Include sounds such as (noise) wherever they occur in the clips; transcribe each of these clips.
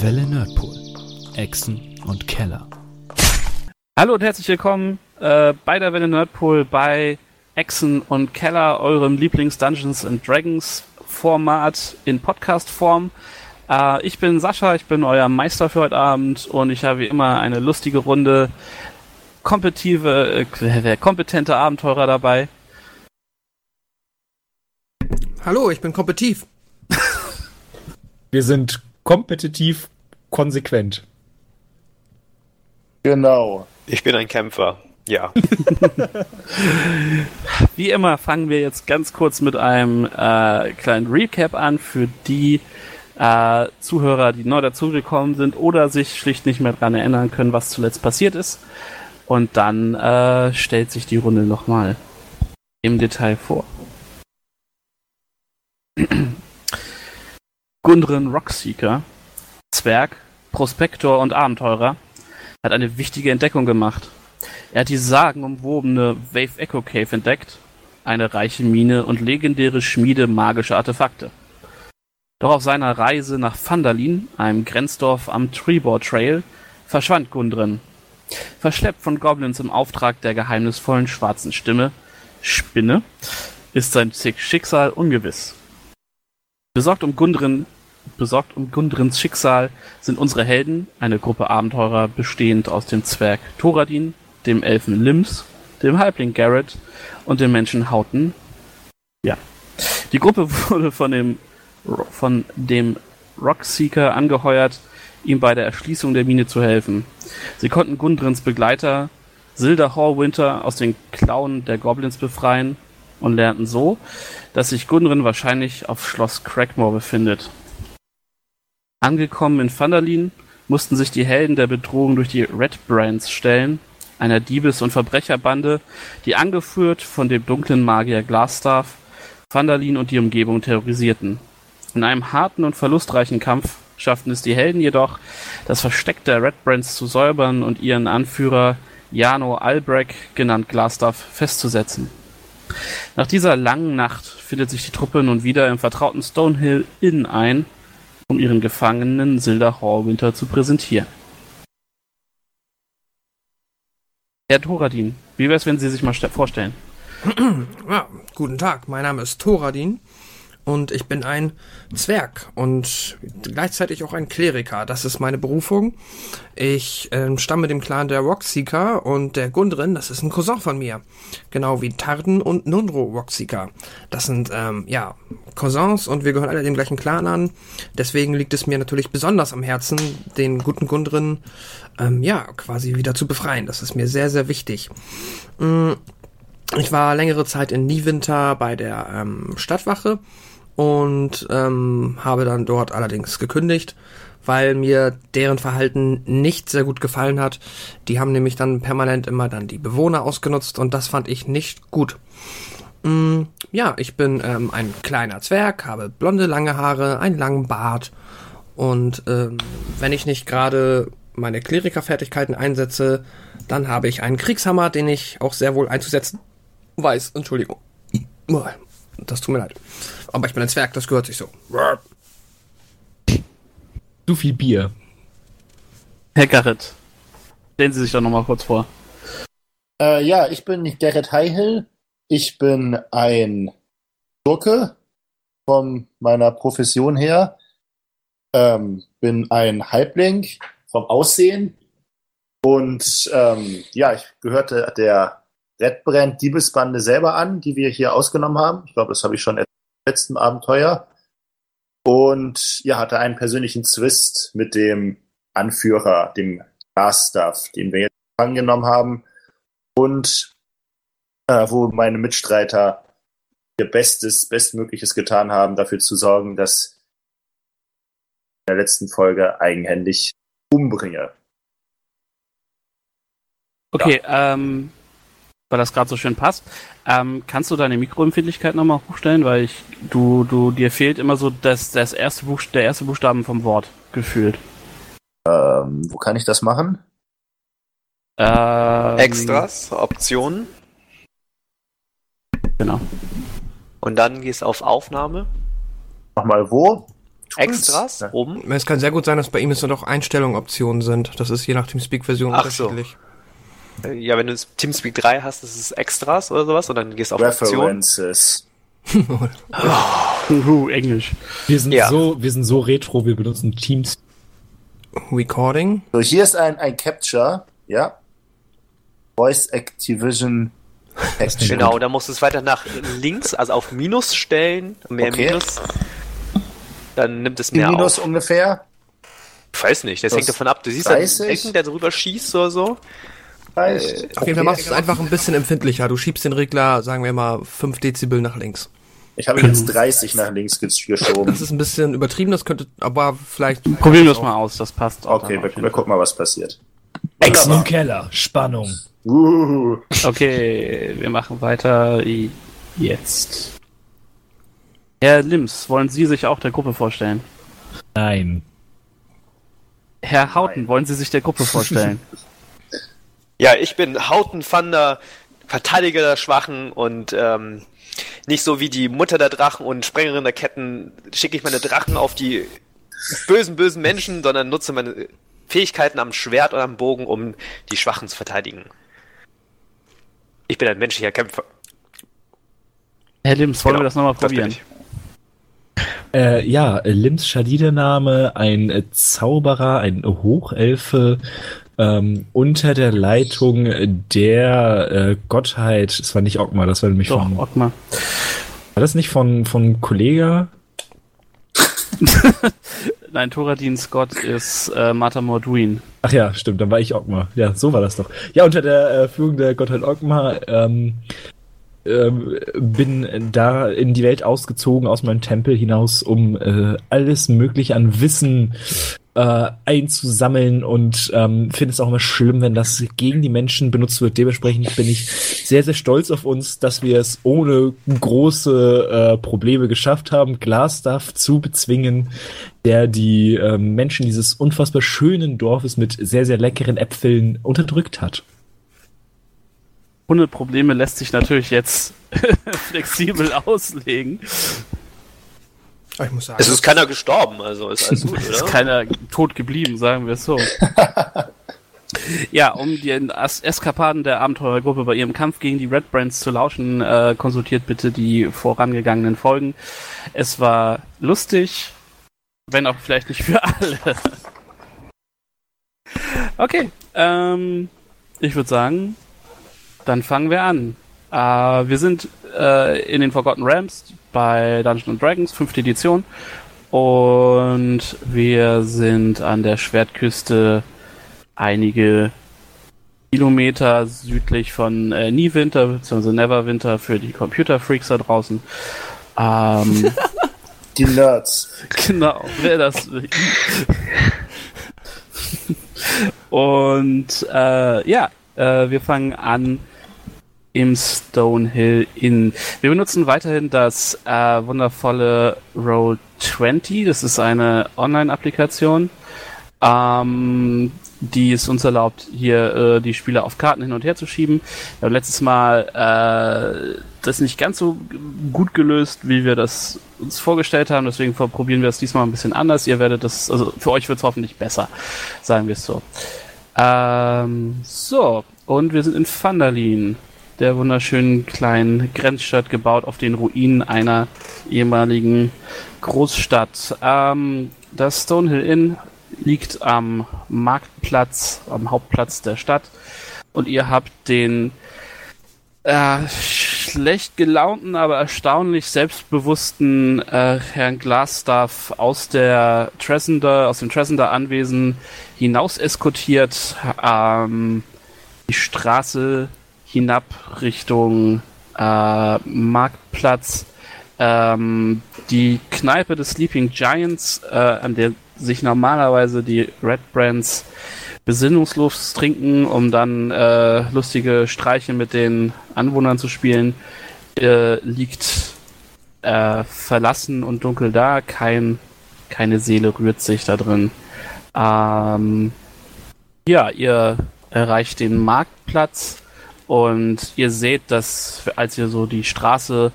Welle Nerdpool. Echsen und Keller. Hallo und herzlich willkommen äh, bei der Welle Nerdpool bei Echsen und Keller, eurem Lieblings Dungeons and Dragons Format in Podcast-Form. Äh, ich bin Sascha, ich bin euer Meister für heute Abend und ich habe wie immer eine lustige Runde kompetitive, äh, kompetente Abenteurer dabei. Hallo, ich bin kompetitiv. (laughs) Wir sind kompetitiv konsequent. Genau. Ich bin ein Kämpfer. Ja. (laughs) Wie immer fangen wir jetzt ganz kurz mit einem äh, kleinen Recap an für die äh, Zuhörer, die neu dazugekommen sind oder sich schlicht nicht mehr daran erinnern können, was zuletzt passiert ist. Und dann äh, stellt sich die Runde nochmal im Detail vor. Gundren Rockseeker, Zwerg, Prospektor und Abenteurer, hat eine wichtige Entdeckung gemacht. Er hat die sagenumwobene Wave Echo Cave entdeckt, eine reiche Mine und legendäre Schmiede magischer Artefakte. Doch auf seiner Reise nach Vandalin, einem Grenzdorf am Trebor Trail, verschwand Gundren. Verschleppt von Goblins im Auftrag der geheimnisvollen schwarzen Stimme, Spinne, ist sein Schicksal ungewiss. Besorgt um Gundren Besorgt um Gundrins Schicksal sind unsere Helden, eine Gruppe Abenteurer bestehend aus dem Zwerg Thoradin, dem Elfen Lims, dem Halbling Garrett und dem Menschen Hauten. Ja. Die Gruppe (laughs) wurde von dem, von dem Rockseeker angeheuert, ihm bei der Erschließung der Mine zu helfen. Sie konnten Gundrins Begleiter Silda Hallwinter aus den Klauen der Goblins befreien und lernten so, dass sich Gundren wahrscheinlich auf Schloss Crackmore befindet. Angekommen in Vandalin mussten sich die Helden der Bedrohung durch die Red Brands stellen, einer Diebes- und Verbrecherbande, die angeführt von dem dunklen Magier Glasstaff Vandalin und die Umgebung terrorisierten. In einem harten und verlustreichen Kampf schafften es die Helden jedoch, das Versteck der Red Brands zu säubern und ihren Anführer Jano Albrecht, genannt Glasstaff, festzusetzen. Nach dieser langen Nacht findet sich die Truppe nun wieder im vertrauten Stonehill Inn ein, um ihren Gefangenen Silda Hallwinter zu präsentieren. Herr Thoradin, wie wäre es, wenn Sie sich mal vorstellen? (clears throat) Ja, guten Tag, mein Name ist Thoradin und ich bin ein Zwerg und gleichzeitig auch ein Kleriker. Das ist meine Berufung. Ich äh, stamme dem Clan der Rockseeker und der Gundren, das ist ein Cousin von mir. Genau wie Tarden und Nunro Rockseeker. Das sind, ähm, ja, Cousins und wir gehören alle dem gleichen Clan an. Deswegen liegt es mir natürlich besonders am Herzen, den guten Gundren, ähm, ja, quasi wieder zu befreien. Das ist mir sehr, sehr wichtig. Mm, ich war längere Zeit in Niewinter bei der ähm, Stadtwache und ähm, habe dann dort allerdings gekündigt, weil mir deren Verhalten nicht sehr gut gefallen hat. Die haben nämlich dann permanent immer dann die Bewohner ausgenutzt und das fand ich nicht gut. Mm, ja, ich bin ähm, ein kleiner Zwerg, habe blonde lange Haare, einen langen Bart und ähm, wenn ich nicht gerade meine Klerikerfertigkeiten einsetze, dann habe ich einen Kriegshammer, den ich auch sehr wohl einzusetzen weiß. Entschuldigung. Das tut mir leid. Aber ich bin ein Zwerg, das gehört sich so. Zu viel Bier. Herr Garrett, stellen Sie sich doch nochmal kurz vor. Äh, ja, ich bin Gerrit Heihill. Ich bin ein Schurke von meiner Profession her. Ähm, bin ein Halbling vom Aussehen. Und ähm, ja, ich gehörte der Red Brand Diebesbande selber an, die wir hier ausgenommen haben. Ich glaube, das habe ich schon im letzten Abenteuer. Und ja, hatte einen persönlichen Zwist mit dem Anführer, dem Garstaff, den wir jetzt angenommen haben. Und äh, wo meine Mitstreiter ihr Bestes, Bestmögliches getan haben, dafür zu sorgen, dass ich in der letzten Folge eigenhändig umbringe. Okay, ja. ähm, weil das gerade so schön passt. Ähm, kannst du deine Mikroempfindlichkeit nochmal hochstellen? Weil ich, du, du, dir fehlt immer so das, das erste Buch, der erste Buchstaben vom Wort gefühlt. Ähm, wo kann ich das machen? Ähm, Extras, Optionen. Genau. Und dann gehst du auf Aufnahme, Nochmal wo? Extras, Ja. oben. Es kann sehr gut sein, dass bei ihm es nur noch Einstellungsoptionen sind. Das ist je nach Teamspeak-Version Ach so. unterschiedlich. Äh, Ja, wenn du Teamspeak 3 hast, das ist Extras oder sowas. Und dann gehst du auf. References. Uhu, Englisch. Wir sind, Ja. so, wir sind so retro, wir benutzen Teams. Recording. So, hier ist ein, ein Capture, ja. Voice Activision Action. Genau, dann musst du es weiter nach links, also auf Minus stellen. Mehr Okay. Minus. Dann nimmt es mehr Minus auf. ungefähr. Ich weiß nicht, das Das hängt davon ab. Du siehst da 30? Ecken, der drüber schießt oder so. Reicht. Auf jeden Fall machst du es einfach ein bisschen empfindlicher. Du schiebst den Regler, sagen wir mal, 5 Dezibel nach links. Ich habe jetzt 30 nach links gesch- geschoben. Das ist ein bisschen übertrieben, das könnte, aber vielleicht. Probieren wir es mal aus, das passt auch. Okay, wir, wir gucken mal, was passiert. Echsen im Keller, Spannung. Uh. Okay, wir machen weiter jetzt. Herr Lims, wollen Sie sich auch der Gruppe vorstellen? Nein. Herr Hauten, wollen Sie sich der Gruppe vorstellen? (laughs) Ja, ich bin Hauten Thunder, Verteidiger der Schwachen und ähm, nicht so wie die Mutter der Drachen und Sprengerin der Ketten schicke ich meine Drachen auf die bösen, bösen Menschen, sondern nutze meine Fähigkeiten am Schwert und am Bogen, um die Schwachen zu verteidigen. Ich bin ein menschlicher Kämpfer. Herr Lims, wollen Genau, wir das nochmal probieren? Äh, ja, Lims Schadide-Name, ein Zauberer, ein Hochelfe ähm, unter der Leitung der äh, Gottheit. Es war nicht Ogma, das war nämlich Doch, von. Ottmar. War das nicht von, von Kollega? (laughs) Nein, Thoradin Scott ist äh, Mata Morduin. Ach ja, stimmt, dann war ich Ogma. Ja, so war das doch. Ja, unter der äh, Führung der Gottheit Ogma ähm, ähm, bin da in die Welt ausgezogen aus meinem Tempel hinaus, um äh, alles Mögliche an Wissen äh, einzusammeln und ähm, finde es auch immer schlimm, wenn das gegen die Menschen benutzt wird. Dementsprechend bin ich sehr, sehr stolz auf uns, dass wir es ohne große äh, Probleme geschafft haben, Glasstaff zu bezwingen, der die äh, Menschen dieses unfassbar schönen Dorfes mit sehr, sehr leckeren Äpfeln unterdrückt hat. Ohne Probleme lässt sich natürlich jetzt (laughs) flexibel auslegen. Aber ich muss sagen, Es ist keiner gestorben, also ist alles gut, (laughs) Ist oder? keiner tot geblieben, sagen wir es so. (laughs) ja, um den As Eskapaden der Abenteurergruppe bei ihrem Kampf gegen die Red Brands zu lauschen, äh, konsultiert bitte die vorangegangenen Folgen. Es war lustig, wenn auch vielleicht nicht für alle. (laughs) okay, ähm, ich würde sagen, dann fangen wir an. Äh, wir sind äh, in den Forgotten Realms bei Dungeons Dragons, fünfte Edition. Und wir sind an der Schwertküste einige Kilometer südlich von äh, Niewinter bzw. Neverwinter für die Computerfreaks da draußen. Ähm, (laughs) die Nerds. (laughs) genau, wer das will. (laughs) Und äh, ja, äh, wir fangen an im Stonehill Inn. Wir benutzen weiterhin das äh, wundervolle Roll20. Das ist eine Online-Applikation, ähm, die es uns erlaubt, hier äh, die Spieler auf Karten hin und her zu schieben. Wir haben letztes Mal äh, das nicht ganz so gut gelöst, wie wir das uns vorgestellt haben. Deswegen probieren wir es diesmal ein bisschen anders. Ihr werdet das, also für euch wird es hoffentlich besser, sagen wir es so. Ähm, so, und wir sind in Vandalin, der wunderschönen kleinen Grenzstadt, gebaut auf den Ruinen einer ehemaligen Großstadt. Ähm, das Stonehill Inn liegt am Marktplatz, am Hauptplatz der Stadt. Und ihr habt den äh, schlecht gelaunten, aber erstaunlich selbstbewussten äh, Herrn Glasstaff aus aus dem Tressender Anwesen hinaus eskortiert, ähm, die Straße hinab Richtung äh, Marktplatz, ähm, die Kneipe des Sleeping Giants, äh, an der sich normalerweise die Red Brands besinnungslos trinken, um dann äh, lustige Streiche mit den Anwohnern zu spielen, äh, liegt äh, verlassen und dunkel da. Kein, keine Seele rührt sich da drin. Ähm, ja, ihr erreicht den Marktplatz und ihr seht, dass als ihr so die Straße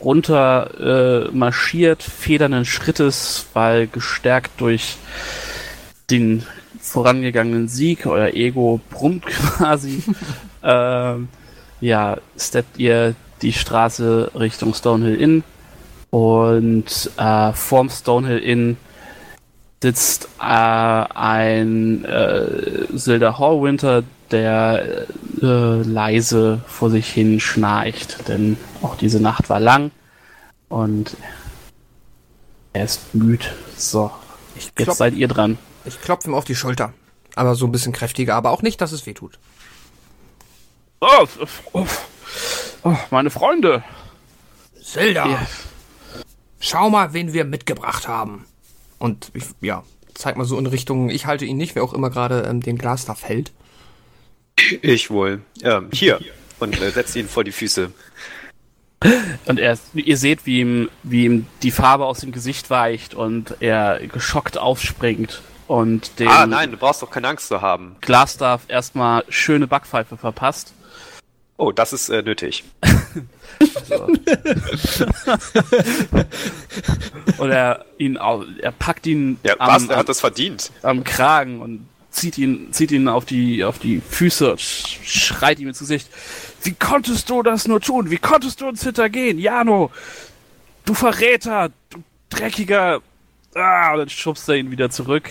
runter äh, marschiert, federnden Schrittes, weil gestärkt durch den vorangegangenen Sieg, euer Ego brummt (laughs) quasi. (laughs) ähm, ja, steppt ihr die Straße Richtung Stonehill Inn und äh, vorm Stonehill Inn sitzt äh, ein äh, Silda Hallwinter, der äh, leise vor sich hin schnarcht, denn auch diese Nacht war lang und er ist müde. So, Ich jetzt klopf, seid ihr dran. ich klopfe ihm auf die Schulter. Aber so ein bisschen kräftiger, aber auch nicht, dass es weh tut. Oh, oh, oh, meine Freunde. Zelda, Ja. schau mal, wen wir mitgebracht haben. Und ich, ja, zeig mal so in Richtung, ich halte ihn nicht, wer auch immer gerade ähm, den Glasstaff hält. Ich wohl. Ähm, hier. Und äh, setzt ihn vor die Füße. Und er, ihr seht, wie ihm, wie ihm die Farbe aus dem Gesicht weicht und er geschockt aufspringt und den Ah, nein, du brauchst doch keine Angst zu haben. Glasstaff erstmal schöne Backpfeife verpasst. Oh, das ist äh, nötig. (laughs) Und er ihn er packt ihn Ja, am, was? Er hat das verdient. am Kragen und zieht ihn, zieht ihn auf die, auf die Füße schreit ihm ins Gesicht. Wie konntest du das nur tun? Wie konntest du uns hintergehen? Jano! Du Verräter! Du dreckiger! Ah, und dann schubst er ihn wieder zurück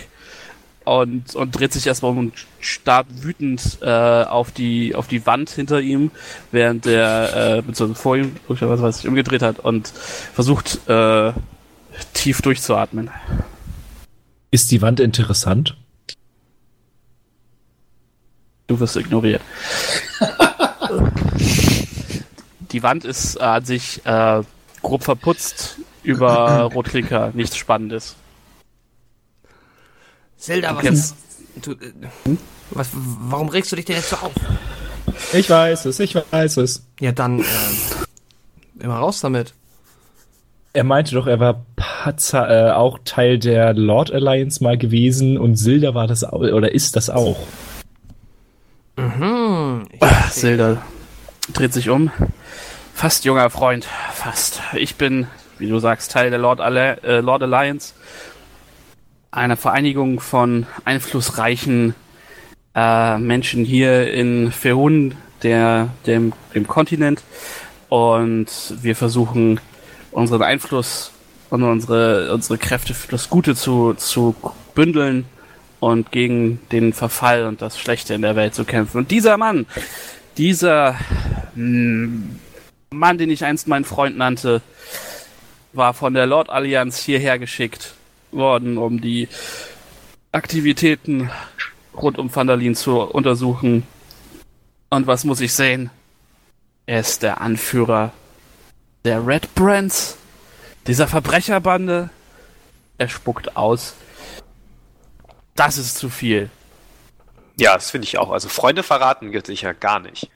und, und dreht sich erstmal um und starrt wütend äh, auf, die, auf die Wand hinter ihm, während er äh, vor ihm, was sich umgedreht hat und versucht äh, tief durchzuatmen. Ist die Wand interessant? Du wirst ignoriert. (laughs) Die Wand ist äh, an sich äh, grob verputzt über (clears throat) Rotklinker, nichts Spannendes. Zelda, was, Jetzt- du, äh, was, warum regst du dich denn jetzt so auf? Ich weiß es, ich weiß es. Ja, dann, äh, immer raus damit. Er meinte doch, er war Patzer, äh, auch Teil der Lord Alliance mal gewesen und Silda war das auch, oder ist das auch? Hm, ich, Zelda dreht sich um. Fast junger Freund, fast. Ich bin, wie du sagst, Teil der Lord, Alli äh, Lord Alliance. Eine Vereinigung von einflussreichen äh, Menschen hier in Ferhun, der, dem, dem Kontinent. Und wir versuchen, unseren Einfluss und unsere, unsere Kräfte für das Gute zu, zu bündeln und gegen den Verfall und das Schlechte in der Welt zu kämpfen. Und dieser Mann, dieser mm, Mann, den ich einst meinen Freund nannte, war von der Lord Allianz hierher geschickt worden, um die Aktivitäten rund um Vandalin zu untersuchen. Und was muss ich sehen? Er ist der Anführer der Red Brands, dieser Verbrecherbande. Er spuckt aus. Das ist zu viel. Ja, das finde ich auch. Also Freunde verraten gilt sicher gar nicht.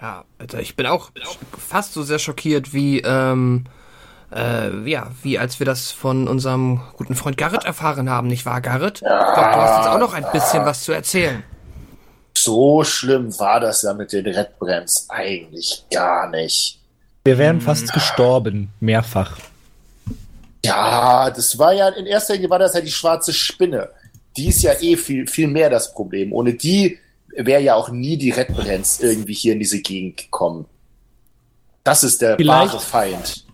ja, Alter, ich bin auch fast so sehr schockiert wie, ähm, äh, ja, wie als wir das von unserem guten Freund Garrett erfahren haben, nicht wahr, Garrett? Ich glaube, du hast jetzt auch noch ein bisschen was zu erzählen. So schlimm war das ja mit den Red Brands eigentlich gar nicht. Wir wären fast gestorben, mehrfach. Ja, das war ja, in erster Linie war das ja die schwarze Spinne. Die ist ja eh viel, viel mehr das Problem. Ohne die wäre ja auch nie die Red Brands irgendwie hier in diese Gegend gekommen. Das ist der Vielleicht- wahre Feind.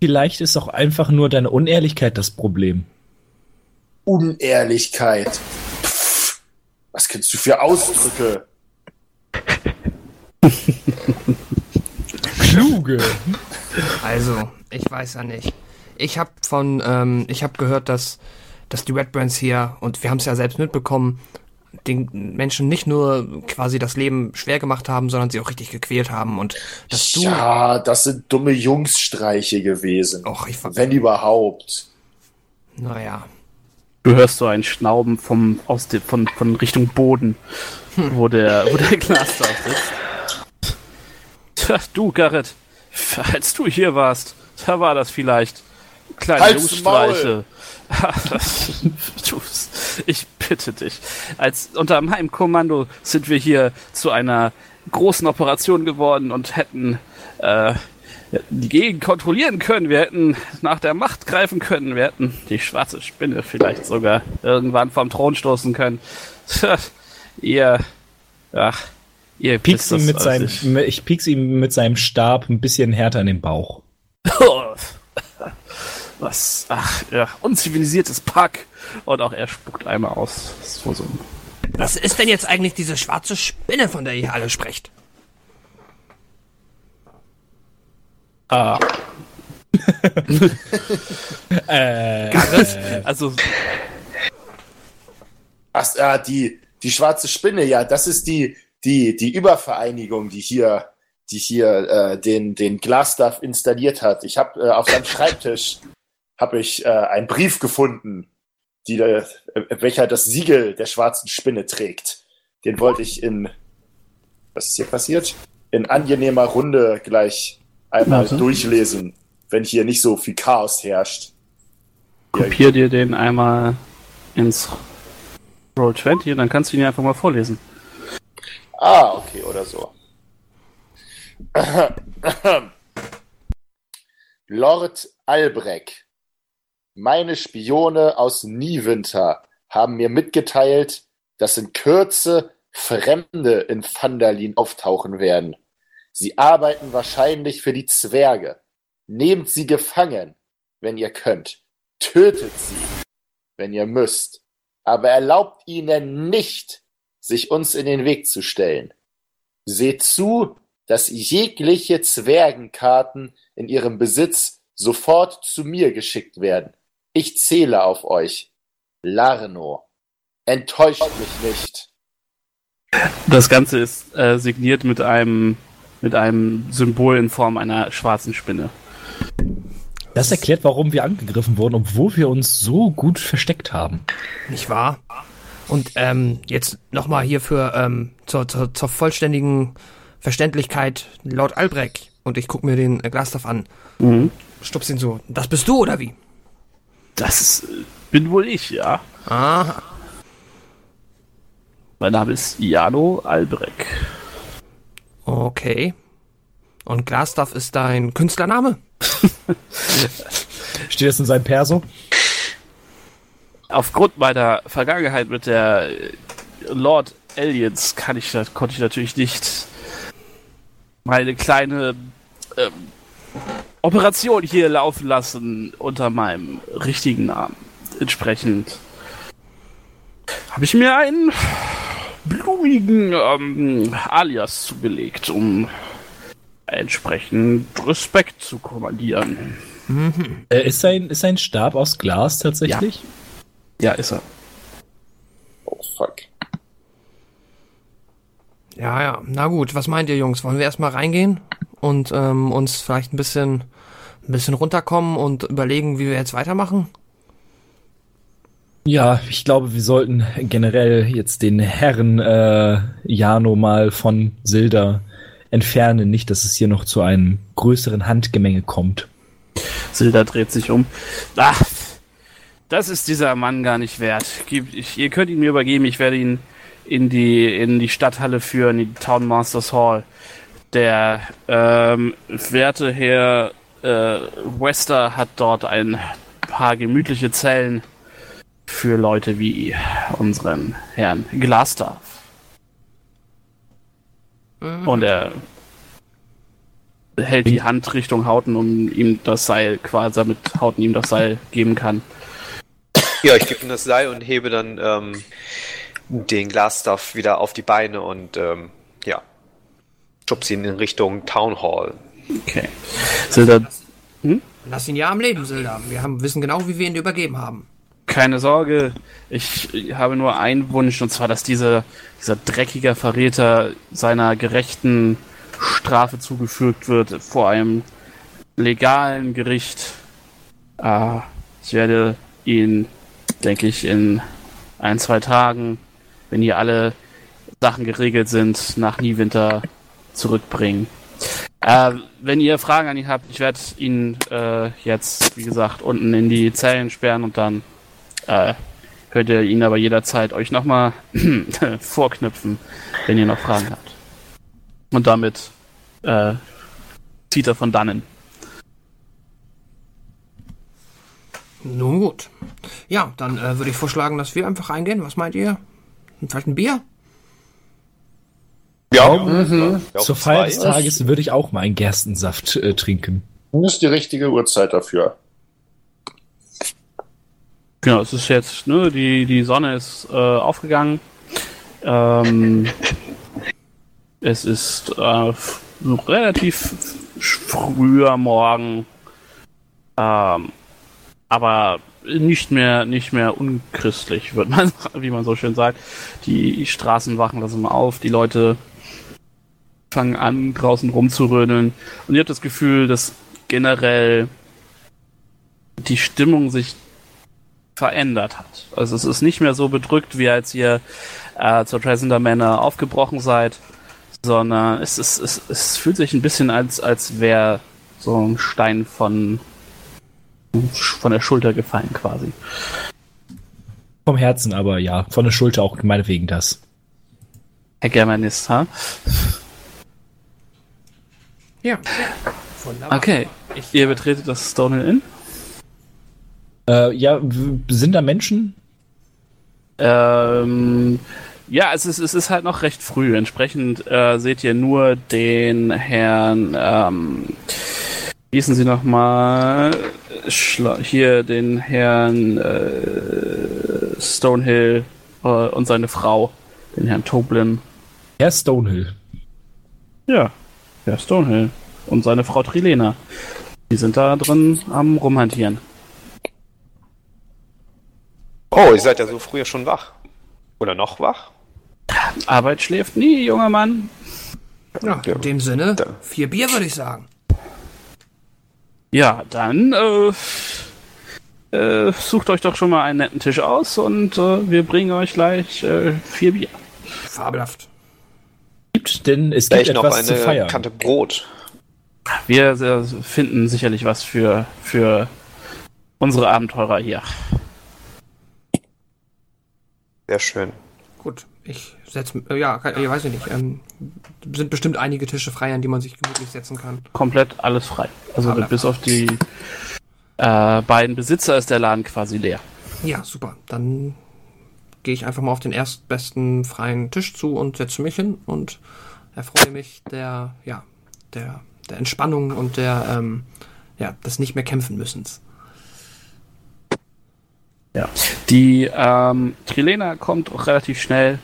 Vielleicht ist auch einfach nur deine Unehrlichkeit das Problem. Unehrlichkeit. Pff, was kennst du für Ausdrücke? (laughs) Kluge! Also, ich weiß ja nicht. Ich habe von, ähm, ich habe gehört, dass, dass die Red Brands hier, und wir haben es ja selbst mitbekommen, den Menschen nicht nur quasi das Leben schwer gemacht haben, sondern sie auch richtig gequält haben. Und dass du. Ja, das sind dumme Jungsstreiche gewesen. Och, ich Wenn überhaupt. Naja. Du hörst so ein Schnauben vom, aus dem, von, von Richtung Boden, wo der, wo der Glasdorf sitzt. Tja, du, Garrett, als du hier warst, da war das vielleicht kleine Halt's Jungsstreiche. Du, (laughs) ich bitte dich. Als unter meinem Kommando sind wir hier zu einer großen Operation geworden und hätten äh, die Gegend kontrollieren können, wir hätten nach der Macht greifen können, wir hätten die schwarze Spinne vielleicht sogar irgendwann vom Thron stoßen können. (laughs) ihr, ach, ihr Pieks wisst ihm mit seinem, nicht. ich pieks ihm mit seinem Stab ein bisschen härter in den Bauch. (laughs) Was, ach, ja, unzivilisiertes Pack. Und auch er spuckt einmal aus. So, so. Was ist denn jetzt eigentlich diese schwarze Spinne, von der ihr alle sprecht? Ah, (laughs) Äh, also, Ach, äh, die, die schwarze Spinne, ja, das ist die, die, die Übervereinigung, die hier, die hier äh, den, den Glasstuff installiert hat. Ich habe äh, auf seinem Schreibtisch habe ich äh, einen Brief gefunden, die, äh, welcher das Siegel der schwarzen Spinne trägt. Den wollte ich in, was ist hier passiert? In angenehmer Runde gleich einmal Warte. durchlesen, wenn hier nicht so viel Chaos herrscht. kopier dir den einmal ins Roll20 und dann kannst du ihn einfach mal vorlesen. Ah, okay, oder so. (clears throat) Lord Albrecht, meine Spione aus Niewinter haben mir mitgeteilt, dass in Kürze Fremde in Phandalin auftauchen werden. Sie arbeiten wahrscheinlich für die Zwerge. Nehmt sie gefangen, wenn ihr könnt. Tötet sie, wenn ihr müsst. Aber erlaubt ihnen nicht, sich uns in den Weg zu stellen. Seht zu, dass jegliche Zwergenkarten in ihrem Besitz sofort zu mir geschickt werden. Ich zähle auf euch. Larno, enttäuscht mich nicht. Das Ganze ist äh, signiert mit einem, mit einem Symbol in Form einer schwarzen Spinne. das erklärt, warum wir angegriffen wurden, obwohl wir uns so gut versteckt haben. Nicht wahr? Und ähm, jetzt nochmal hier für ähm, zur, zur, zur vollständigen Verständlichkeit laut Albrecht. Und ich guck mir den äh, Glasstoff an. Mhm. Stups ihn so. Das bist du oder wie? Das bin wohl ich, ja. Aha. Mein Name ist Jano Albrecht. Okay. Und Glasstoff ist dein Künstlername? (laughs) Steht das in seinem Perso? Aufgrund meiner Vergangenheit mit der äh, Lord Aliens kann ich, konnte ich natürlich nicht meine kleine ähm, Operation hier laufen lassen unter meinem richtigen Namen. Entsprechend habe ich mir einen blumigen ähm, Alias zugelegt, um entsprechend Respekt zu kommandieren. Äh, ist, sein, ist sein Stab aus Glas tatsächlich? Ja, ist er. Oh fuck. Ja, ja. Na gut, was meint ihr Jungs? Wollen wir erstmal reingehen und ähm, uns vielleicht ein bisschen, ein bisschen runterkommen und überlegen, wie wir jetzt weitermachen? Ja, ich glaube, wir sollten generell jetzt den Herrn äh, Jano mal von Silda entfernen. Nicht, dass es hier noch zu einem größeren Handgemenge kommt. Silda dreht sich um. Ach, das ist dieser Mann gar nicht wert. Gib, ich, ihr könnt ihn mir übergeben, ich werde ihn in die, in die Stadthalle führen, in die Town Masters Hall. Der ähm, werte Herr äh, Wester hat dort ein paar gemütliche Zellen für Leute wie unseren Herrn Glastaff. Und er hält die Hand Richtung Hauten, um ihm das Seil quasi, damit Hauten ihm das Seil geben kann. Ja, ich gebe ihm das Seil und hebe dann ähm, den Glasstuff wieder auf die Beine und ähm, ja, schubse ihn in Richtung Town Hall. Okay. Silda, Lass ihn ja am Leben, Silda. Wir haben, wissen genau, wie wir ihn übergeben haben. keine Sorge, ich habe nur einen Wunsch, und zwar, dass diese, dieser dreckige Verräter seiner gerechten Strafe zugefügt wird vor einem legalen Gericht. Ah, ich werde ihn, denke ich, in ein, zwei Tagen, wenn hier alle Sachen geregelt sind, nach Niewinter zurückbringen. Äh, wenn ihr Fragen an ihn habt, ich werde ihn äh, jetzt, wie gesagt, unten in die Zellen sperren und dann äh, könnt ihr ihn aber jederzeit euch nochmal (clears throat) vorknüpfen, wenn ihr noch Fragen habt. Und damit äh, zieht er von dannen. Nun gut. Ja, dann äh, würde ich vorschlagen, dass wir einfach reingehen. Was meint ihr? Vielleicht ein Bier? Ja, Mhm. Zur. Feier des Tages würde ich auch mal einen Gerstensaft äh, trinken. Das ist die richtige Uhrzeit dafür. Genau, es ist jetzt, ne, die, die Sonne ist äh, aufgegangen. Ähm, es ist äh, relativ früher Morgen. Ähm, aber nicht mehr, nicht mehr unchristlich, wird man, (laughs) wie man so schön sagt. Die Straßen wachen lassen mal auf, die Leute fangen an, draußen rumzurödeln. Und ihr habt das Gefühl, dass generell die Stimmung sich verändert hat. Also es ist nicht mehr so bedrückt, wie als ihr äh, zur Tresender Manor aufgebrochen seid, sondern es, ist, es, es fühlt sich ein bisschen als, als wäre so ein Stein von, von der Schulter gefallen quasi. Vom Herzen aber, ja. Von der Schulter auch meinetwegen das. Herr Germanist, ha? Ja. Wunderbar. Okay, ihr betretet das Stonehill Inn. Äh, ja, sind da Menschen? Ähm, ja, es ist, es ist halt noch recht früh. Entsprechend äh, seht ihr nur den Herrn, ähm, wie hießen Sie nochmal? Hier den Herrn äh, Stonehill äh, und seine Frau, den Herrn Toblin. Herr Stonehill. Ja, Herr Stonehill und seine Frau Trilena. Die sind da drin am Rumhantieren. Oh, ihr seid ja so früher schon wach. Oder noch wach? Arbeit schläft nie, junger Mann. Ja, in dem Sinne, vier Bier würde ich sagen. Ja, dann äh, äh, sucht euch doch schon mal einen netten Tisch aus und äh, wir bringen euch gleich äh, vier Bier. Fabelhaft. Gibt denn, es gibt Vielleicht noch etwas zu eine feiern. Kante Brot. Wir äh, finden sicherlich was für, für unsere Abenteurer hier. Sehr schön. Gut, ich setze, äh, ja, kann, ich weiß ich nicht. Ähm, sind bestimmt einige Tische frei, an die man sich gemütlich setzen kann. Komplett alles frei. Also Aber- bis auf die äh, beiden Besitzer ist der Laden quasi leer. Ja, super. Dann gehe ich einfach mal auf den erstbesten freien Tisch zu und setze mich hin und erfreue mich der, ja, der, der Entspannung und der, ähm, ja, des nicht mehr kämpfen müssens. Ja. Die ähm, Trilena kommt auch relativ schnell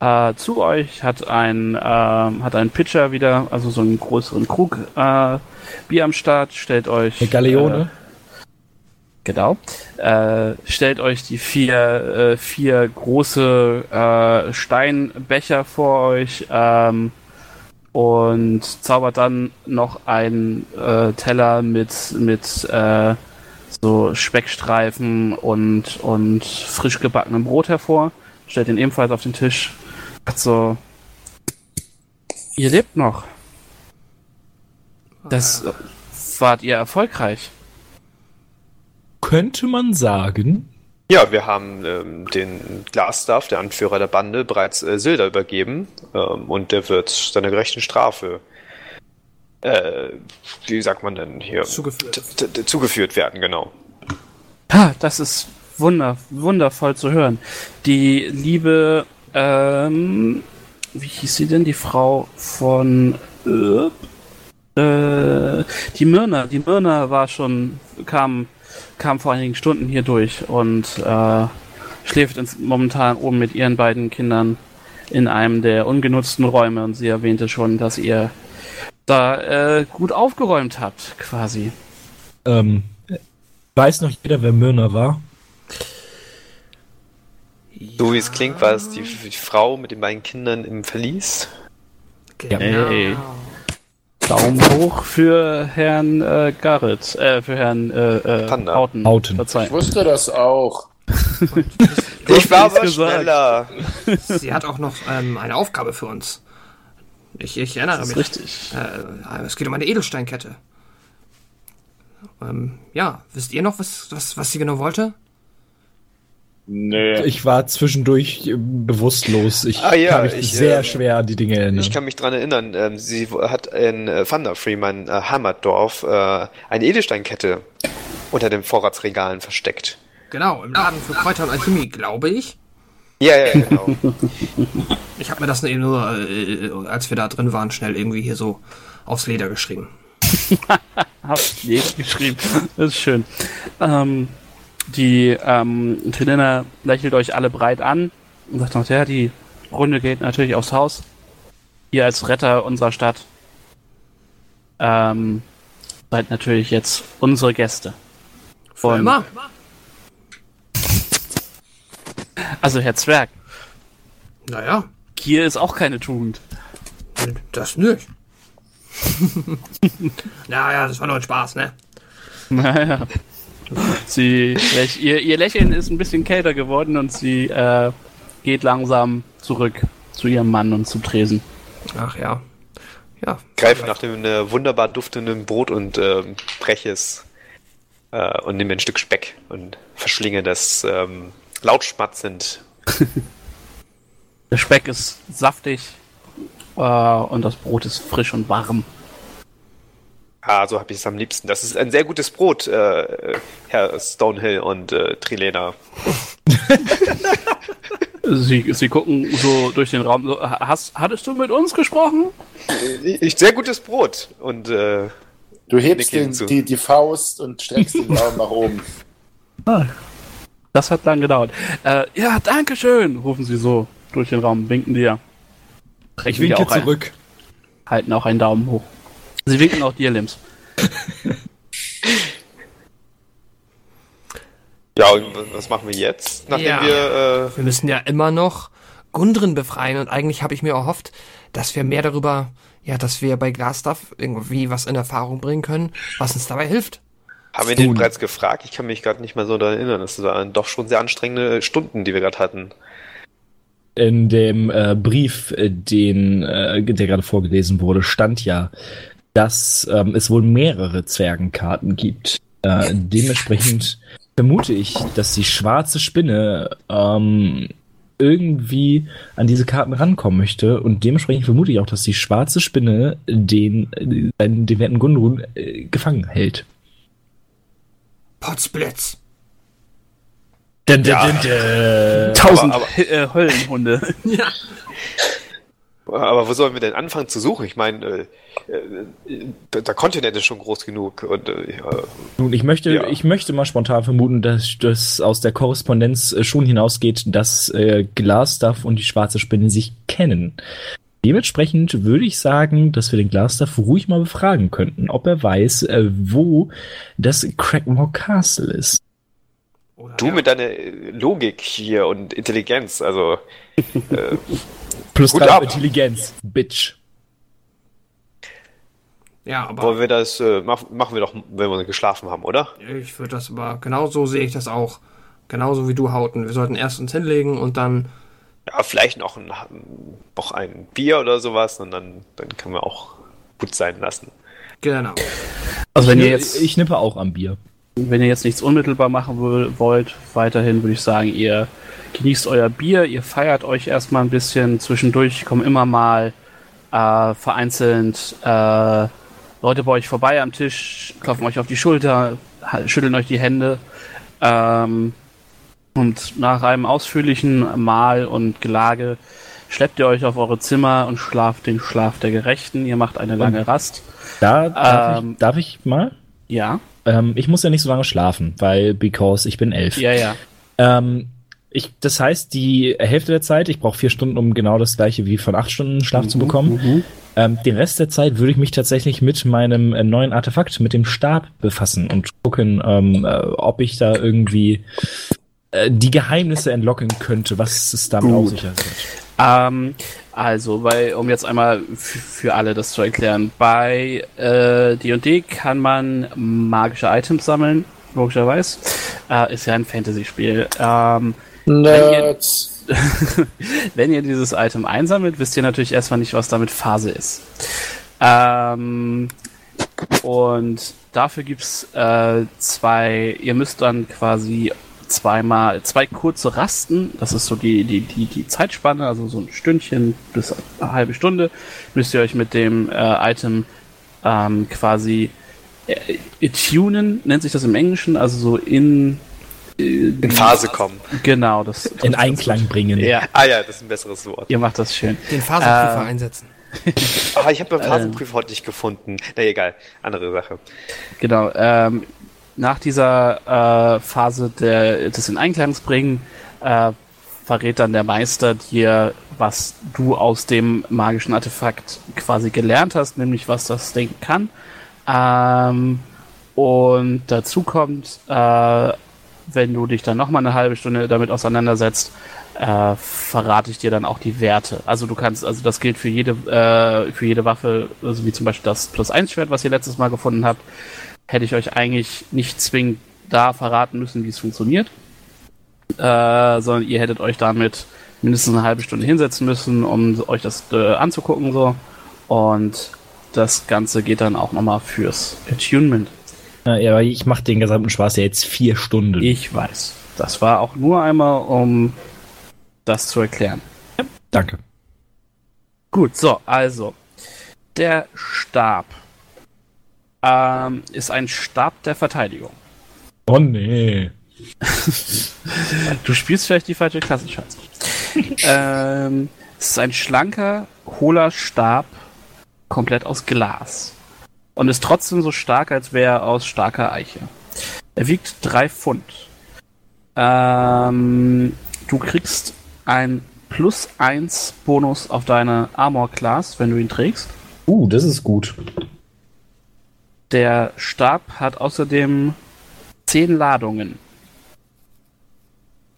äh, zu euch, hat ein ähm, hat einen Pitcher wieder, also so einen größeren Krug äh, Bier am Start, stellt euch Eine Galeone? Genau. Äh, stellt euch die vier, äh, vier große äh, Steinbecher vor euch ähm, und zaubert dann noch einen äh, Teller mit, mit äh, so Speckstreifen und, und frisch gebackenem Brot hervor. Stellt ihn ebenfalls auf den Tisch. Sagt so, ihr lebt noch. Das äh, wart ihr erfolgreich. Könnte man sagen. Ja, wir haben ähm, den Glasstaff, der Anführer der Bande, bereits äh, Silda übergeben ähm, und der wird seiner gerechten Strafe, äh, wie sagt man denn hier, Zugeführt. Zugeführt werden, genau. Ah, das ist wunder, wundervoll zu hören. Die liebe, ähm, wie hieß sie denn, die Frau von, äh, äh, die Myrna, die Myrna war schon, kam, kam vor einigen Stunden hier durch und äh, schläft ins, momentan oben mit ihren beiden Kindern in einem der ungenutzten Räume und sie erwähnte schon, dass ihr da äh, gut aufgeräumt habt, quasi. Ähm, weiß noch jeder, wer Myrna war? So wie es klingt, war es die, die Frau mit den beiden Kindern im Verlies. Genau. Ey. Daumen hoch für Herrn äh, Garrett, äh, für Herrn äh, äh, Panda. Hauten. Hauten. Ich Verzeihung. wusste das auch. Ich war aber gesagt. schneller. Sie hat auch noch ähm, eine Aufgabe für uns. Ich, ich erinnere Das ist mich. richtig. Äh, es geht um eine Edelsteinkette. Ähm, ja, wisst ihr noch, was, was, was sie genau wollte? Nee. Ich war zwischendurch äh, bewusstlos. Ich Ah, ja, kann mich ich, sehr äh, schwer an die Dinge erinnern. Ich kann mich dran erinnern, ähm, sie hat in äh, Thunder Freeman äh, Heimatdorf äh, eine Edelsteinkette unter den Vorratsregalen versteckt. Genau, im Laden für Kräuter und Alchemie, glaube ich. Ja, ja, genau. (laughs) Ich habe mir das eben nur, äh, als wir da drin waren, schnell irgendwie hier so aufs Leder geschrieben. (laughs) Hab jeden geschrieben. Das ist schön. Ähm, die ähm, Trilina lächelt euch alle breit an und sagt noch, ja, die Runde geht natürlich aufs Haus. Ihr als Retter unserer Stadt ähm, seid natürlich jetzt unsere Gäste. Und- immer. Also Herr Zwerg, Naja, Gier ist auch keine Tugend. das nicht. (laughs) naja, das war nur ein Spaß, ne? (laughs) Naja. Sie, läch- ihr, ihr Lächeln ist ein bisschen kälter geworden und sie äh, geht langsam zurück zu ihrem Mann und zu Tresen. Ach ja. Ja. Greife nach dem äh, wunderbar duftenden Brot und ähm, breche es äh, und nehme ein Stück Speck und verschlinge das ähm, laut schmatzend. (laughs) Der Speck ist saftig äh, und das Brot ist frisch und warm. Ah, so habe ich es am liebsten. Das ist ein sehr gutes Brot, äh, Herr Stonehill und äh, Trilena. Sie, sie gucken so durch den Raum. Hast, hattest du mit uns gesprochen? Ich, sehr gutes Brot und äh, Du hebst den, die, die Faust und streckst den Daumen nach oben. Das hat lang gedauert. Äh, ja, danke schön, rufen sie so durch den Raum, winken dir. ich winke auch ein- zurück. halten auch einen Daumen hoch. Sie winken auch dir, Lims. ja, und was machen wir jetzt? Nachdem Ja. wir Wir müssen ja immer noch Gundren befreien und eigentlich habe ich mir erhofft, dass wir mehr darüber, ja, dass wir bei Glasstuff irgendwie was in Erfahrung bringen können, was uns dabei hilft. äh, haben wir den bereits gefragt. Ich kann mich gerade nicht mehr so daran erinnern. Das waren doch schon sehr anstrengende Stunden, die wir gerade hatten. In dem äh, Brief, äh, den, äh, der gerade vorgelesen wurde, stand ja, dass ähm, es wohl mehrere Zwergenkarten gibt. Äh, dementsprechend vermute ich, dass die schwarze Spinne ähm, irgendwie an diese Karten rankommen möchte und dementsprechend vermute ich auch, dass die schwarze Spinne den, äh, den, den werten Gundrun äh, gefangen hält. Potzblitz. Dun, dun, dun, dun. Tausend aber- äh, Höllenhunde. Ja. (laughs) Aber wo sollen wir denn anfangen zu suchen? Ich meine, äh, äh, der Kontinent ist schon groß genug. Und, äh, Nun, ich möchte, Ja. ich möchte mal spontan vermuten, dass das aus der Korrespondenz äh, schon hinausgeht, dass äh, Glasstuff und die schwarze Spinne sich kennen. Dementsprechend würde ich sagen, dass wir den Glasstuff ruhig mal befragen könnten, ob er weiß, äh, wo das Crackmore Castle ist. Oder du ja. mit deiner äh, Logik hier und Intelligenz, also (laughs) äh, Plus Gut ab. Intelligenz, Bitch. Ja, aber wollen wir das, äh, mach, machen wir doch, wenn wir geschlafen haben, oder? ich würde das aber, genau so sehe ich das auch. Genauso wie du, Hauten. Wir sollten erst uns hinlegen und dann, Ja, vielleicht noch ein, noch ein Bier oder sowas und dann, dann können wir auch gut sein lassen. genau. Also wenn ich, ihr jetzt, ich nippe auch am Bier. Wenn ihr jetzt nichts unmittelbar machen will- wollt, weiterhin würde ich sagen, ihr genießt euer Bier, ihr feiert euch erstmal ein bisschen. Zwischendurch kommen immer mal äh, vereinzelt äh, Leute bei euch vorbei am Tisch, klopfen euch auf die Schulter, schütteln euch die Hände. Ähm, und nach einem ausführlichen Mahl und Gelage schleppt ihr euch auf eure Zimmer und schlaft den Schlaf der Gerechten. Ihr macht eine lange Rast. Da darf, Ähm. ich, darf ich mal? Ja, Ähm, ich muss ja nicht so lange schlafen, weil, because ich bin elf. ja, ja. Ähm, ich, das heißt, die Hälfte der Zeit, ich brauche vier Stunden, um genau das gleiche wie von acht Stunden Schlaf Mhm, zu bekommen. Ähm, den Rest der Zeit würde ich mich tatsächlich mit meinem äh, neuen Artefakt, mit dem Stab befassen und gucken, ähm, äh, ob ich da irgendwie äh, die Geheimnisse entlocken könnte, was es damit Gut. auf sich hat. Ähm, also, bei, um jetzt einmal für alle das zu erklären, bei äh, D&D kann man magische Items sammeln, logischerweise. Äh, ist ja ein Fantasy-Spiel. Ähm, Nerds. (laughs) wenn ihr dieses Item einsammelt, wisst ihr natürlich erstmal nicht, was damit Phase ist. Ähm, und dafür gibt's äh, zwei, ihr müsst dann quasi zweimal, zwei kurze Rasten, das ist so die, die, die, die Zeitspanne, also so ein Stündchen bis eine halbe Stunde, müsst ihr euch mit dem äh, Item ähm, quasi äh, tunen, nennt sich das im Englischen, also so in äh, In Phase kommen. Genau, das In Einklang bringen. Ja, Ah ja, das ist ein besseres Wort. ihr macht das schön. Den Phasenprüfer Ähm, einsetzen. Ah, ich habe beim (laughs) Phasenprüfer heute nicht gefunden. Na egal, andere Sache. Genau. Ähm, nach dieser äh, Phase der, des in Einklangs bringen, äh, verrät dann der Meister dir, was du aus dem magischen Artefakt quasi gelernt hast, nämlich was das Ding kann. Ähm, und dazu kommt, äh, wenn du dich dann nochmal eine halbe Stunde damit auseinandersetzt, äh, verrate ich dir dann auch die Werte. Also du kannst, also das gilt für jede, äh, für jede Waffe, also wie zum Beispiel das Plus 1 Schwert, was ihr letztes Mal gefunden habt, hätte ich euch eigentlich nicht zwingend da verraten müssen, wie es funktioniert, äh, sondern ihr hättet euch damit mindestens eine halbe Stunde hinsetzen müssen, um euch das äh, anzugucken so. Und das Ganze geht dann auch nochmal fürs Attunement. Ja, aber ich mache den gesamten Spaß ja jetzt vier Stunden. Ich weiß. Das war auch nur einmal, um das zu erklären. Danke. Gut, so, also. Der Stab ähm, ist ein Stab der Verteidigung. Oh nee. (laughs) Du spielst vielleicht die falsche Klasse, Schatz. (laughs) ähm, es ist ein schlanker, hohler Stab, komplett aus Glas. Und ist trotzdem so stark, als wäre er aus starker Eiche. Er wiegt drei Pfund. Ähm, du kriegst ein plus eins Bonus auf deine Armor Class, wenn du ihn trägst. Uh, das ist gut. Der Stab hat außerdem zehn Ladungen.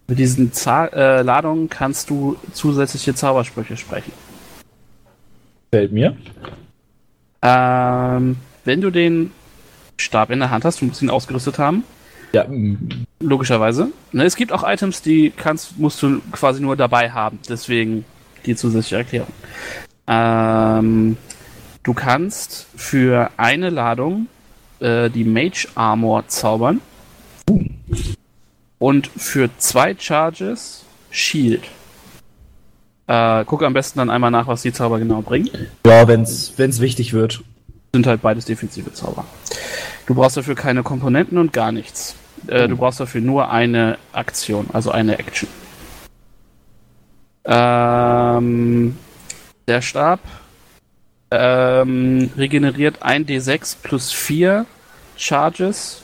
Mit diesen Za äh, Ladungen kannst du zusätzliche Zaubersprüche sprechen. Fällt mir. Ähm, wenn du den Stab in der Hand hast, du musst ihn ausgerüstet haben, Ja, logischerweise. Ne, es gibt auch Items, die kannst, musst du quasi nur dabei haben. Deswegen die zusätzliche Erklärung. Ähm, du kannst für eine Ladung äh, die Mage Armor zaubern. Und für zwei Charges Shield. Äh, guck am besten dann einmal nach, was die Zauber genau bringen. ja wenn's, wenn's wichtig wird. sind halt beides defensive Zauber. Du brauchst dafür keine Komponenten und gar nichts. Äh, du brauchst dafür nur eine Aktion, also eine Action. Ähm, der Stab ähm, regeneriert 1d6 plus 4 Charges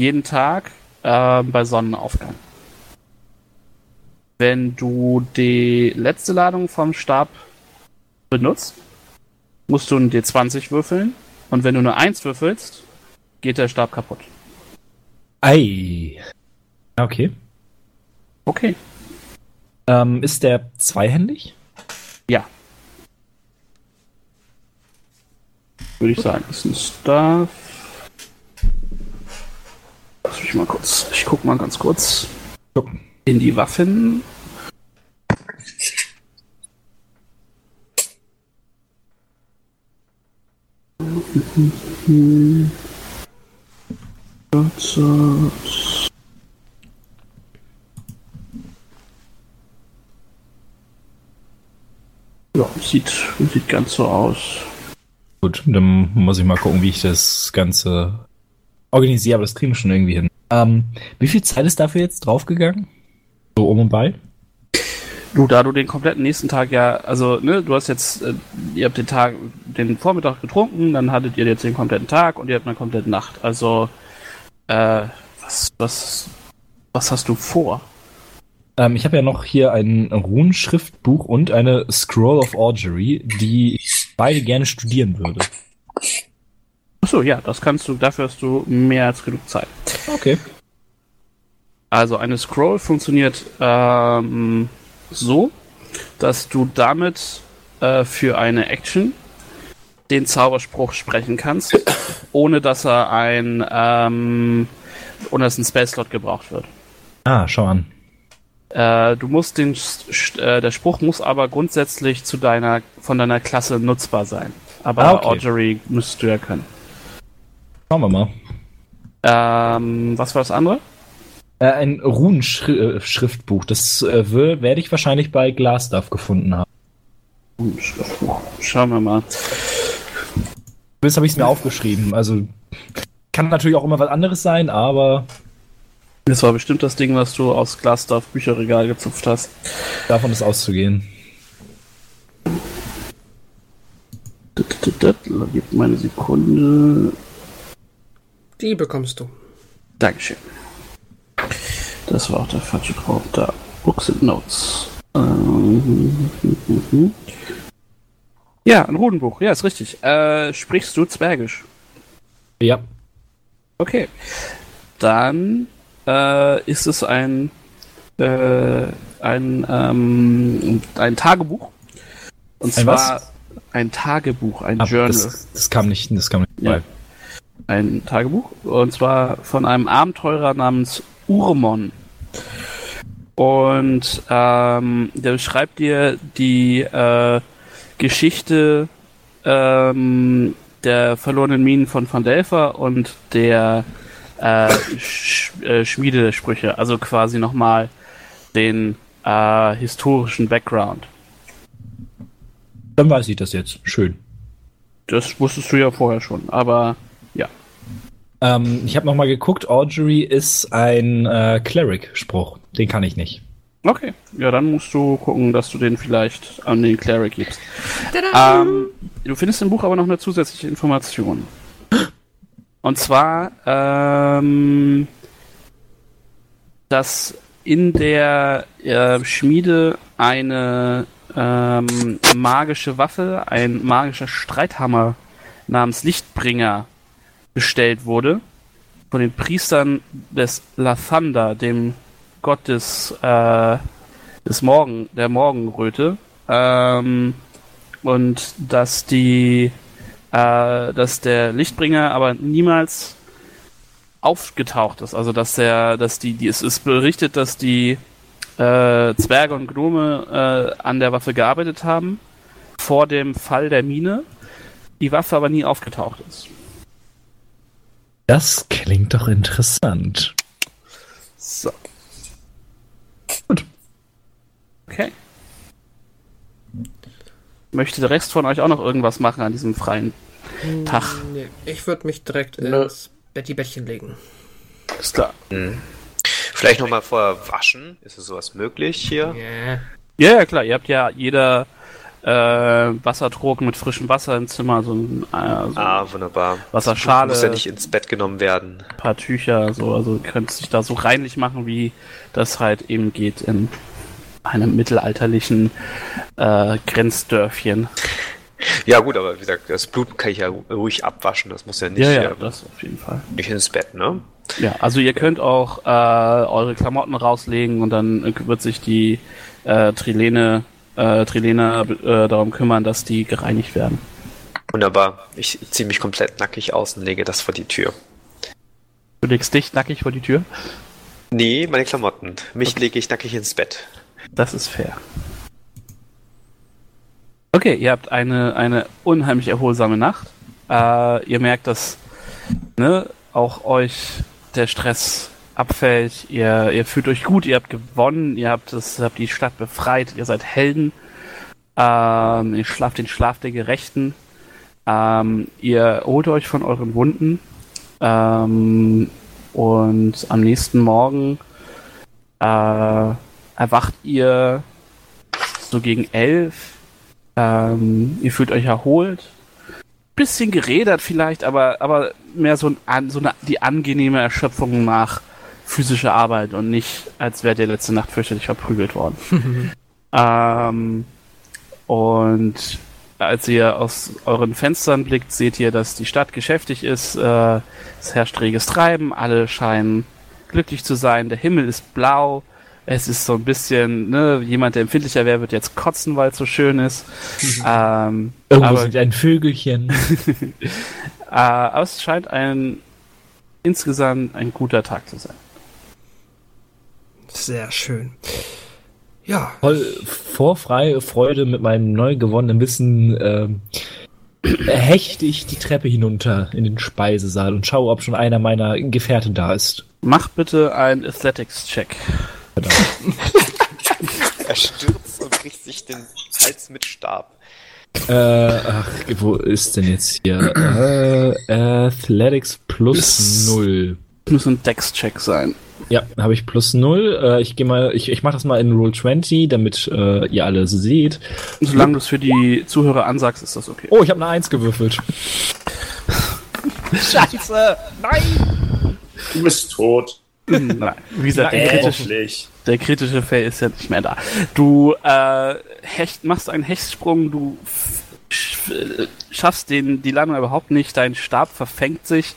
jeden Tag ähm, bei Sonnenaufgang. Wenn du die letzte Ladung vom Stab benutzt, musst du einen D20 würfeln. Und wenn du nur eins würfelst, geht der Stab kaputt. Ei. Okay. Okay. Ähm, ist der zweihändig? Ja. Würde ich sagen, ist ein Staff. Lass mich mal kurz. Ich guck mal ganz kurz in die Waffen. Ja, sieht, sieht ganz so aus. Gut, dann muss ich mal gucken, wie ich das Ganze organisiere, aber das kriegen wir schon irgendwie hin. Ähm, wie viel Zeit ist dafür jetzt draufgegangen? So um und bei? Du, da du den kompletten nächsten Tag ja, also, ne, du hast jetzt, äh, ihr habt den Tag, den Vormittag getrunken, dann hattet ihr jetzt den kompletten Tag und ihr habt eine komplette Nacht. Also, äh, was, was, was hast du vor? Ähm, ich habe ja noch hier ein Runenschriftbuch und eine Scroll of Augury, die ich beide gerne studieren würde. Achso, ja, das kannst du, dafür hast du mehr als genug Zeit. Okay. Also eine Scroll funktioniert ähm, so, dass du damit äh, für eine Action den Zauberspruch sprechen kannst, ohne dass er ein ähm, ohne dass ein Spellslot gebraucht wird. Ah, schau an. Äh, du musst den äh, der Spruch muss aber grundsätzlich zu deiner von deiner Klasse nutzbar sein. Aber Ah, okay. Augury müsstest du ja können. Schauen wir mal. Ähm, was war das andere? Äh, ein Runenschriftbuch. Das äh, will- werde ich wahrscheinlich bei Glasdorf gefunden haben. Schauen wir mal. Das habe ich es mir aufgeschrieben. Also kann natürlich auch immer was anderes sein, aber Das war bestimmt das Ding, was du aus Glasdorf Bücherregal gezupft hast. davon ist auszugehen. Gib meine Sekunde. Die bekommst du. Dankeschön. Das war auch der falsche drauf. Da. Books and Notes. Ähm, Ja, ein Rudenbuch. Ja, ist richtig. Äh, sprichst du Zwergisch? Ja. Okay. Dann äh, ist es ein äh, ein ähm, ein Tagebuch. Und Ein zwar was? ein Tagebuch, ein Aber Journal. das, das kam nicht, das kam nicht Ja. bei. ein Tagebuch und zwar von einem Abenteurer namens Urmon. Und ähm, der beschreibt dir die äh, Geschichte ähm, der verlorenen Minen von Van Delfer und der äh, Sch äh, Schmiedesprüche, also quasi nochmal den äh, historischen Background. Dann weiß ich das jetzt. Schön. Das wusstest du ja vorher schon, aber ja. Ähm, ich habe nochmal geguckt, Augury ist ein äh, Cleric-Spruch. Den kann ich nicht. Okay, ja, dann musst du gucken, dass du den vielleicht an den Cleric gibst. Ähm, du findest im Buch aber noch eine zusätzliche Information. Und zwar, ähm, dass in der äh, Schmiede eine ähm, magische Waffe, ein magischer Streithammer namens Lichtbringer bestellt wurde von den Priestern des Lathander, dem Gott des, äh, des Morgen, der Morgenröte. Ähm, und dass die, äh, dass der Lichtbringer aber niemals aufgetaucht ist. Also dass der, dass die, die es ist berichtet, dass die äh, Zwerge und Gnome äh, an der Waffe gearbeitet haben vor dem Fall der Mine, die Waffe aber nie aufgetaucht ist. Das klingt doch interessant. So. Gut. Okay. Möchte der Rest von euch auch noch irgendwas machen an diesem freien Tag? Nee, ich würde mich direkt Nö. ins Betty-Bettchen legen. Ist klar. Vielleicht nochmal vorher waschen. Ist es sowas möglich hier? Ja. Ja, ja, klar. Ihr habt ja jeder äh, Wassertrogen mit frischem Wasser im Zimmer, so ein, äh, so Ah, wunderbar. Wasserschale, Muss ja nicht ins Bett genommen werden. ein paar Tücher, so. Also ihr könnt sich da so reinlich machen, wie das halt eben geht in einem mittelalterlichen äh, Grenzdörfchen. Ja gut, aber wie gesagt, das Blut kann ich ja ruhig abwaschen. Das muss ja nicht, ja, ja, äh, das auf jeden Fall. nicht ins Bett, ne? Ja, also ihr könnt auch äh, eure Klamotten rauslegen und dann wird sich die äh, Trilene, äh, Trilena äh, darum kümmern, dass die gereinigt werden. Wunderbar. Ich ziehe mich komplett nackig aus und lege das vor die Tür. Du legst dich nackig vor die Tür. Nee, meine Klamotten. Mich lege ich nackig ins Bett. Das ist fair. Okay, ihr habt eine, eine unheimlich erholsame Nacht. Äh, ihr merkt, dass ne, auch euch der Stress abfällt. Ihr, ihr fühlt euch gut, ihr habt gewonnen, ihr habt, das, habt die Stadt befreit, ihr seid Helden. Ähm, ihr schlaft den Schlaf der Gerechten. Ähm, ihr erholt euch von euren Wunden. Ähm, und am nächsten Morgen äh, erwacht ihr so gegen elf. Ähm, ihr fühlt euch erholt. Bisschen gerädert vielleicht, aber, aber mehr so, ein, so eine, die angenehme Erschöpfung nach physischer Arbeit und nicht, als wärt ihr letzte Nacht fürchterlich verprügelt worden. (laughs) ähm, und als ihr aus euren Fenstern blickt, seht ihr, dass die Stadt geschäftig ist. Äh, es herrscht reges Treiben, alle scheinen glücklich zu sein. Der Himmel ist blau. Es ist so ein bisschen, ne, jemand, der empfindlicher wäre, wird jetzt kotzen, weil es so schön ist. (laughs) ähm, Irgendwo aber, sind ein Vögelchen. (laughs) äh, aber es scheint ein insgesamt ein guter Tag zu sein. Sehr schön. Ja, Voll vor freie Freude mit meinem neu gewonnenen Wissen ähm, hechte ich die Treppe hinunter in den Speisesaal und schaue, ob schon einer meiner Gefährten da ist. Mach bitte einen Athletics-Check. (laughs) Er stürzt und kriegt sich den Hals mit Stab. Äh, ach, wo ist denn jetzt hier? Äh, Athletics plus 0. Muss ein Dex-Check sein. Ja, habe ich plus 0. Äh, ich gehe mal, ich, ich mache das mal in Roll 20, damit äh, ihr alle seht. Solange du es für die Zuhörer ansagst, ist das okay. Oh, ich habe eine 1 gewürfelt. (laughs) Scheiße! Nein! Du bist tot. Nein. Wie gesagt, der kritische, Endlich. der kritische Fail ist ja nicht mehr da. Du äh, hecht, machst einen Hechtsprung, du schaffst den, die Landung überhaupt nicht, dein Stab verfängt sich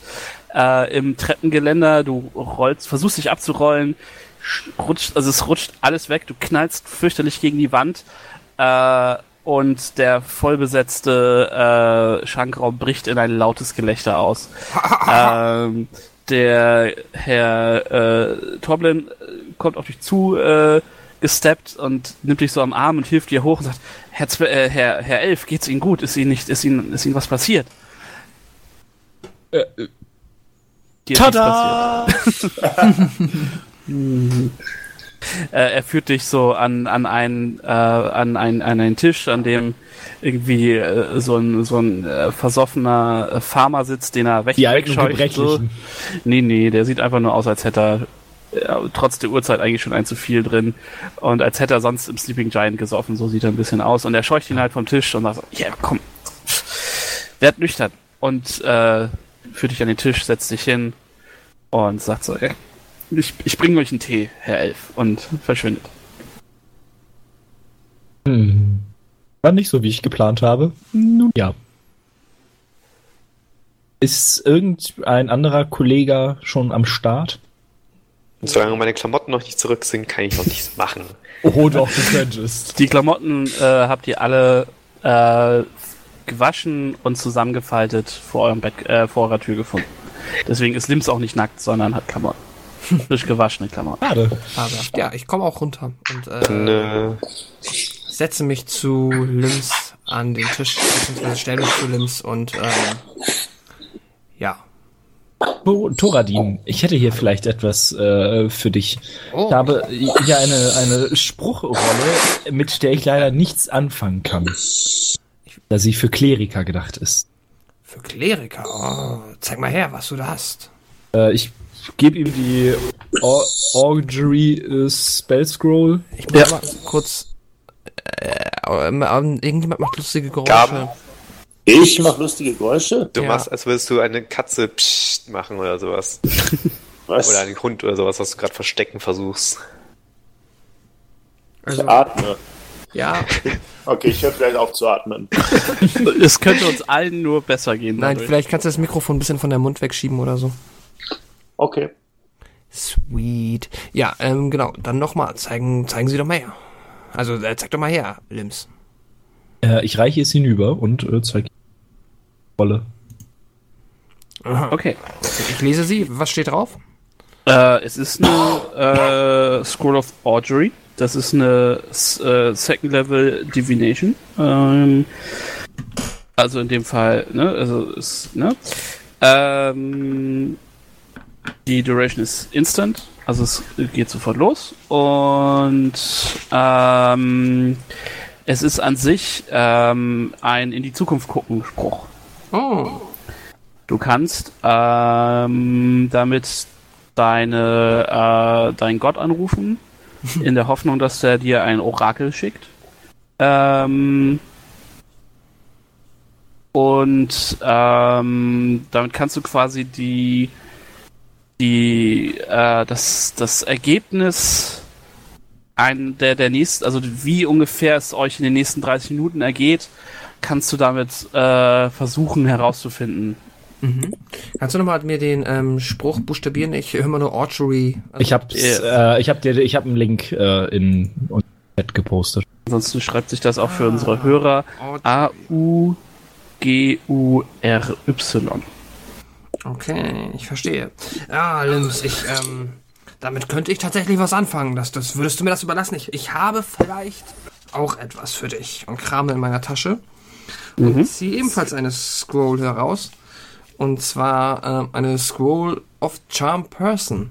äh, im Treppengeländer, du rollst, versuchst dich abzurollen, sch- rutscht, also es rutscht alles weg, du knallst fürchterlich gegen die Wand äh, und der vollbesetzte äh, Schankraum bricht in ein lautes Gelächter aus. (laughs) ähm, der Herr äh, Toblin äh, kommt auf dich zu äh, gesteppt und nimmt dich so am Arm und hilft dir hoch und sagt, Herr, Zwe äh, Herr, Herr Elf, geht's Ihnen gut? Ist Ihnen nicht, ist Ihnen, ist Ihnen was passiert? Äh, Dir ist nichts Tada! (laughs) (laughs) (laughs) Äh, er führt dich so an, an, einen, äh, an, einen, an einen Tisch, an dem irgendwie äh, so ein, so ein äh, versoffener äh, Farmer sitzt, den er weg, Die wegscheucht. So. Nee, nee, der sieht einfach nur aus, als hätte er trotz der Uhrzeit eigentlich schon ein zu viel drin und als hätte er sonst im Sleeping Giant gesoffen, so sieht er ein bisschen aus und er scheucht ihn halt vom Tisch und sagt so, ja, komm, werd nüchtern und äh, führt dich an den Tisch, setzt dich hin und sagt so, ja, ich, ich bringe euch einen Tee, Herr Elf und verschwindet. Hm. War nicht so, wie ich geplant habe. Nun ja. Ist irgendein anderer Kollege schon am Start? Solange meine Klamotten noch nicht zurück sind, kann ich noch nichts machen. Oh doch, du könntest. Die Klamotten äh, habt ihr alle äh, gewaschen und zusammengefaltet vor eurem Bett, äh, vor eurer Tür gefunden. Deswegen ist Lims auch nicht nackt, sondern hat Klamotten. (laughs) Frisch gewaschene Klamotten. Schade. Aber ja, ich komme auch runter und äh, äh, setze mich zu Lims an den Tisch, beziehungsweise stelle mich zu Lims und ähm, ja. Oh, Toradin, ich hätte hier vielleicht etwas äh, für dich. Oh, Ich habe hier eine, eine Spruchrolle, mit der ich leider nichts anfangen kann. Da sie für Kleriker gedacht ist. für Kleriker. Oh, zeig mal her, was du da hast. Äh, ich gebe ihm die Augury Spell Scroll. Ich muss mal kurz. Äh, irgendjemand macht lustige Geräusche. Gaben. Ich mache lustige Geräusche. du Ja. machst, als würdest du eine Katze psst machen oder sowas. (laughs) Was? Oder einen Hund oder sowas, was du gerade verstecken versuchst. Ich Also, atme. ja, (laughs) Okay, ich höre vielleicht auf zu atmen. (laughs) Es könnte uns allen nur besser gehen. nein, dadurch. vielleicht kannst du das Mikrofon ein bisschen von deinem Mund wegschieben oder so. Okay. Sweet. Ja, ähm, genau. Dann nochmal. Zeigen, zeigen Sie doch mal her. Also, äh, zeig doch mal her, Lims. Äh, ich reiche es hinüber und äh, zeige die Rolle. Aha. Okay. Ich lese sie. Was steht drauf? Äh, es ist eine äh, Scroll of Augury. Das ist eine äh, Second Level Divination. Ähm, also in dem Fall, ne, also ist, ne? Ähm, die Duration ist instant, also es geht sofort los. Und ähm, es ist an sich ähm, ein in die Zukunft gucken Spruch. Oh. Du kannst ähm, damit deine, äh, deinen Gott anrufen, (laughs) in der Hoffnung, dass er dir ein Orakel schickt. Ähm, und ähm, damit kannst du quasi die, die, äh, das, das Ergebnis ein, der, der nächsten, also wie ungefähr es euch in den nächsten 30 Minuten ergeht, kannst du damit äh, versuchen herauszufinden. Mhm. Kannst du nochmal mir den ähm, Spruch buchstabieren? Ich höre immer nur Archery. Also, Ich habe äh, ich hab dir, ich habe einen Link äh, in unser Chat gepostet. Ansonsten schreibt sich das auch für unsere Hörer A-U-G-U-R-Y. Okay, ich verstehe. Ja, Lims, ich, ähm, damit könnte ich tatsächlich was anfangen. Das, das würdest du mir das überlassen. Ich, ich habe vielleicht auch etwas für dich und krame in meiner Tasche und ziehe ebenfalls eine Scroll heraus. Und zwar ähm, eine Scroll of Charm Person.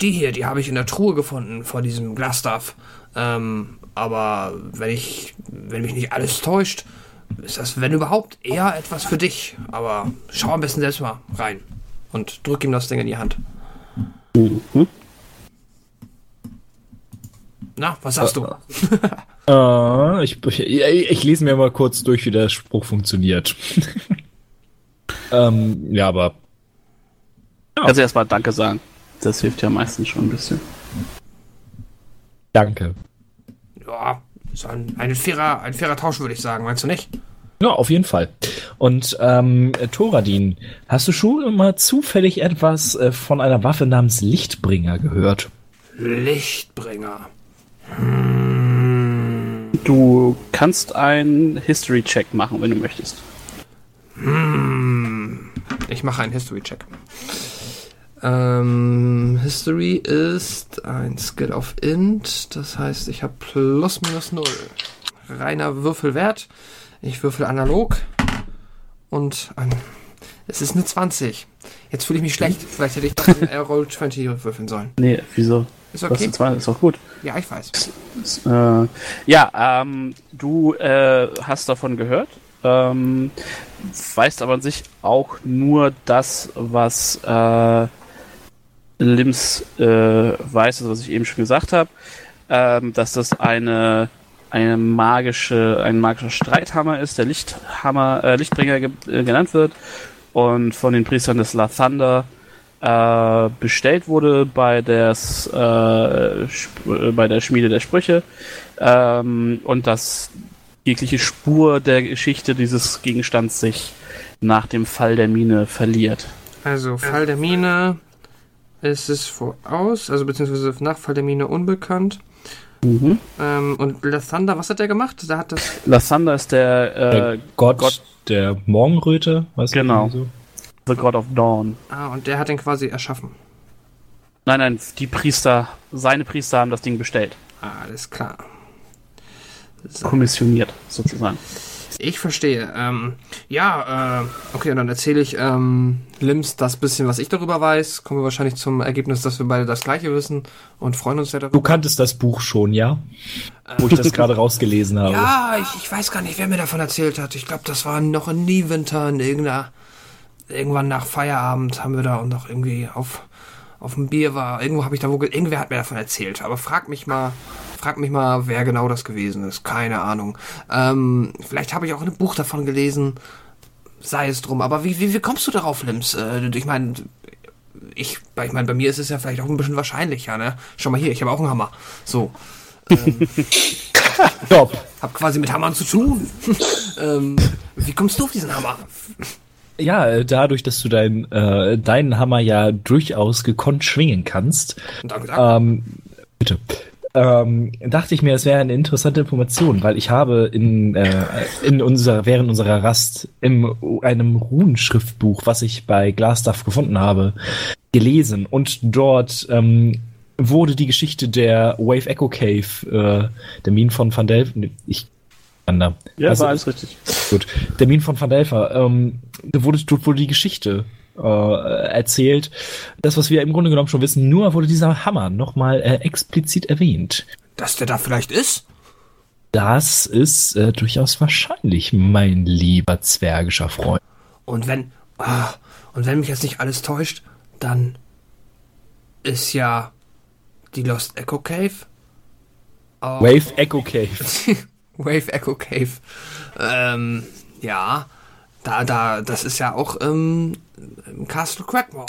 die hier, die habe ich in der Truhe gefunden vor diesem Glasstaff. Ähm, aber wenn ich, wenn mich nicht alles täuscht, ist das, wenn überhaupt, eher etwas für dich. Aber schau am besten selbst mal rein und drück ihm das Ding in die Hand. Mhm. Na, was sagst du? Äh, ich, ich, ich lese mir mal kurz durch, wie der Spruch funktioniert. (laughs) ähm, ja, aber Also erstmal Danke sagen. Das hilft ja meistens schon ein bisschen. danke. Ja, ist ein, ein, fairer, ein fairer Tausch, würde ich sagen, meinst du nicht? Ja, auf jeden Fall. Und ähm, Thoradin, hast du schon mal zufällig etwas äh, von einer Waffe namens Lichtbringer gehört? Lichtbringer. Du kannst einen History-Check machen, wenn du möchtest. Ich mache einen History-Check. Ähm, History ist ein Skill of Int, das heißt, ich habe plus minus null. Reiner Würfelwert. Ich würfel analog und ein, es ist eine 20. Jetzt fühle ich mich schlecht. Vielleicht hätte ich doch einen Roll 20 würfeln sollen. Nee, wieso? Ist okay? ist, ist auch gut. Ja, ich weiß. Äh, ja, ähm, du äh, hast davon gehört, ähm, weißt aber an sich auch nur das, was äh, Lims äh, weiß, also was ich eben schon gesagt habe, ähm, dass das eine eine magische, ein magischer Streithammer ist, der Lichthammer, äh, Lichtbringer ge äh, genannt wird und von den Priestern des Lathander äh, bestellt wurde bei, des, äh, äh, bei der Schmiede der Sprüche ähm, und dass jegliche Spur der Geschichte dieses Gegenstands sich nach dem Fall der Mine verliert. Also, Fall der Mine ist es voraus, also beziehungsweise nach Fall der Mine unbekannt. Mhm. Ähm, und Lathander, was hat er gemacht? Da hat das. Lathander ist der, äh, der Gott, Gott- der Morgenröte, weißt du, Genau. irgendwie The God of Dawn. Ah, und der hat den quasi erschaffen. Nein, nein, die Priester, seine Priester haben das Ding bestellt. Ah, alles klar. So, Kommissioniert, sozusagen. Ich verstehe. Ähm, ja, äh, okay, und dann erzähle ich ähm, Lims das bisschen, was ich darüber weiß. Kommen wir wahrscheinlich zum Ergebnis, dass wir beide das Gleiche wissen und freuen uns sehr Du darüber. kanntest das Buch schon, ja? Wo ich das (laughs) gerade rausgelesen habe. Ja, ich, ich weiß gar nicht, wer mir davon erzählt hat. Ich glaube, das war noch in Niewinter in irgendeiner. Irgendwann nach Feierabend haben wir da und noch irgendwie auf, auf dem Bier war. Irgendwo habe ich da wo. ge- Irgendwer hat mir davon erzählt. Aber frag mich mal. Frag mich mal, wer genau das gewesen ist. Keine Ahnung. Ähm, vielleicht habe ich auch in einem Buch davon gelesen. Sei es drum. Aber wie, wie, wie kommst du darauf, Lims? Äh, ich meine, ich, ich meine, bei mir ist es ja vielleicht auch ein bisschen wahrscheinlicher, ne? Schau mal hier, ich habe auch einen Hammer. So. (laughs) Stopp. Hab quasi mit Hammern zu tun. (laughs) ähm, wie kommst du auf diesen Hammer? Ja, äh, dadurch, dass du dein, äh, deinen Hammer ja durchaus gekonnt schwingen kannst, Danke, danke. ähm, bitte, ähm, dachte ich mir, es wäre eine interessante Information, weil ich habe in, äh, in unserer, während unserer Rast in einem Runenschriftbuch, was ich bei Glasstuff gefunden habe, gelesen und dort ähm, wurde die Geschichte der Wave Echo Cave, äh, der Minen von Van Delft, ich. Ja, Also- war alles richtig. Gut. Der Minen von Van Delfer. Ähm, da wurde, dort wurde die Geschichte äh, erzählt. Das, was wir im Grunde genommen schon wissen, nur wurde dieser Hammer nochmal äh, explizit erwähnt. Dass der da vielleicht ist? Das ist äh, durchaus wahrscheinlich, mein lieber zwergischer Freund. Und wenn, ah, und wenn mich jetzt nicht alles täuscht, dann ist ja die Lost Echo Cave. auch- Wave Echo Cave. (laughs) Wave Echo Cave. Ähm, ja, da, da, das ist ja auch ähm, im Castle Crackmore.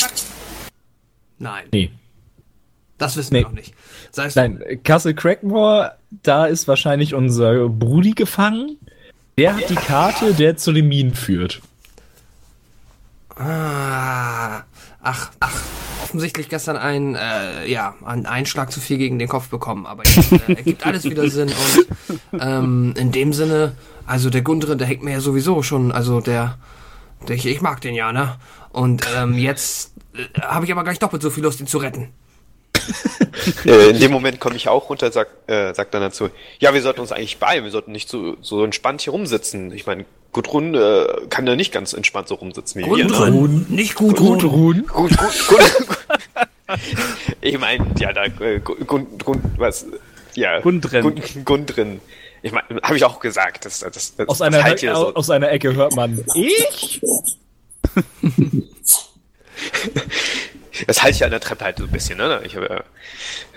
Nein, Nee. das wissen Nee. wir noch nicht. Es Nein, Castle Crackmore, da ist wahrscheinlich unser Brudi gefangen. Der hat die Karte, der zu den Minen führt. Ah, ach, ach, offensichtlich gestern ein, äh, ja, einen Einschlag zu viel gegen den Kopf bekommen, aber jetzt äh, ergibt alles wieder (laughs) Sinn und ähm, in dem Sinne, also der Gundren, der hängt mir ja sowieso schon, also der, der ich, ich mag den ja, ne? Und ähm, jetzt äh, habe ich aber gleich doppelt so viel Lust, ihn zu retten. (laughs) In dem Moment komme ich auch runter, sag, äh, sag dann dazu, ja, wir sollten uns eigentlich beeilen, wir sollten nicht so, so entspannt hier rumsitzen. Ich meine, Gudrun äh, kann ja nicht ganz entspannt so rumsitzen wie wir. Gundren, nicht gut, Gudrun. Gudrun. Gut, gut, gut. (laughs) Ich meine, ja, da, äh, Gund, was, ja. Gundren. Gund, Gundren. Ich meine, habe ich auch gesagt. Das, das, das, Aus einer, das halt hier so. aus einer Ecke hört man. Ich? Das halte ich an der Treppe halt so ein bisschen, ne? Ich habe,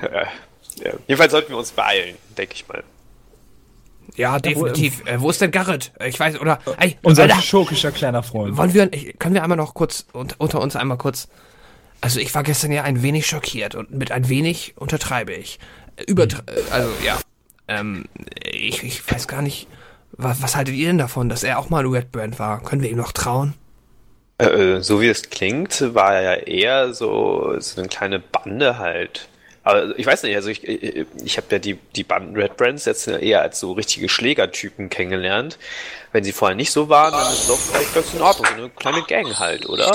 äh, äh. Jedenfalls sollten wir uns beeilen, denke ich mal. Ja, definitiv. Äh, wo ist denn Garrett? Ich weiß, oder. Ey, Unser Alter, schurkischer kleiner Freund. wollen wir, können wir einmal noch kurz un- unter uns einmal kurz. Also ich war gestern ja ein wenig schockiert und mit ein wenig untertreibe ich. Über, also ja, ähm, ich, ich weiß gar nicht, was, was haltet ihr denn davon, dass er auch mal ein Red Brand war? Können wir ihm noch trauen? Äh, so wie es klingt, war er ja eher so, so eine kleine Bande halt. Aber ich weiß nicht, also ich, ich, ich habe ja die, die Banden Red Brands jetzt eher als so richtige Schlägertypen kennengelernt. Wenn sie vorher nicht so waren, dann ist es doch vielleicht ganz in Ordnung. So eine kleine Gang halt, oder?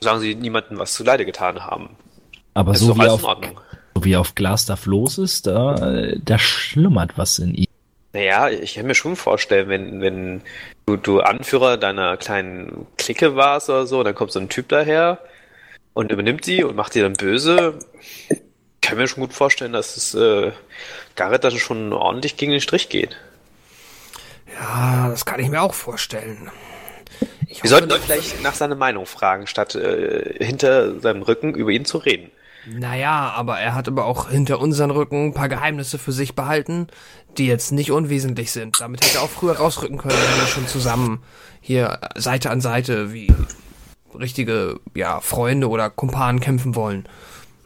Sagen sie niemandem was zuleide getan haben. Aber Ist so wie, auf, so wie auf Glasdorf los ist, da, da schlummert was in ihm. Naja, ich kann mir schon vorstellen, wenn, wenn du, du Anführer deiner kleinen Clique warst oder so, dann kommt so ein Typ daher und übernimmt die und macht die dann böse. Kann mir schon gut vorstellen, dass es äh, Garrett dann schon ordentlich gegen den Strich geht. Ja, das kann ich mir auch vorstellen. Ich Wir sollten ihn vielleicht nach seiner Meinung fragen, statt äh, hinter seinem Rücken über ihn zu reden. Naja, aber er hat aber auch hinter unseren Rücken ein paar Geheimnisse für sich behalten, die jetzt nicht unwesentlich sind. Damit hätte er auch früher rausrücken können, wenn wir schon zusammen hier Seite an Seite wie richtige, ja, Freunde oder Kumpanen kämpfen wollen.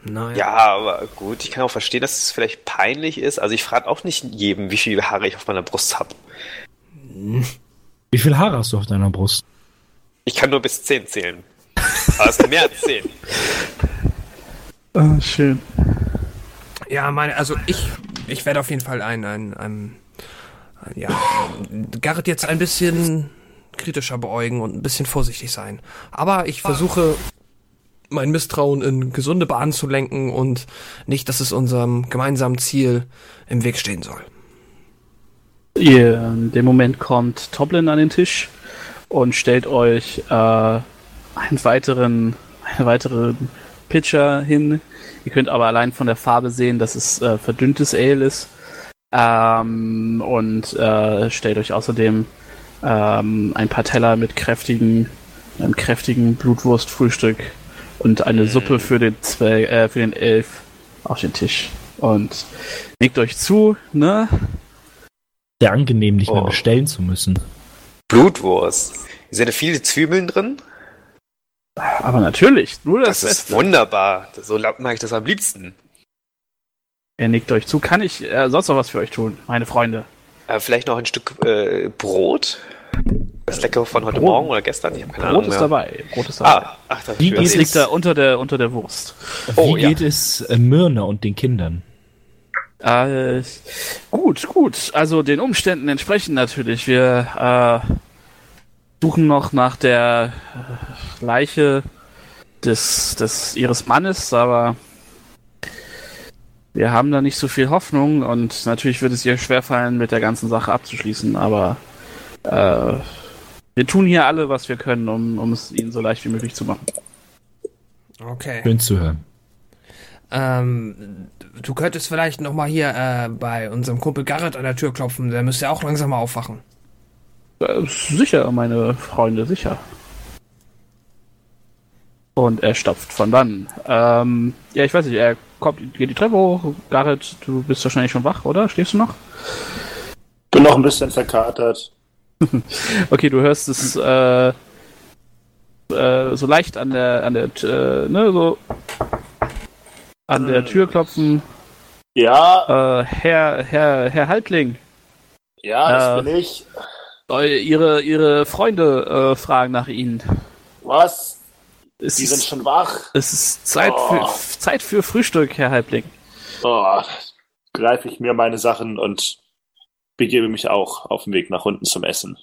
Naja. Ja, aber gut, ich kann auch verstehen, dass es vielleicht peinlich ist. Also ich frage auch nicht jedem, wie viele Haare ich auf meiner Brust habe. Wie viel Haare hast du auf deiner Brust? Ich kann nur bis 10 zählen. Aber es sind mehr als 10. Ah, schön. Ja, meine, also ich, ich werde auf jeden Fall ein, ein, ein, ein ja, Garrett jetzt ein bisschen kritischer beäugen und ein bisschen vorsichtig sein. Aber ich versuche, mein Misstrauen in gesunde Bahnen zu lenken und nicht, dass es unserem gemeinsamen Ziel im Weg stehen soll. Ihr, in dem Moment kommt Toblin an den Tisch und stellt euch äh, einen weiteren, einen weiteren Pitcher hin. Ihr könnt aber allein von der Farbe sehen, dass es äh, verdünntes Ale ist. Ähm, und äh, stellt euch außerdem ähm, ein paar Teller mit kräftigen, einem kräftigen Blutwurstfrühstück und eine Suppe für den Zwei, äh, für den Elf auf den Tisch. Und legt euch zu, ne? Sehr angenehm, nicht mehr Oh. bestellen zu müssen. Blutwurst. Sind da viele Zwiebeln drin? Aber natürlich, nur das, Das ist Beste. wunderbar. So laut mag ich das am liebsten. Er nickt euch zu. Kann ich äh, sonst noch was für euch tun, meine Freunde? Äh, vielleicht noch ein Stück äh, Brot? Das lecker von heute Brot. Morgen oder gestern? Ich habe keine Brot Ahnung ist mehr. dabei. Brot ist dabei. Ah, ach, das Wie ist geht's? liegt da unter der, unter der Wurst. Oh, Wie ja. geht es äh, Myrna und den Kindern? Äh, gut, gut. Also den Umständen entsprechend natürlich. Wir äh, suchen noch nach der äh, Leiche des, des ihres Mannes, aber wir haben da nicht so viel Hoffnung und natürlich wird es ihr schwerfallen, mit der ganzen Sache abzuschließen, aber äh, wir tun hier alle, was wir können, um, um es ihnen so leicht wie möglich zu machen. Okay. Schön zu hören. Ähm, du könntest vielleicht noch mal hier äh, bei unserem Kumpel Garrett an der Tür klopfen. Der müsste ja auch langsam mal aufwachen. Äh, sicher, meine Freunde, sicher. Und er stopft von dann. Ähm, ja, ich weiß nicht, er kommt, geht die Treppe hoch. Garrett, du bist wahrscheinlich schon wach, oder? Stehst du noch? Bin noch ein bisschen verkatert. (laughs) Okay, du hörst es äh, äh, so leicht an der, an der, äh, ne, so an der Tür klopfen. Ja, Äh, Herr, Herr, Herr Haltling, ja, das Äh, bin ich. ihre, ihre Freunde äh, fragen nach Ihnen. Was? Es Die sind ist, schon wach. es ist Zeit, Oh. für, Zeit für Frühstück, Herr Halbling. Oh, greife ich mir meine Sachen und begebe mich auch auf den Weg nach unten zum Essen.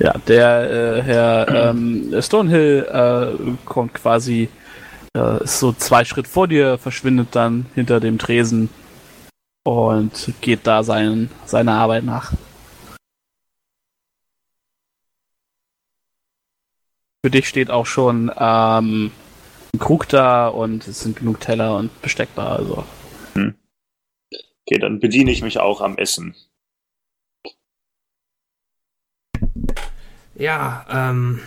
Ja, der äh, Herr ähm, Stonehill äh, kommt quasi, äh, ist so zwei Schritt vor dir, verschwindet dann hinter dem Tresen und geht da sein, seiner Arbeit nach. Für dich steht auch schon ähm, ein Krug da und es sind genug Teller und Besteck da. Also. Okay, dann bediene ich mich auch am Essen. Ja, ähm.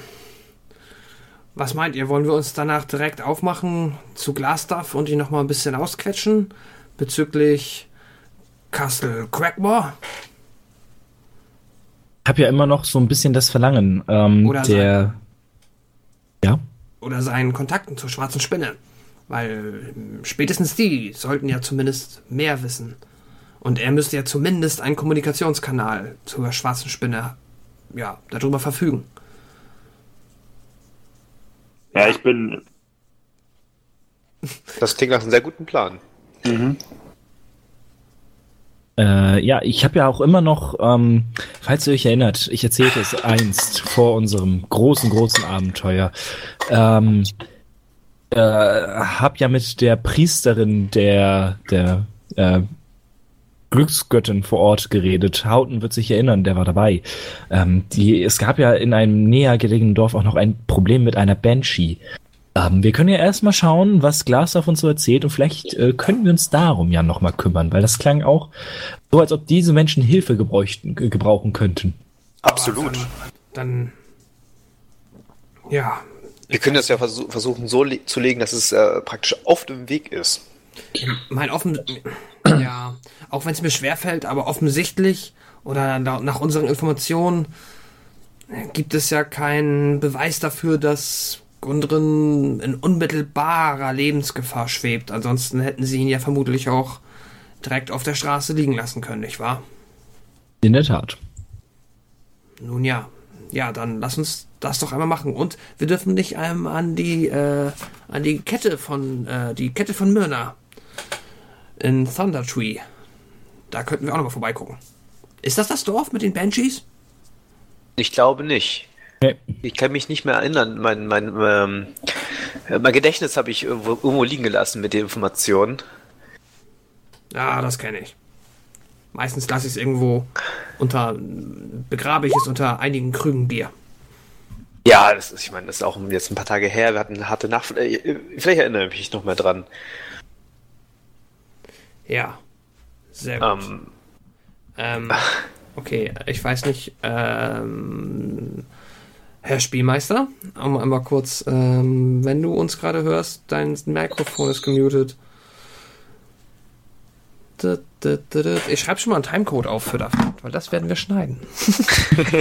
Was meint ihr? Wollen wir uns danach direkt aufmachen zu Glasstuff und ihn nochmal ein bisschen ausquetschen bezüglich Castle Crackmore? Ich habe ja immer noch so ein bisschen das Verlangen. Ähm, Oder der. Ja. Oder seinen Kontakten zur schwarzen Spinne? Weil ähm, spätestens die sollten ja zumindest mehr wissen. Und er müsste ja zumindest einen Kommunikationskanal zur schwarzen Spinne, ja, darüber verfügen. Ja, ich bin. (laughs) Das klingt nach einem sehr guten Plan. Mhm. Äh, ja, ich habe ja auch immer noch, ähm, falls ihr euch erinnert, ich erzählte es einst vor unserem großen, großen Abenteuer. Ähm, äh, hab ja mit der Priesterin der, der äh, Glücksgöttin vor Ort geredet. Hauten wird sich erinnern, der war dabei. Ähm, die, es gab ja in einem näher gelegenen Dorf auch noch ein Problem mit einer Banshee. Ähm, wir können ja erstmal schauen, was Glas davon so erzählt und vielleicht äh, können wir uns darum ja nochmal kümmern, weil das klang auch so, als ob diese Menschen Hilfe ge- gebrauchen könnten. Absolut. Dann. Ja, Wir können das ja versuch versuchen so le zu legen, dass es äh, praktisch auf dem Weg ist. mein offen. Ja, auch wenn es mir schwerfällt, aber offensichtlich oder nach unseren Informationen äh, gibt es ja keinen Beweis dafür, dass Gundren in unmittelbarer Lebensgefahr schwebt. Ansonsten hätten sie ihn ja vermutlich auch direkt auf der Straße liegen lassen können, nicht wahr? In der Tat. Nun ja. Ja, dann lass uns das doch einmal machen. Und wir dürfen nicht ähm, an die äh, an die Kette von äh, die Kette von Myrna in Thunder Tree. Da könnten wir auch noch mal vorbeigucken. Ist das das Dorf mit den Banshees? Ich glaube nicht. Nee. Ich kann mich nicht mehr erinnern. Mein, mein, ähm, äh, mein Gedächtnis habe ich irgendwo, irgendwo liegen gelassen mit den Informationen. Ja, das kenne ich. Meistens lasse ich es irgendwo unter begrabe ich es unter einigen Krügen Bier. Ja, das ist, ich meine, das ist auch jetzt ein paar Tage her. Wir hatten eine harte Nacht. Äh, Vielleicht erinnere ich mich noch mal dran. Ja. Sehr gut. Ähm, Ähm, okay, ich weiß nicht, ähm, Herr Spielmeister, um einmal kurz, ähm, wenn du uns gerade hörst, dein Mikrofon ist gemutet. Ich schreibe schon mal einen Timecode auf für das, weil das werden wir schneiden.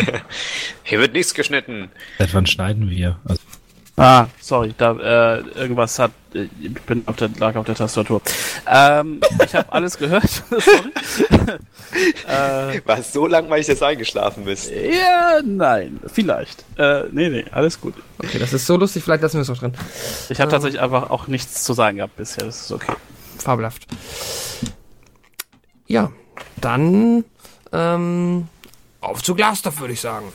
(laughs) hier wird nichts geschnitten. Seit wann schneiden wir? Also, Ah, sorry, da äh, irgendwas hat, äh, ich bin auf der, lag auf der Tastatur. Ähm, ich habe alles gehört. (laughs) sorry. (laughs) äh, War es so lang, weil ich jetzt eingeschlafen bist? ja, nein, vielleicht. Äh, nee, nee, alles gut. Okay, das ist so lustig, vielleicht lassen wir es noch drin. Ich habe tatsächlich einfach auch nichts zu sagen gehabt bisher. Das ist okay. Fabelhaft. Ja, dann ähm, auf zu Glasdorf, würde ich sagen.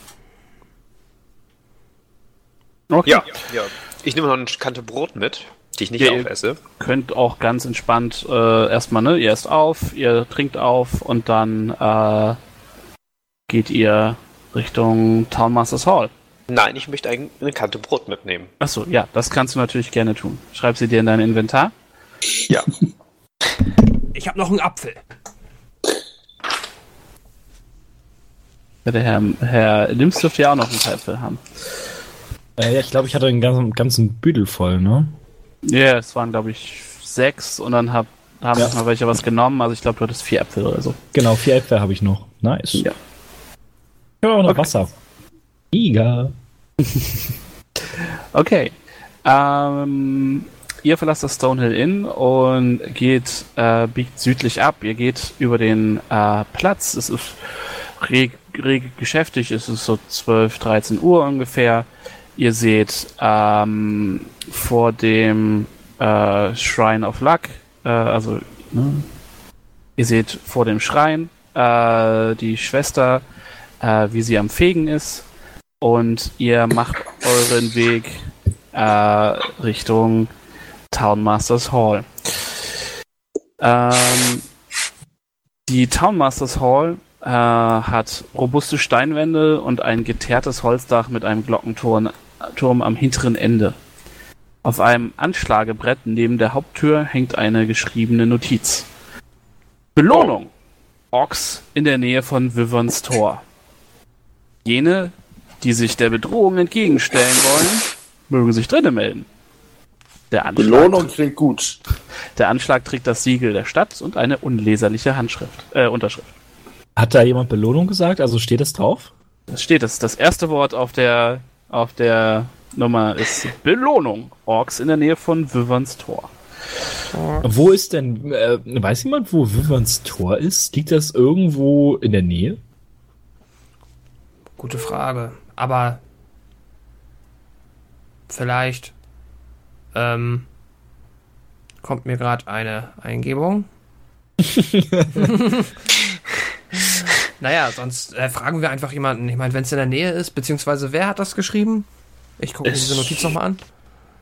Okay. Ja, ja. Ich nehme noch eine Kante Brot mit, die ich nicht Ja, ihr- aufesse. Könnt auch ganz entspannt äh, erstmal, ne? Ihr esst auf, ihr trinkt auf und dann äh, geht ihr Richtung Townmasters Hall. Nein, ich möchte ein- eine Kante Brot mitnehmen. Achso, ja, das kannst du natürlich gerne tun. Schreib sie dir in dein Inventar. Ja. Ich habe noch einen Apfel. Ja, Der Herr, Herr Lims dürfte ja auch noch einen Teil haben. Äh, ja, ich glaube, ich hatte einen ganzen, ganzen Büdel voll, ne? Ja, es waren, glaube ich, sechs und dann hab, haben Ja. mal welche was genommen. Also ich glaube, du hattest vier Äpfel oder so. Genau, vier Äpfel habe ich noch. Nice. Ja. Ich habe auch noch Okay. Wasser. Mega. (laughs) Okay. Ähm, ihr verlasst das Stonehill Inn und geht, äh, biegt südlich ab. Ihr geht über den äh, Platz. Es ist reg, reg geschäftig. Es ist so 12, 13 Uhr ungefähr. Ihr seht ähm, vor dem äh, Shrine of Luck, äh, also ne? ihr seht vor dem Schrein äh, die Schwester, äh, wie sie am Fegen ist und ihr macht euren Weg äh, Richtung Townmasters Hall. Ähm, die Townmasters Hall äh, hat robuste Steinwände und ein geteertes Holzdach mit einem Glockenturm Turm am hinteren Ende. Auf einem Anschlagebrett neben der Haupttür hängt eine geschriebene Notiz. Belohnung! Orks in der Nähe von Wyverns Tor. Jene, die sich der Bedrohung entgegenstellen wollen, mögen sich drinnen melden. Der Anschlag, Belohnung klingt gut. der Anschlag trägt das Siegel der Stadt und eine unleserliche Handschrift, äh, Unterschrift. Hat da jemand Belohnung gesagt? Also steht es drauf? Das steht es. Das erste Wort auf der, auf der Nummer ist Belohnung. Orks in der Nähe von Wyverns Tor. Wo ist denn, äh, weiß jemand, wo Wyverns Tor ist? Liegt das irgendwo in der Nähe? Gute Frage. Aber vielleicht ähm, kommt mir gerade eine Eingebung. (laughs) (laughs) naja, sonst äh, fragen wir einfach jemanden. Ich meine, wenn es in der Nähe ist, beziehungsweise wer hat das geschrieben? Ich gucke mir Es- diese Notiz nochmal an.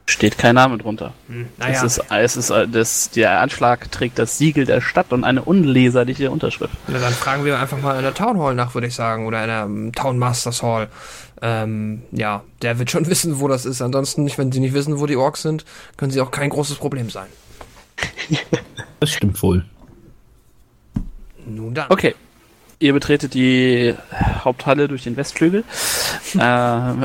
Steht kein Name drunter. Hm, Es naja, ist, es ist, äh, das, der Anschlag trägt das Siegel der Stadt und eine unleserliche Unterschrift. na, dann fragen wir einfach mal in der Town Hall nach, würde ich sagen. Oder in der ähm, Town Masters Hall. Ähm, ja, der wird schon (laughs) wissen, wo das ist. Ansonsten, nicht, wenn sie nicht wissen, wo die Orks sind, können sie auch kein großes Problem sein. Das stimmt wohl. Nun dann. Okay. Ihr betretet die Haupthalle durch den Westflügel. (laughs) ähm,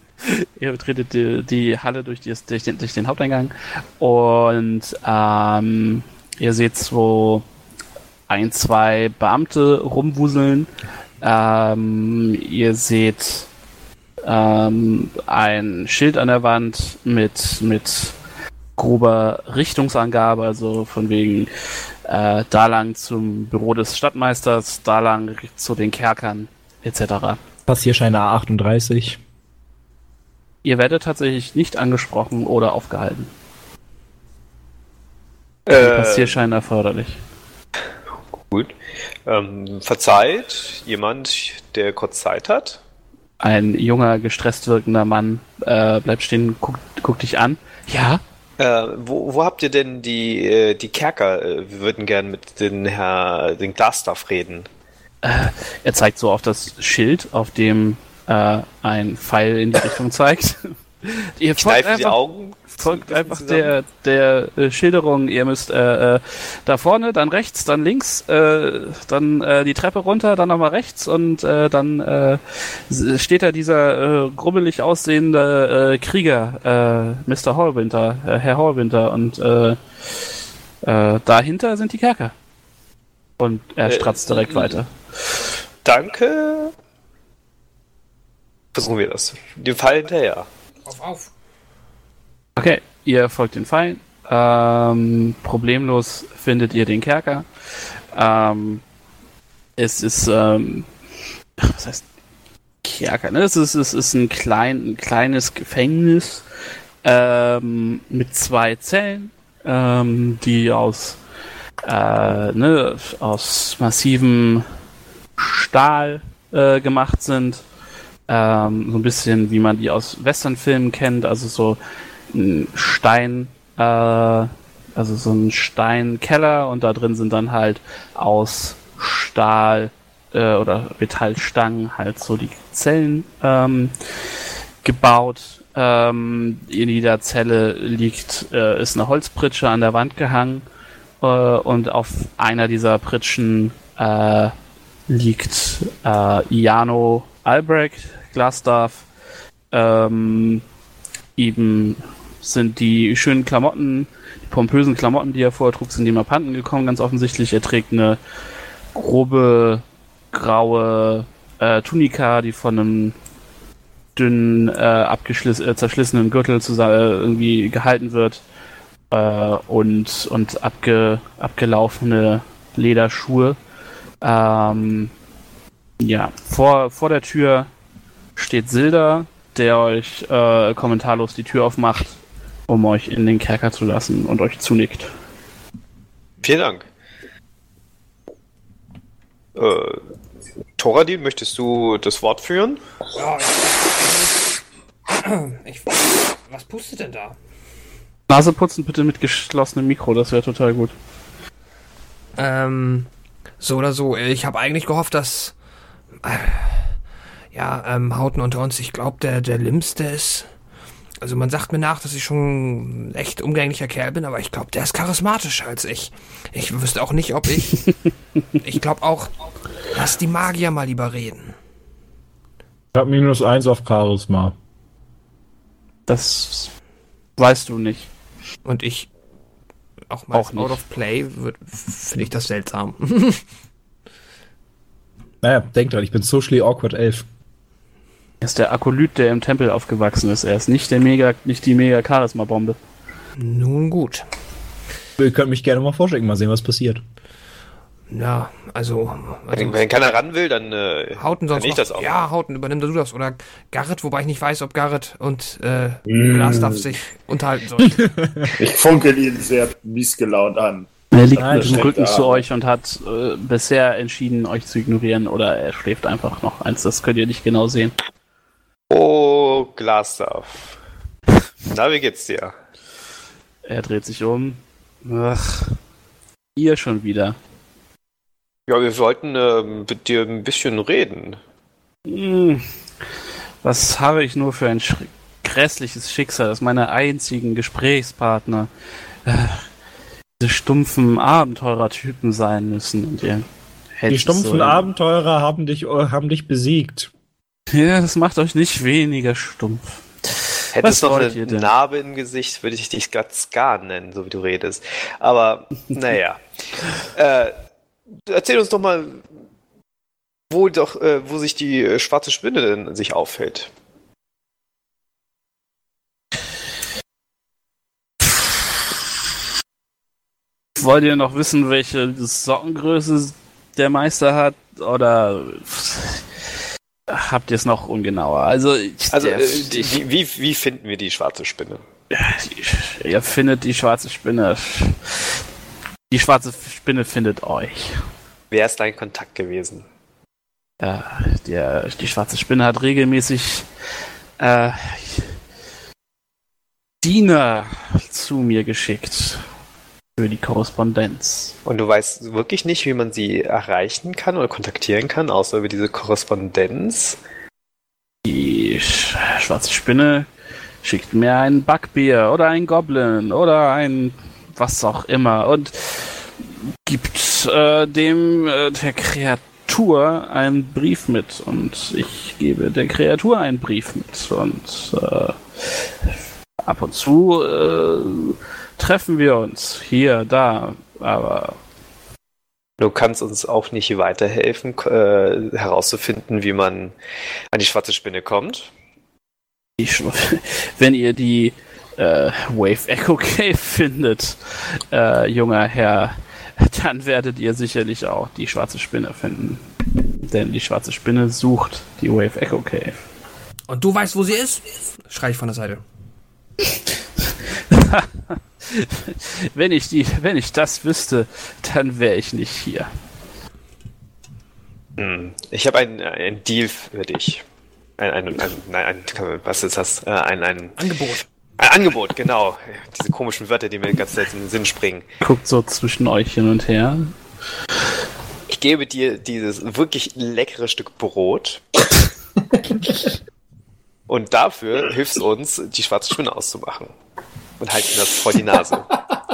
(laughs) ihr betretet die, die Halle durch, die, durch, den, durch den Haupteingang. Und ähm, ihr seht so ein, zwei Beamte rumwuseln. Ähm, ihr seht ähm, ein Schild an der Wand mit, mit grober Richtungsangabe, also von wegen äh, da lang zum Büro des Stadtmeisters, da lang zu den Kerkern, etc. Passierschein A38. Ihr werdet tatsächlich nicht angesprochen oder aufgehalten. Äh, Passierschein erforderlich. gut. Ähm, verzeiht jemand, der kurz Zeit hat? Ein junger, gestresst wirkender Mann äh, bleibt stehen, guckt, guckt dich an. Ja, Äh, wo, wo habt ihr denn die, äh, die Kerker? Äh, Wir würden gern mit den Herr, den Glasstaff reden. er zeigt so auf das Schild, auf dem äh, ein Pfeil in die Richtung zeigt. (laughs) Ihr folgt die Augen. Folgt einfach der, der äh, Schilderung. Ihr müsst äh, äh, da vorne, dann rechts, dann links, äh, dann äh, die Treppe runter, dann nochmal rechts und äh, dann äh, steht da dieser äh, grubbelig aussehende äh, Krieger, äh, Mr. Hallwinter, äh, Herr Hallwinter und äh, äh, dahinter sind die Kerker. Und er Äh, stratzt direkt äh, weiter. Danke. Versuchen wir das. Dem Fall hinterher. Auf, auf. Okay, ihr folgt den Pfeilen. Ähm, problemlos findet ihr den Kerker. Ähm, es ist, ähm, was heißt Kerker? Ne? Es ist, es ist ein, klein, ein kleines Gefängnis ähm, mit zwei Zellen, ähm, die aus, äh, ne, aus massivem Stahl äh, gemacht sind. Ähm, so ein bisschen wie man die aus Westernfilmen kennt, also so ein Stein, äh, also so ein Steinkeller und da drin sind dann halt aus Stahl äh, oder Metallstangen halt so die Zellen ähm, gebaut. Ähm, in jeder Zelle liegt, äh, ist eine Holzpritsche an der Wand gehangen äh, und auf einer dieser Pritschen äh, liegt äh, Iano Albrecht, Glasstaff. Ähm, ihm sind die schönen Klamotten, die pompösen Klamotten, die er vorher trug, sind ihm abhanden gekommen, ganz offensichtlich. Er trägt eine grobe, graue äh, Tunika, die von einem dünnen, äh, äh, zerschlissenen Gürtel zusammen, äh, irgendwie gehalten wird. Äh, und und abge, abgelaufene Lederschuhe. Ähm, ja, vor, vor der Tür steht Silda, der euch äh, kommentarlos die Tür aufmacht, um euch in den Kerker zu lassen und euch zunickt. Vielen Dank. Äh, Thoradin, möchtest du das Wort führen? Ja, ich, (clears throat) ich, was pustet denn da? Nase putzen bitte mit geschlossenem Mikro, das wäre total gut. Ähm, so oder so. Ich habe eigentlich gehofft, dass. Äh, ja, ähm, Hauten unter uns, ich glaube, der, der Limbs, der ist also man sagt mir nach, dass ich schon ein echt umgänglicher Kerl bin, aber ich glaube, der ist charismatischer als ich. Ich wüsste auch nicht, ob ich. (laughs) ich glaube auch, lass die Magier mal lieber reden. Ich habe minus eins auf Charisma. Das weißt du nicht. Und ich auch mal Auch nicht. out of play finde ich das seltsam. (laughs) Naja, denk dran, ich bin socially awkward elf. Er ist der Akolyt, der im Tempel aufgewachsen ist. Er ist nicht der mega, nicht die mega Charisma-Bombe. Nun gut. Ihr könnt mich gerne mal vorschicken, mal sehen, was passiert. Ja, also, Wenn, also wenn keiner ran will, dann äh, Hauten sonst kann ich noch, das auch. Ja, Hauten, übernimm du das. Oder Garrett, wobei ich nicht weiß, ob Garrett und äh, Glastaff sich unterhalten sollen. (laughs) Ich funkel ihn sehr miesgelaunt an. Er liegt Nein, mit dem Rücken zu euch und hat äh, bisher entschieden, euch zu ignorieren oder er schläft einfach noch eins. Das könnt ihr nicht genau sehen. Oh, Glasdorf. Na, wie geht's dir? Er dreht sich um. Ach, ihr schon wieder. Ja, wir wollten ähm, mit dir ein bisschen reden. Hm, was habe ich nur für ein schri- grässliches Schicksal, dass meine einzigen Gesprächspartner äh, diese stumpfen Abenteurertypen sein müssen. Und ihr Die stumpfen so- Abenteurer haben dich, äh, haben dich besiegt. Ja, das macht euch nicht weniger stumpf. Hättest Was noch eine? Narbe im Gesicht, würde ich dich Scar nennen, so wie du redest. Aber, (laughs) naja. Äh, erzähl uns doch mal, wo doch, äh, wo sich die äh, schwarze Spinne denn sich aufhält. Wollt ihr noch wissen, welche Sockengröße der Meister hat? Oder habt ihr es noch ungenauer? Also, ich- Also, der, äh, die, wie, wie finden wir die schwarze Spinne? ihr findet die schwarze Spinne. Die schwarze Spinne findet euch. Wer ist dein Kontakt gewesen? Ja, der, die schwarze Spinne hat regelmäßig äh, Diener zu mir geschickt für die Korrespondenz. Und du weißt wirklich nicht, wie man sie erreichen kann oder kontaktieren kann, außer über diese Korrespondenz? Die sch schwarze Spinne schickt mir ein Backbier oder ein Goblin oder ein was auch immer und gibt äh, dem äh, der Kreatur einen Brief mit und ich gebe der Kreatur einen Brief mit und äh, ab und zu äh, treffen wir uns hier, da, aber Du kannst uns auch nicht weiterhelfen, äh, herauszufinden, wie man an die schwarze Spinne kommt. (laughs) wenn ihr die äh, Wave Echo Cave findet, äh, junger Herr, dann werdet ihr sicherlich auch die schwarze Spinne finden. Denn die schwarze Spinne sucht die Wave Echo Cave. Und du weißt, wo sie ist? Schrei ich von der Seite. (laughs) (laughs) Wenn ich die, wenn ich das wüsste, dann wäre ich nicht hier. Hm. Ich habe einen ein Deal für dich. Ein, ein, ein, nein, ein, was ist das? Äh, Ein, ein, Angebot. ein Angebot, genau. Diese komischen Wörter, die mir ganz selten in den Sinn springen. Guckt so zwischen euch hin und her. Ich gebe dir dieses wirklich leckere Stück Brot. (laughs) Und dafür hilfst du uns, die schwarze Spinne auszumachen. Und halt dir das vor die Nase.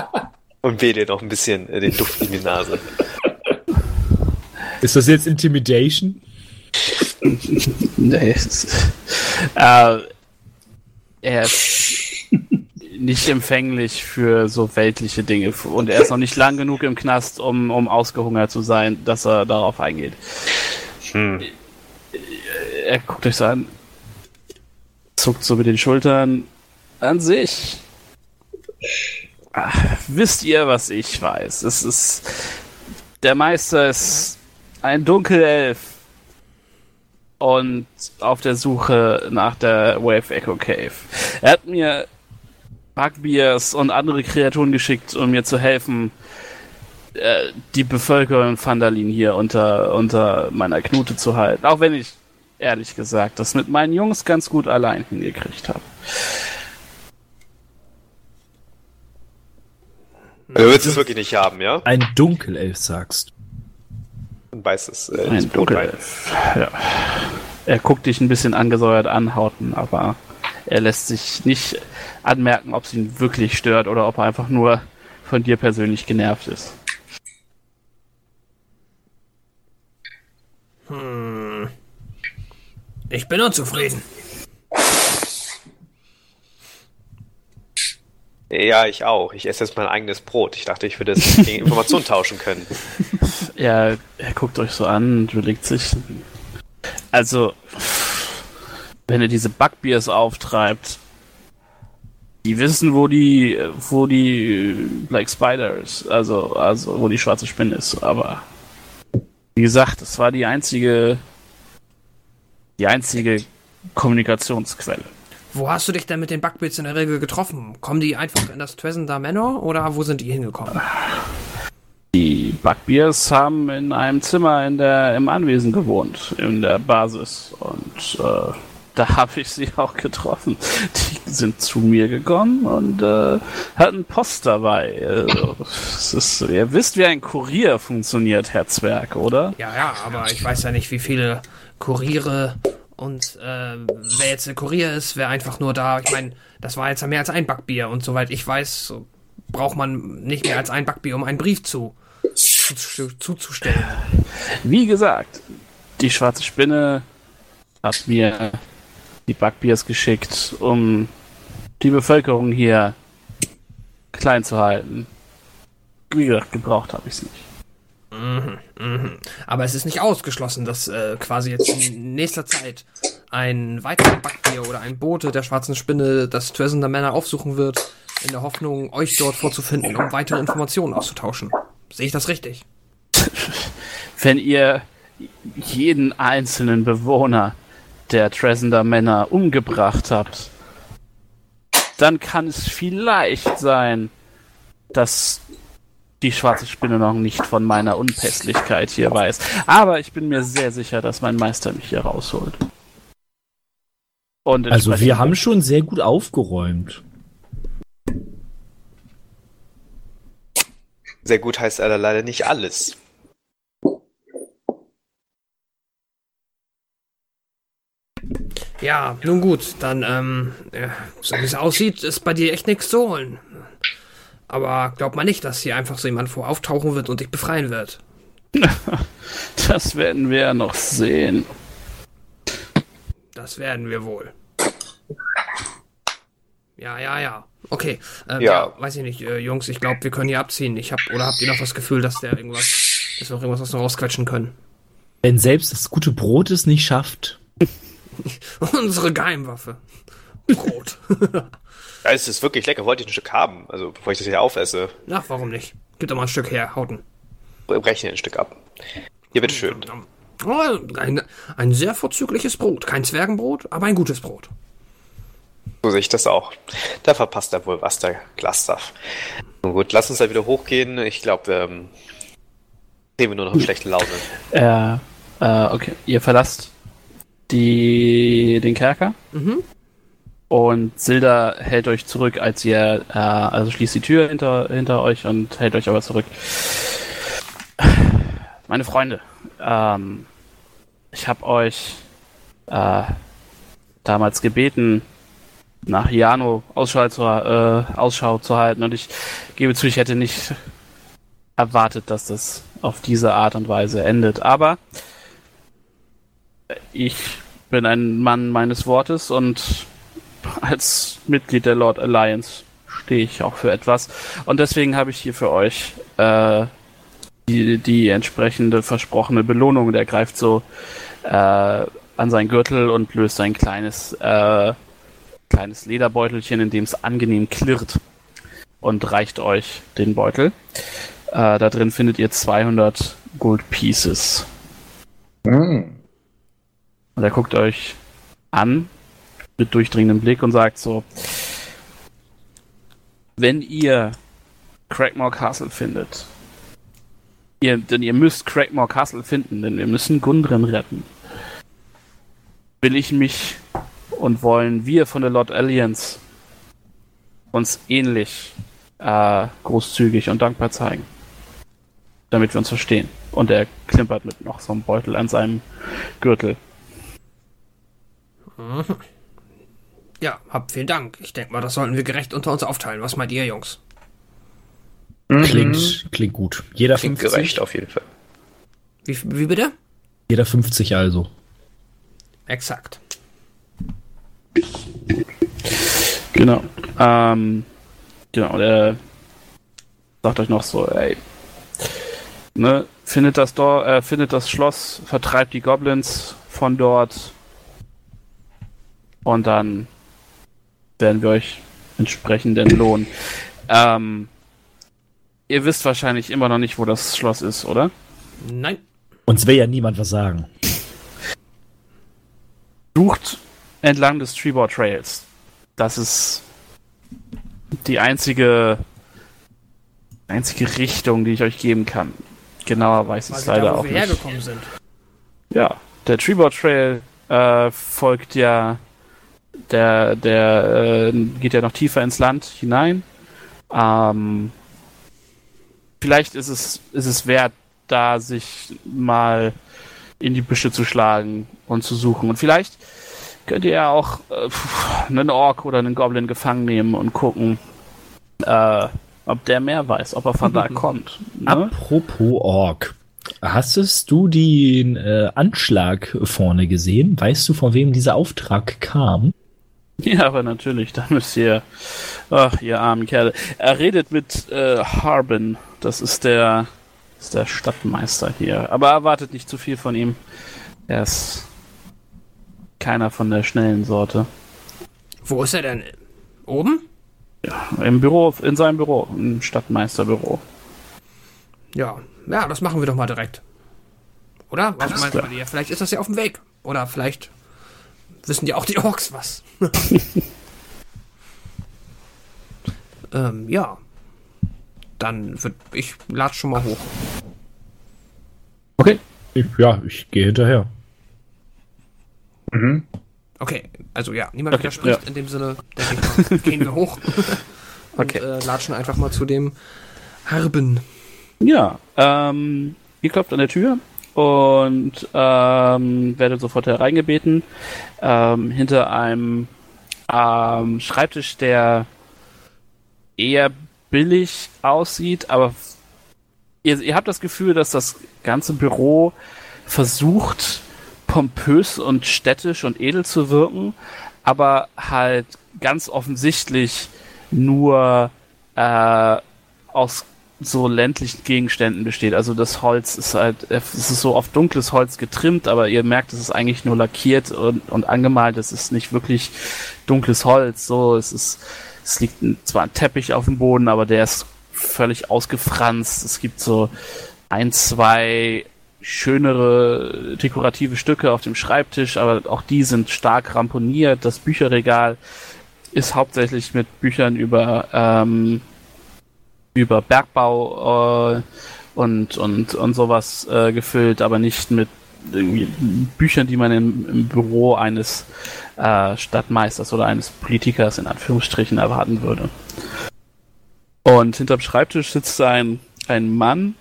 (laughs) Und weh dir noch ein bisschen äh, den Duft in die Nase. Ist das jetzt Intimidation? Nee, äh, er ist nicht empfänglich für so weltliche Dinge und er ist noch nicht lang genug im Knast, um, um ausgehungert zu sein, dass er darauf eingeht. Hm. Er guckt euch so an, zuckt so mit den Schultern. An sich ah, wisst ihr, was ich weiß. Es ist der Meister ist ein Dunkelelf und auf der Suche nach der Wave Echo Cave. Er hat mir Bugbears und andere Kreaturen geschickt, um mir zu helfen, äh, die Bevölkerung Vandalin hier unter, unter meiner Knute zu halten. Auch wenn ich, ehrlich gesagt, das mit meinen Jungs ganz gut allein hingekriegt habe. Du willst es wirklich nicht haben, ja? Ein Dunkelelf sagst. Und beißt es äh, Ein. Dunkelelf. Ja. Er guckt dich ein bisschen angesäuert an, Hauten, aber er lässt sich nicht anmerken, ob es ihn wirklich stört oder ob er einfach nur von dir persönlich genervt ist. Hm. Ich bin unzufrieden. Ja, ich auch. Ich esse jetzt mein eigenes Brot. Ich dachte, ich würde es (laughs) gegen Informationen tauschen können. Er, er guckt euch so an und überlegt sich. Also, wenn er diese Bugbeers auftreibt, die wissen, wo die, wo die Black Spider ist, also, also wo die schwarze Spinne ist, aber wie gesagt, das war die einzige, die einzige Kommunikationsquelle. Wo hast du dich denn mit den Bugbeats in der Regel getroffen? Kommen die einfach in das Twessender Manor oder wo sind die hingekommen? Die Bugbeers haben in einem Zimmer in der, im Anwesen gewohnt, in der Basis. Und äh, da habe ich sie auch getroffen. Die sind zu mir gekommen und äh, hatten Post dabei. Also, ist, ihr wisst, wie ein Kurier funktioniert, Herr Zwerg, oder? Ja, ja, aber ich weiß ja nicht, wie viele Kuriere und äh, wer jetzt der Kurier ist, wer einfach nur da. Ich meine, das war jetzt ja mehr als ein Backbier und soweit ich weiß, braucht man nicht mehr als ein Backbier, um einen Brief zu, zu, zuzustellen. Wie gesagt, die schwarze Spinne hat mir die Backbiers geschickt, um die Bevölkerung hier klein zu halten. Wie gesagt, gebraucht habe ich es nicht. Mhm, mhm. Aber es ist nicht ausgeschlossen, dass äh, quasi jetzt in nächster Zeit ein weiterer Backbier oder ein Bote der schwarzen Spinne das Tösender Männer aufsuchen wird, in der Hoffnung, euch dort vorzufinden, um weitere Informationen auszutauschen. Sehe ich das richtig? (laughs) Wenn ihr jeden einzelnen Bewohner der Tresender Männer umgebracht habt, dann kann es vielleicht sein, dass die schwarze Spinne noch nicht von meiner Unpässlichkeit hier weiß. Aber ich bin mir sehr sicher, dass mein Meister mich hier rausholt. Und also wir haben schon sehr gut aufgeräumt. Sehr gut heißt aber leider nicht alles. Ja, nun gut, dann, ähm, ja, so wie es aussieht, ist bei dir echt nichts zu holen. Aber glaub mal nicht, dass hier einfach so jemand vor auftauchen wird und dich befreien wird. (laughs) das werden wir ja noch sehen. Das werden wir wohl. Ja, ja, ja. Okay. Äh, ja. ja. Weiß ich nicht, äh, Jungs, ich glaube, wir können hier abziehen. Ich hab, oder habt ihr noch das Gefühl, dass der irgendwas, dass wir noch irgendwas rausquetschen können? Wenn selbst das gute Brot es nicht schafft. (laughs) Unsere Geheimwaffe. Brot. (laughs) ja, es ist wirklich lecker. Wollte ich ein Stück haben, also bevor ich das hier aufesse. Ach, warum nicht? Gib doch mal ein Stück her, Hauten. Brechen ein Stück ab. Hier, bitteschön. Oh, ein, ein sehr vorzügliches Brot. Kein Zwergenbrot, aber ein gutes Brot. So sehe ich das auch. Da verpasst er wohl was, der Glasstaff. Nun gut, lass uns da wieder hochgehen. Ich glaube, ähm, sehen wir nur noch eine schlechte Laune. Äh, äh, okay. Ihr verlasst die, den Kerker. Mhm. Und Silda hält euch zurück, als ihr, äh, also schließt die Tür hinter, hinter euch und hält euch aber zurück. Meine Freunde, ähm, ich habe euch äh, damals gebeten, nach Jano Ausschau zu, äh, Ausschau zu halten und ich gebe zu, ich hätte nicht erwartet, dass das auf diese Art und Weise endet. Aber ich bin ein Mann meines Wortes und als Mitglied der Lord Alliance stehe ich auch für etwas. Und deswegen habe ich hier für euch äh, die, die entsprechende versprochene Belohnung. Der greift so äh, an seinen Gürtel und löst ein kleines, äh, kleines Lederbeutelchen, in dem es angenehm klirrt und reicht euch den Beutel. Äh, da drin findet ihr 200 Gold Pieces. Mm. Und er guckt euch an mit durchdringendem Blick und sagt so, wenn ihr Crackmore Castle findet, ihr, denn ihr müsst Crackmore Castle finden, denn wir müssen Gundren retten, will ich mich und wollen wir von der Lord Alliance uns ähnlich äh, großzügig und dankbar zeigen, damit wir uns verstehen. Und er klimpert mit noch so einem Beutel an seinem Gürtel. Ja, hab vielen Dank. Ich denke mal, das sollten wir gerecht unter uns aufteilen. Was meint ihr, Jungs? Klingt, klingt gut. Jeder Klingt 50. gerecht auf jeden Fall. Wie, wie bitte? Jeder 50 also. Exakt. Genau. Ähm, genau, der sagt euch noch so, ey, ne, findet das, Dor äh, findet das Schloss, vertreibt die Goblins von dort und dann werden wir euch entsprechend entlohnen. Ähm, ihr wisst wahrscheinlich immer noch nicht, wo das Schloss ist, oder? Nein. Uns will ja niemand was sagen. Sucht entlang des Treeboard Trails. Das ist die einzige einzige Richtung, die ich euch geben kann. Genauer weiß ich es leider da, wo auch wir nicht. hergekommen sind. Ja, der Treeboard Trail äh, folgt ja der der äh, geht ja noch tiefer ins Land hinein. Ähm, vielleicht ist es ist es wert, da sich mal in die Büsche zu schlagen und zu suchen. Und vielleicht könnt ihr ja auch äh, einen Ork oder einen Goblin gefangen nehmen und gucken, äh, ob der mehr weiß, ob er von da (laughs) kommt. Ne? Apropos Ork. Hastest du den äh, Anschlag vorne gesehen? Weißt du, von wem dieser Auftrag kam? (laughs) Ja, aber natürlich, da müsst ihr. Ach, ihr armen Kerle. Er redet mit äh, Harbin. Das ist der, ist der Stadtmeister hier. Aber erwartet nicht zu viel von ihm. Er ist keiner von der schnellen Sorte. Wo ist er denn? Oben? Im Büro, in seinem Büro, im Stadtmeisterbüro. Ja. Ja, das machen wir doch mal direkt. Oder? Was meinst du? Ja, vielleicht ist das ja auf dem Weg. Oder vielleicht wissen ja auch die Orks was. (laughs) ähm, ja. Dann wird ich latsch schon mal hoch. Okay. Ich, ja, ich gehe hinterher. Okay, also ja, niemand Okay, widerspricht. ja. In dem Sinne, denke ich mal, (laughs) gehen wir hoch. Und Okay. äh, latschen einfach mal zu dem Harben. Ja, ähm, ihr klopft an der Tür und ähm, werdet sofort hereingebeten. Ähm, hinter einem ähm, Schreibtisch, der eher billig aussieht, aber ihr, ihr habt das Gefühl, dass das ganze Büro versucht, pompös und städtisch und edel zu wirken, aber halt ganz offensichtlich nur äh, aus so ländlichen Gegenständen besteht. Also das Holz ist halt, es ist so auf dunkles Holz getrimmt, aber ihr merkt, es ist eigentlich nur lackiert und, und angemalt. Es ist nicht wirklich dunkles Holz. So, es ist, es liegt zwar ein Teppich auf dem Boden, aber der ist völlig ausgefranst. Es gibt so ein, zwei schönere dekorative Stücke auf dem Schreibtisch, aber auch die sind stark ramponiert. Das Bücherregal ist hauptsächlich mit Büchern über ähm, über Bergbau äh, und, und, und sowas äh, gefüllt, aber nicht mit Büchern, die man im, im Büro eines äh, Stadtmeisters oder eines Politikers in Anführungsstrichen erwarten würde. Und hinterm Schreibtisch sitzt ein, ein Mann,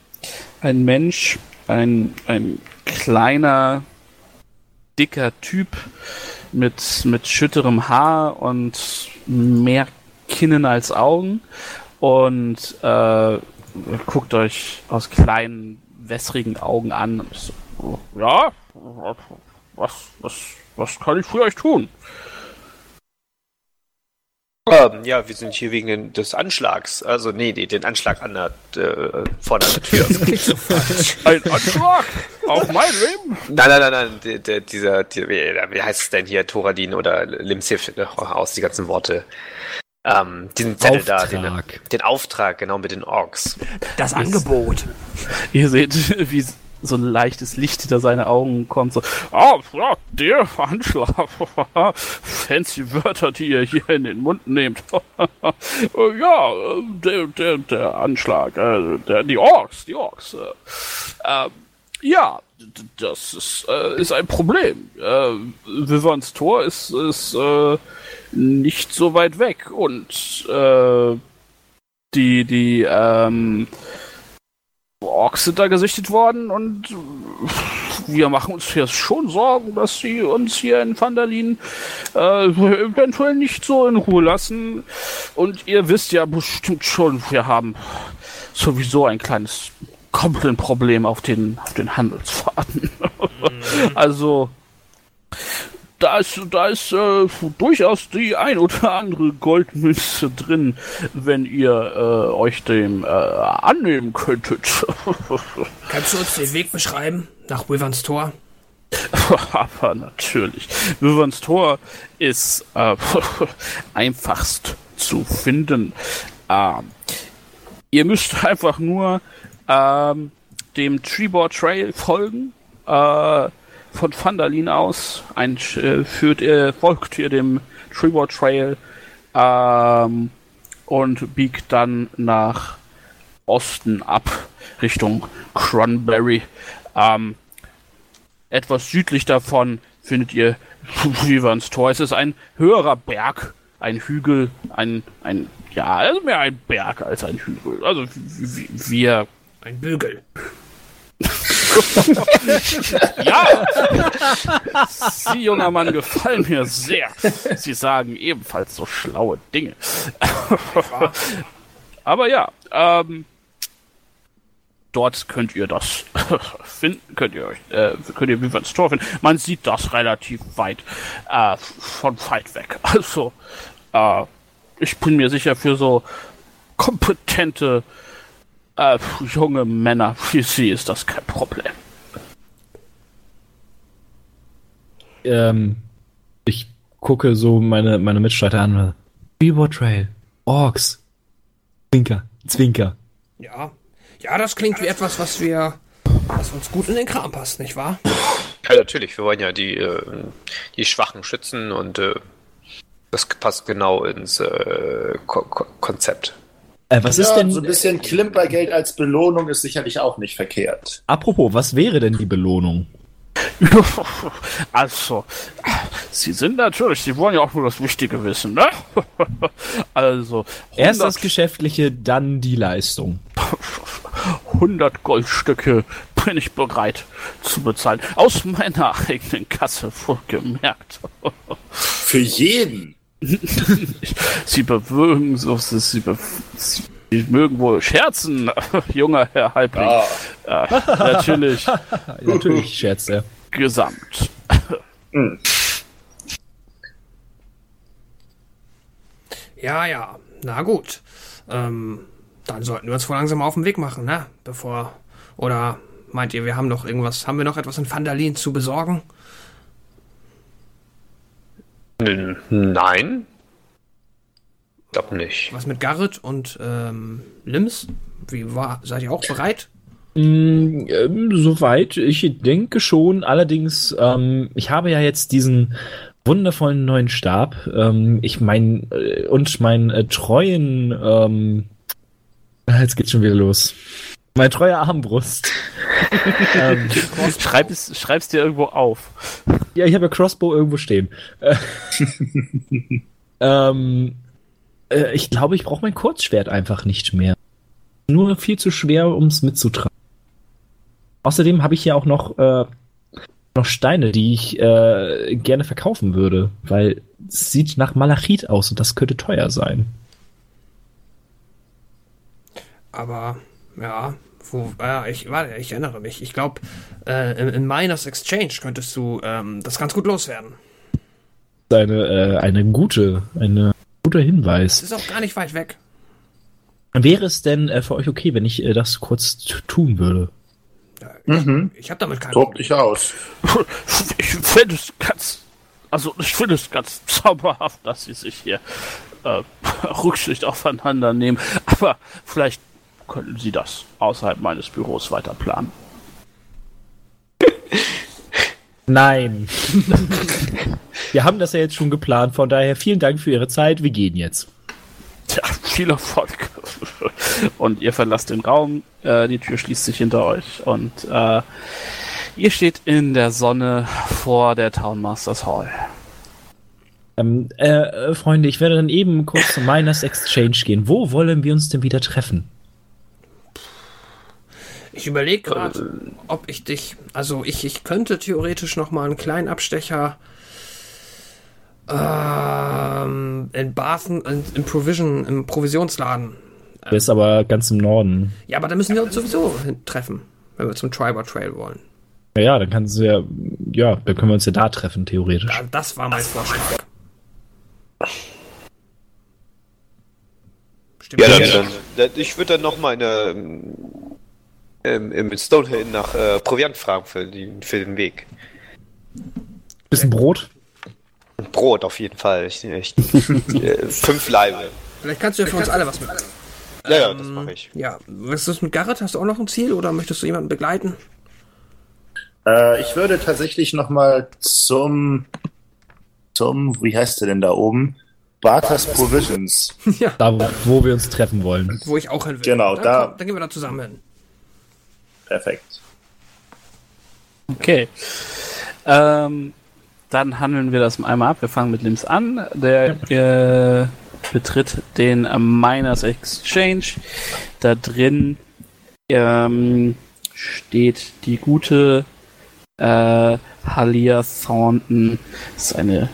ein Mensch, ein, ein kleiner, dicker Typ mit, mit schütterem Haar und mehr Kinnen als Augen und äh, guckt euch aus kleinen, wässrigen Augen an. So, ja, was, was, was kann ich für euch tun? Ähm, ja, wir sind hier wegen den, des Anschlags. Also, nee, nee, den Anschlag an der, äh, vor der Tür. (laughs) Ein Anschlag auf mein Leben? nein, nein, nein, nein, der, der, dieser, der, wie, wie heißt es denn hier, Thoradin oder Limsif, ne, aus die ganzen Worte. Ähm, diesen Zettel da, den, Auftrag. den Auftrag, genau, mit den Orks. Das Angebot. Ihr seht, (laughs) wie so ein leichtes Licht hinter seine Augen kommt. So, ah, ja, der Anschlag. (laughs) Fancy Wörter, die ihr hier in den Mund nehmt. (laughs) ja, der, der, der Anschlag. Äh, der, die Orks, die Orks. Äh, ähm, ja, d- das ist, äh, ist ein Problem. Äh, Vivans Tor ist, ist äh, nicht so weit weg und äh, die, die, ähm, Orks sind da gesichtet worden und wir machen uns jetzt schon Sorgen, dass sie uns hier in Vandalin äh, eventuell nicht so in Ruhe lassen. Und ihr wisst ja bestimmt schon, wir haben sowieso ein kleines Goblin-Problem auf den, auf den Handelsfahrten. (laughs) also, da ist, da ist äh, durchaus die ein oder andere Goldmünze drin, wenn ihr äh, euch dem äh, annehmen könntet. (laughs) Kannst du uns den Weg beschreiben? Nach Wyverns Tor? (laughs) Aber natürlich. Wyverns Tor ist äh, (laughs) einfachst zu finden. Ähm, ihr müsst einfach nur ähm, dem Treeboard Trail folgen. Äh, von Vandalin aus ein, äh, führt ihr, folgt ihr dem Treeboard Trail ähm, und biegt dann nach Osten ab, Richtung Cranberry. Ähm, etwas südlich davon findet ihr Wyverns Tor. Es ist ein höherer Berg, ein Hügel, ein, ein, ja, also mehr ein Berg als ein Hügel. Also wir. Ein Bügel. (laughs) (laughs) ja! Sie, junger Mann, gefallen mir sehr. Sie sagen ebenfalls so schlaue Dinge. (laughs) Aber ja, ähm, dort könnt ihr das (laughs) finden, könnt ihr euch, äh, könnt ihr Wyverns Tor finden. Man sieht das relativ weit, äh, von weit weg. Also, äh, ich bin mir sicher für so kompetente äh, junge Männer wie sie ist das kein Problem. Ähm, ich gucke so meine, meine Mitstreiter an. Freeboard Trail, Orks, Zwinker, Zwinker. Ja, ja, das klingt wie etwas, was wir, was uns gut in den Kram passt, nicht wahr? Ja, natürlich. Wir wollen ja die, äh, die Schwachen schützen und äh, das passt genau ins äh, Ko Ko Konzept. Äh, was ja, ist denn. So ein bisschen Klimpergeld als Belohnung ist sicherlich auch nicht verkehrt. Apropos, was wäre denn die Belohnung? (laughs) Also, Sie sind natürlich, Sie wollen ja auch nur das Wichtige wissen, ne? (laughs) Also, 100, Erst das Geschäftliche, dann die Leistung. (laughs) 100 Goldstücke bin ich bereit zu bezahlen. Aus meiner eigenen Kasse, wohlgemerkt. Für jeden. (laughs) Sie bewirken so, Sie, be Sie mögen wohl scherzen, (laughs) junger Herr Halbling. Ja. Äh, natürlich (laughs) Natürlich, scherzt er. gesamt. Ja, ja, na gut. Ähm, dann sollten wir uns wohl langsam auf den Weg machen, ne? Bevor. Oder meint ihr, wir haben noch irgendwas, haben wir noch etwas in Vandalin zu besorgen? Nein. Ich glaube nicht. Was mit Garrett und ähm, Lims? Wie war, seid ihr auch bereit? Mm, ähm, soweit, ich denke schon. Allerdings, ähm, ich habe ja jetzt diesen wundervollen neuen Stab. Ähm, ich mein, äh, und meinen äh, treuen, ähm, (laughs) jetzt geht's schon wieder los. Mein treuer Armbrust. (laughs) ähm, Schreib es, schreib's dir irgendwo auf. ja, ich habe ja Crossbow irgendwo stehen. Äh, (laughs) ähm, äh, ich glaube, ich brauche mein Kurzschwert einfach nicht mehr. Nur viel zu schwer, um es mitzutragen. Außerdem habe ich ja auch noch, äh, noch Steine, die ich äh, gerne verkaufen würde, weil es sieht nach Malachit aus und das könnte teuer sein. Aber, ja, wo, äh, ich, warte, ich erinnere mich. Ich glaube, äh, in, in Miners Exchange könntest du ähm, das ganz gut loswerden. Eine, äh, eine gute, eine guter Hinweis. ist auch gar nicht weit weg. Wäre es denn äh, für euch okay, wenn ich äh, das kurz tun würde? Ja, ich Mhm. ich habe damit kein Tob Problem. dich aus. (laughs) Ich finde es ganz, also ich finde es ganz (laughs) zauberhaft, dass sie sich hier äh, (laughs) Rücksicht aufeinander nehmen. Aber vielleicht könnten sie das außerhalb meines Büros weiter planen. Nein. (laughs) Wir haben das ja jetzt schon geplant, von daher vielen Dank für Ihre Zeit. Wir gehen jetzt. Tja, viel Erfolg. Und ihr verlasst den Raum, äh, die Tür schließt sich hinter euch und äh, ihr steht in der Sonne vor der Townmasters Hall. Ähm, äh, äh, Freunde, ich werde dann eben kurz zu Miners Exchange gehen. Wo wollen wir uns denn wieder treffen? Ich überlege gerade, ob ich dich, also ich, ich könnte theoretisch noch mal einen kleinen Abstecher ähm, in Basen, in, in Provision, im Provisionsladen. Der ist aber ganz im Norden. Ja, aber da müssen wir uns sowieso treffen, wenn wir zum Triber Trail wollen. Ja, ja, dann kannst du ja, ja, dann können wir uns ja da treffen, theoretisch. Ja, das war mein Vorschlag. Stimmt. Ja, dann, dann, dann, ich würde dann nochmal in der, ähm, im Stonehill nach äh, Proviant fragen für, die, für den Weg. Bisschen Brot? Brot auf jeden Fall. Ich, ich, äh, fünf Leibe. Vielleicht kannst du ja für uns alle was mitnehmen. Ja, ja, das mache ich. Ja, was ist mit Garrett? Hast du auch noch ein Ziel oder möchtest du jemanden begleiten? Äh, ich würde tatsächlich noch mal zum, zum, wie heißt der denn da oben? Barters Provisions. (laughs) ja, Da, wo, wo wir uns treffen wollen. wo ich auch hin will. Genau, dann, da- komm, dann gehen wir da zusammen hin. Perfekt. Okay. Ähm, dann handeln wir das einmal ab. Wir fangen mit Lims an. Der äh, betritt den Miners Exchange. Da drin ähm, steht die gute äh, Halia Thornton. Das ist eine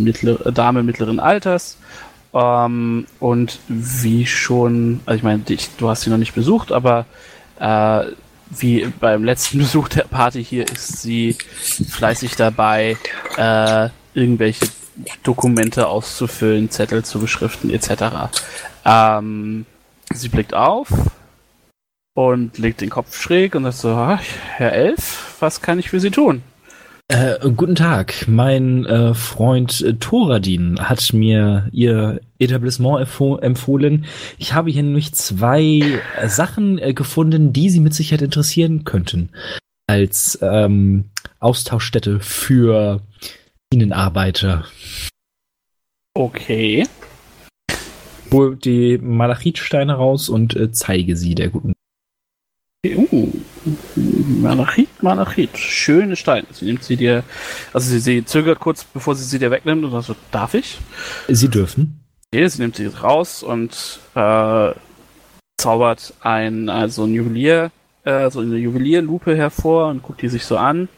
mittlere, Dame mittleren Alters. Ähm, und wie schon, also ich meine, du hast sie noch nicht besucht, aber äh, wie beim letzten (laughs) Besuch der Party hier ist sie fleißig dabei, äh, irgendwelche Dokumente auszufüllen, Zettel zu beschriften, etc. Ähm, sie blickt auf und legt den Kopf schräg und sagt so, "Ah, Herr Elf, was kann ich für Sie tun? Äh, guten Tag, mein äh, Freund äh, Thoradin hat mir ihr Etablissement empfo empfohlen. Ich habe hier nämlich zwei äh, Sachen äh, gefunden, die Sie mit Sicherheit interessieren könnten. Als ähm, Austauschstätte für Minenarbeiter. Okay. Hol die Malachitsteine raus und äh, zeige sie der guten. Uh, Malachit, Malachit. Schöne Steine. Sie nimmt sie dir, also sie, sie zögert kurz, bevor sie sie dir wegnimmt und sagt darf ich? Sie dürfen. Okay, sie nimmt sie raus und äh, zaubert ein, also ein Juwelier, äh, so eine Juwelierlupe hervor und guckt die sich so an.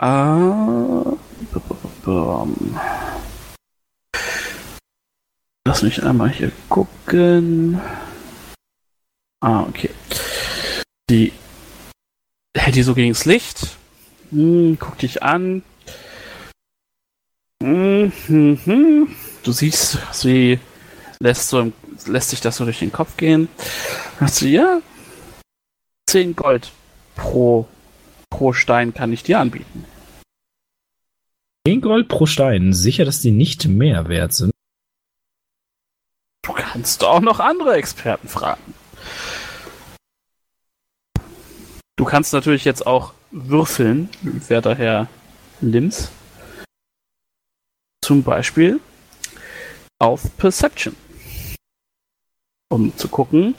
Äh. Lass mich einmal hier gucken. Ah, okay. Die hält die so gegen das Licht. Hm, guck dich an. Hm, hm, hm. Du siehst, sie lässt, so, lässt sich das so durch den Kopf gehen. Sagt sie, ja, 10 Gold pro, pro Stein kann ich dir anbieten. 10 Gold pro Stein. Sicher, dass die nicht mehr wert sind. Du kannst auch noch andere Experten fragen. Du kannst natürlich jetzt auch würfeln, werter Herr Lims. Zum Beispiel auf Perception. Um zu gucken,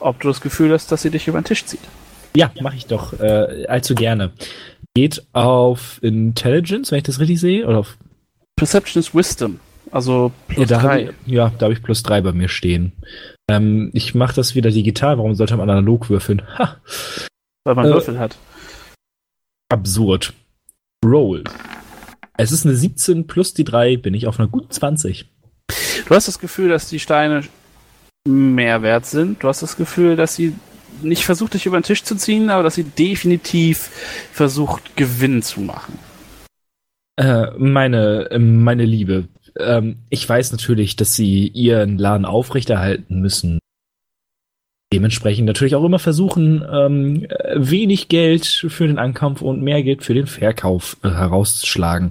ob du das Gefühl hast, dass sie dich über den Tisch zieht. Ja, mache ich doch äh, allzu gerne. Geht auf Intelligence, wenn ich das richtig sehe, oder auf Perception ist Wisdom. Also Ja, plus hab drei. ich, ja, da habe ich plus drei bei mir stehen. Ähm, ich mache das wieder digital. Warum sollte man analog würfeln? Ha, weil man Äh, Würfel hat. absurd. Roll. Es ist eine 17 plus die 3, bin ich auf einer guten 20. Du hast das Gefühl, dass die Steine mehr wert sind. Du hast das Gefühl, dass sie nicht versucht, dich über den Tisch zu ziehen, aber dass sie definitiv versucht, Gewinn zu machen. Äh, meine, äh, meine Liebe, ähm, ich weiß natürlich, dass sie ihren Laden aufrechterhalten müssen. Dementsprechend natürlich auch immer versuchen, ähm, äh, wenig Geld für den Ankauf und mehr Geld für den Verkauf äh, herauszuschlagen.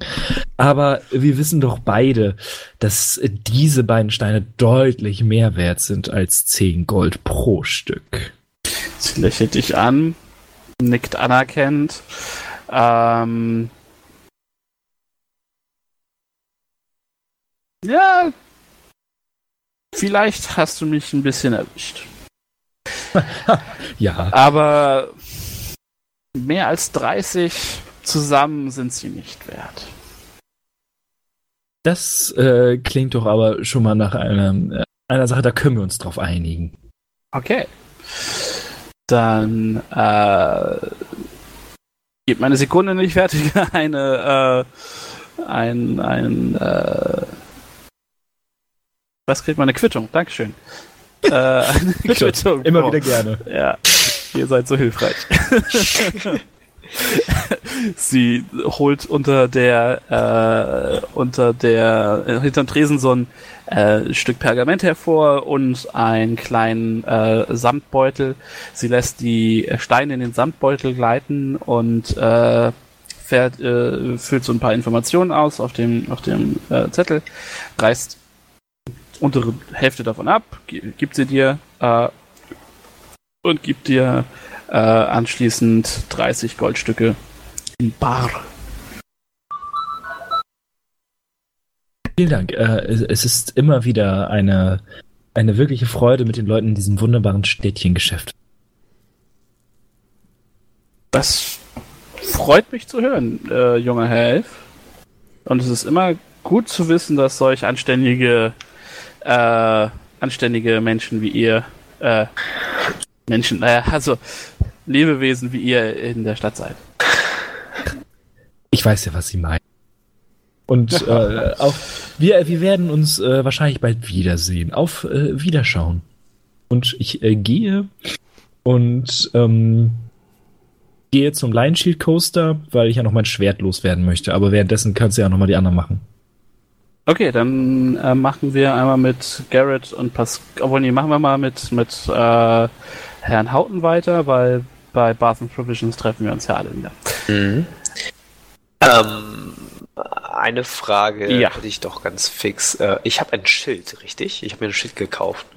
Aber wir wissen doch beide, dass diese beiden Steine deutlich mehr wert sind als 10 Gold pro Stück. Sie lächelt dich an, nickt anerkennend. Ähm, ja, vielleicht hast du mich ein bisschen erwischt. (laughs) Ja, Aber mehr als 30 zusammen sind sie nicht wert. das äh, klingt doch aber schon mal nach einer, äh, einer Sache, da können wir uns drauf einigen. Okay. Dann äh, gibt meine Sekunde nicht fertig. (laughs) Eine äh, ein ein äh, was kriegt man eine Quittung? Dankeschön. Äh, (laughs) Quittung. Immer wieder gerne. Ja, ihr seid so hilfreich. (laughs) Sie holt unter der äh, unter der äh, hinterm Tresen so ein äh, Stück Pergament hervor und einen kleinen äh, Samtbeutel. Sie lässt die Steine in den Samtbeutel gleiten und äh, fährt, äh, füllt so ein paar Informationen aus auf dem auf dem äh, Zettel, reißt untere Hälfte davon ab, gi- gibt sie dir äh, und gibt dir äh, anschließend 30 Goldstücke in Bar. Vielen Dank. Äh, es, es ist immer wieder eine, eine wirkliche Freude mit den Leuten in diesem wunderbaren Städtchengeschäft. Das freut mich zu hören, äh, junger Herr Elf. Und es ist immer gut zu wissen, dass solch anständige, äh, anständige Menschen wie ihr, äh, Menschen, naja, also Lebewesen wie ihr in der Stadt seid. Ich weiß ja, was Sie meinen. Und äh, (laughs) auf, wir, wir werden uns äh, wahrscheinlich bald wiedersehen. Auf äh, Wiederschauen. Und ich äh, gehe und ähm, gehe zum Lion Shield Coaster, weil ich ja noch mein Schwert loswerden möchte. Aber währenddessen kannst du ja noch mal die anderen machen. Okay, dann äh, machen wir einmal mit Garrett und Pascal, obwohl nee, machen wir mal mit, mit äh, Herrn Houghton weiter, weil bei Bath and Provisions treffen wir uns ja alle wieder. Mhm. Ähm, eine Frage Ja. hätte ich doch ganz fix. Äh, ich habe ein Schild, richtig? Ich habe mir ein Schild gekauft.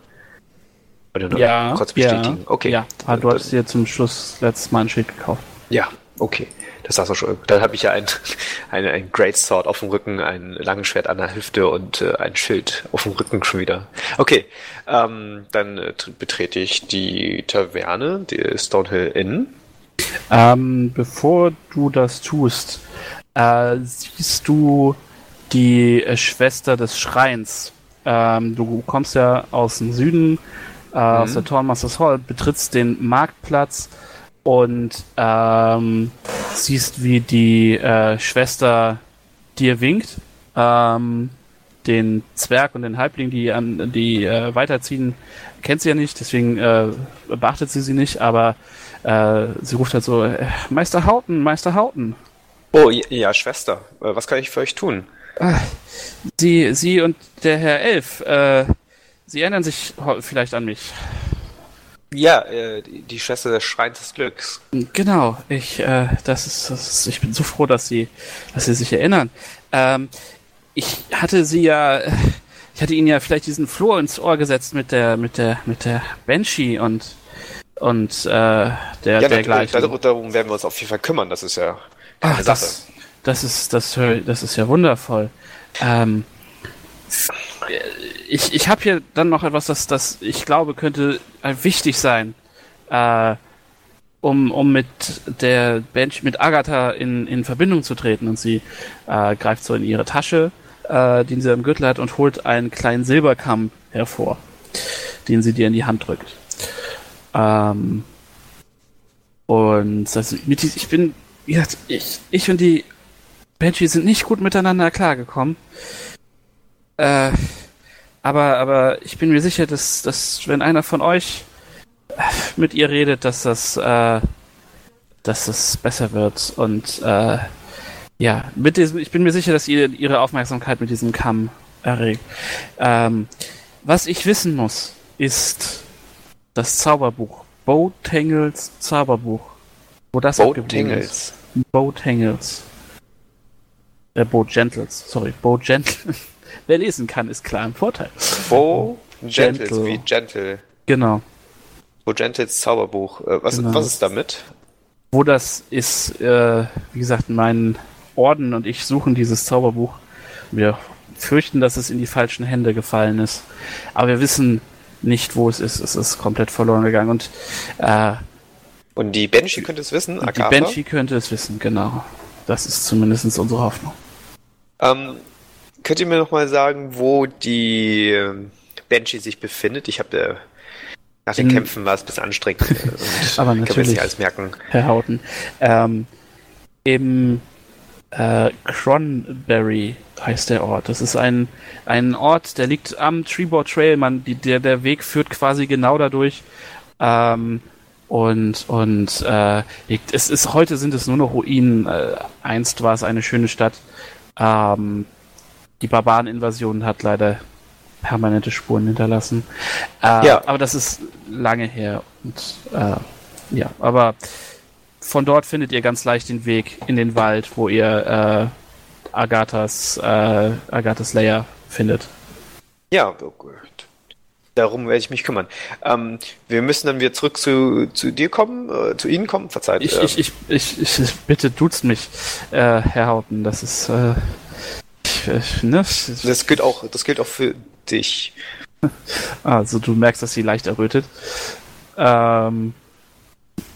Oder nur Ja, kurz ja, bestätigen. Okay. Ja, ah, du hattest dir zum Schluss letztes Mal ein Schild gekauft. Ja, okay. Das sagst du schon. Dann habe ich ja ein, (laughs) ein, ein Great Sword auf dem Rücken, ein langes Schwert an der Hüfte und äh, ein Schild auf dem Rücken schon wieder. Okay, ähm, dann äh, tr- betrete ich die Taverne, die Stonehill Inn. Ähm, bevor du das tust, äh, siehst du die äh, Schwester des Schreins. Ähm, du kommst ja aus dem Süden, äh, aus der Tormasters Hall, betrittst den Marktplatz und ähm, siehst, wie die äh, Schwester dir winkt. Ähm, den Zwerg und den Halbling, die an die äh, weiterziehen, kennt sie ja nicht, deswegen äh, beachtet sie sie nicht, aber äh, sie ruft halt so, äh, Meister Hauten, Meister Hauten. Oh, ja, Schwester. Äh, was kann ich für euch tun? Sie, sie und der Herr Elf, äh, sie erinnern sich vielleicht an mich. Ja, äh, die, Schwester des Schreins des Glücks. Genau, ich, äh, das ist, das ist, ich bin so froh, dass sie, dass sie sich erinnern. Ähm, ich hatte sie ja, ich hatte ihnen ja vielleicht diesen Floh ins Ohr gesetzt mit der, mit der, mit der Banshee und, und, äh, der, Ja, dergleichen. darum, darum werden wir uns auf jeden Fall kümmern. Das ist ja keine Ach, Sache. das, das ist, das, das ist ja wundervoll. Ähm, ich ich habe hier dann noch etwas, das, das ich glaube könnte äh, wichtig sein, äh, um, um mit der Bench, mit Agatha in, in Verbindung zu treten. Und sie äh, greift so in ihre Tasche, äh, den sie am Gürtel hat, und holt einen kleinen Silberkamm hervor, den sie dir in die Hand drückt. Ähm, und also, ich bin, wie ich, ich und die Banshee sind nicht gut miteinander klargekommen. Äh, aber, aber ich bin mir sicher, dass, dass wenn einer von euch äh, mit ihr redet, dass das, äh, dass das besser wird. Und äh, ja, mit diesem, ich bin mir sicher, dass ihr ihre Aufmerksamkeit mit diesem Kamm erregt. Ähm, was ich wissen muss, ist das Zauberbuch. Bo Tangles Zauberbuch. Wo das Boat abgeblieben Tingles. ist. Bo Tangles. Äh, Bo Gentles, sorry, Bo Gentles. (laughs) Wer lesen kann, ist klar im Vorteil. Bo Gentles, Gentle. wie Gentle. Genau. Bo Gentles Zauberbuch. Äh, was, Genau. was ist damit? Wo das ist, äh, wie gesagt, mein Orden und ich suchen dieses Zauberbuch. Wir fürchten, dass es in die falschen Hände gefallen ist. Aber wir wissen nicht, wo es ist. Es ist komplett verloren gegangen. Und äh, Und die Banshee könnte es wissen, die. Banshee könnte es wissen, genau. Das ist zumindest unsere Hoffnung. Ähm, könnt ihr mir noch mal sagen, wo die ähm, Banshee sich befindet? Ich habe äh, Nach den In- Kämpfen war es ein bisschen anstrengend. äh, (laughs) Aber Kann man sich natürlich. alles merken. Herr Houghton. Ähm, Im äh, Cronberry heißt der Ort. Das ist ein, ein Ort, der liegt am Treebor Trail. Man, die, der, der Weg führt quasi genau dadurch. Ähm, und und äh, es ist heute sind es nur noch Ruinen. Äh, einst war es eine schöne Stadt. Ähm, die Barbareninvasion hat leider permanente Spuren hinterlassen. Äh, Ja. Aber das ist lange her. Und äh, ja, aber von dort findet ihr ganz leicht den Weg in den Wald, wo ihr äh, Agathas, äh, Agathas Layer findet. Ja, oh gut. Darum werde ich mich kümmern. Ähm, wir müssen dann wieder zurück zu, zu dir kommen, äh, zu Ihnen kommen, verzeiht. Ich, ähm, ich, ich, ich, ich bitte duzt mich, äh, Herr Houghton. Das ist äh, ich, ich, ne? das gilt auch, das gilt auch für dich. Also du merkst, dass sie leicht errötet. Ähm,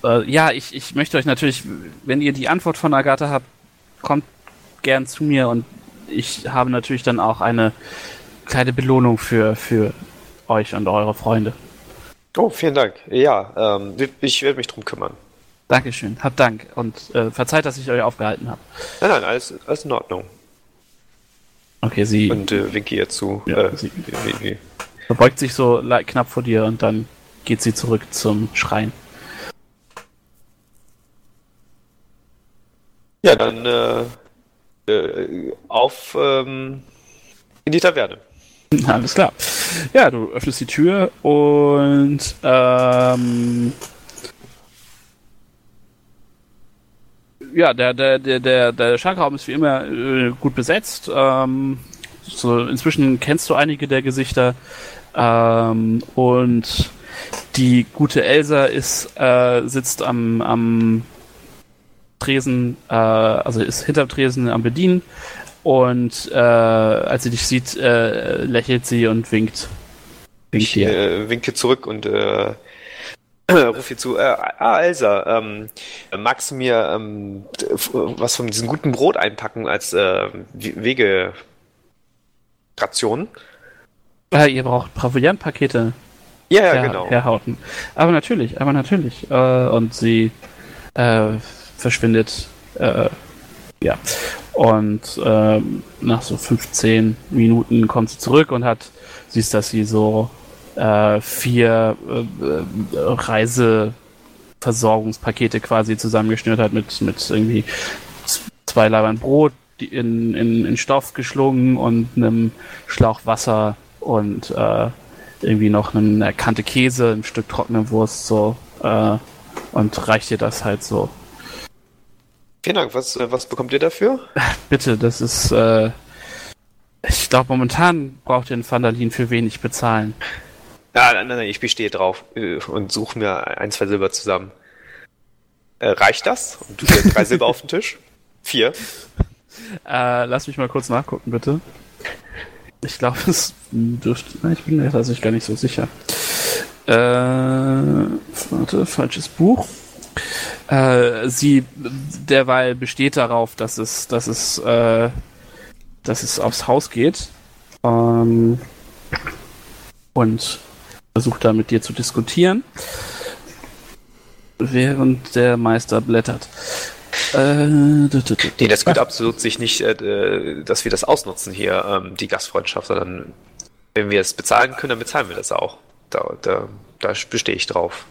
äh, ja, ich, ich möchte euch natürlich, wenn ihr die Antwort von Agatha habt, kommt gern zu mir und ich habe natürlich dann auch eine kleine Belohnung für, für euch und eure Freunde. Oh, vielen Dank. Ja, ähm, ich werde mich drum kümmern. Dankeschön, habt Dank und äh, verzeiht, dass ich euch aufgehalten habe. Nein, nein, alles, alles in Ordnung. Okay, sie Und äh, winke ihr zu. Ja, äh, sie- wie, wie, wie. verbeugt sich so knapp vor dir und dann geht sie zurück zum Schrein. Ja, dann äh, äh, auf ähm, in die Taverne. (laughs) Alles klar. Ja, du öffnest die Tür und ähm, ja, der, der, der, der, Schankraum ist wie immer äh, gut besetzt. Ähm, so, inzwischen kennst du einige der Gesichter. Ähm, und die gute Elsa ist, äh, sitzt am, am Tresen, äh, also ist hinterm Tresen am Bedienen. Und äh, als sie dich sieht, äh, lächelt sie und winkt. Winkt Ich äh, winke zurück und äh, rufe ihr zu. Äh, ah, Elsa, ähm, magst du mir ähm, was von diesem guten Brot einpacken als äh, We- Wegeration? Äh, ihr braucht Proviantpakete, Ja, ja, Herr, genau. Herr Hauten. Aber natürlich, aber natürlich. Äh, und sie äh, verschwindet. Äh, ja. Und ähm, nach so 15 Minuten kommt sie zurück und hat, siehst, dass sie so äh, vier äh, äh, Reiseversorgungspakete quasi zusammengeschnürt hat mit, mit irgendwie zwei Leibern Brot in, in, in Stoff geschlungen und einem Schlauch Wasser und äh, irgendwie noch eine Kante Käse, ein Stück trockene Wurst so äh, und reicht dir das halt so. Vielen Dank. Was, äh, was bekommt ihr dafür? (laughs) Bitte, das ist äh, ich glaube momentan braucht ihr in Vandalin für wenig bezahlen. Ah, nein, nein, nein, ich bestehe drauf äh, und suche mir ein, zwei Silber zusammen. Äh, reicht das? Und du drei (laughs) Silber auf den Tisch? Vier. Äh, lass mich mal kurz nachgucken, bitte. Ich glaube, es dürfte. na, Ich bin mir tatsächlich gar nicht so sicher. Äh, warte, falsches Buch. Äh, sie derweil besteht darauf, dass es, dass es, äh, dass es aufs Haus geht. Ähm, und versucht da mit dir zu diskutieren. Während der Meister blättert. Äh, Nee, das geht absolut sich nicht, äh, dass wir das ausnutzen hier, ähm, die Gastfreundschaft, sondern wenn wir es bezahlen können, dann bezahlen wir das auch. Da, da, da bestehe ich drauf.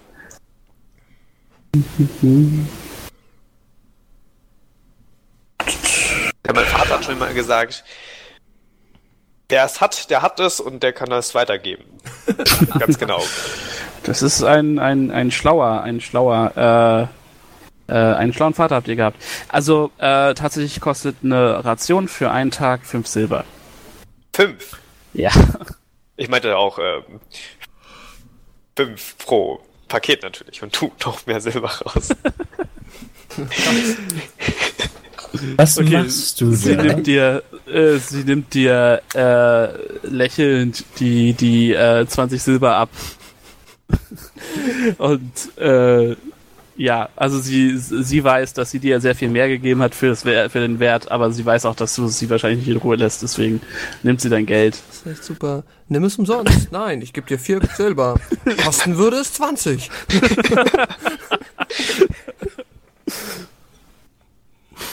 Ja, mein Vater hat schon mal gesagt, wer es hat, der hat es und der kann es weitergeben. (laughs) Ganz genau. Das ist ein, ein, ein schlauer, ein schlauer, äh, äh, einen schlauen Vater habt ihr gehabt. Also, äh, tatsächlich kostet eine Ration für einen Tag fünf Silber. Fünf. Ja. Ich meinte auch ähm, fünf pro Paket natürlich und tu noch mehr Silber raus. (laughs) Was Okay, machst du Sie da? nimmt dir, äh, sie nimmt dir äh, lächelnd die, die äh, 20 Silber ab. (laughs) Und äh, Ja, also sie, sie weiß, dass sie dir sehr viel mehr gegeben hat für, das, für den Wert, aber sie weiß auch, dass du sie wahrscheinlich nicht in Ruhe lässt, deswegen nimmt sie dein Geld. Das ist echt super. Nimm es umsonst. (laughs) Nein, ich gebe dir vier Silber. Kosten würde es 20. (laughs)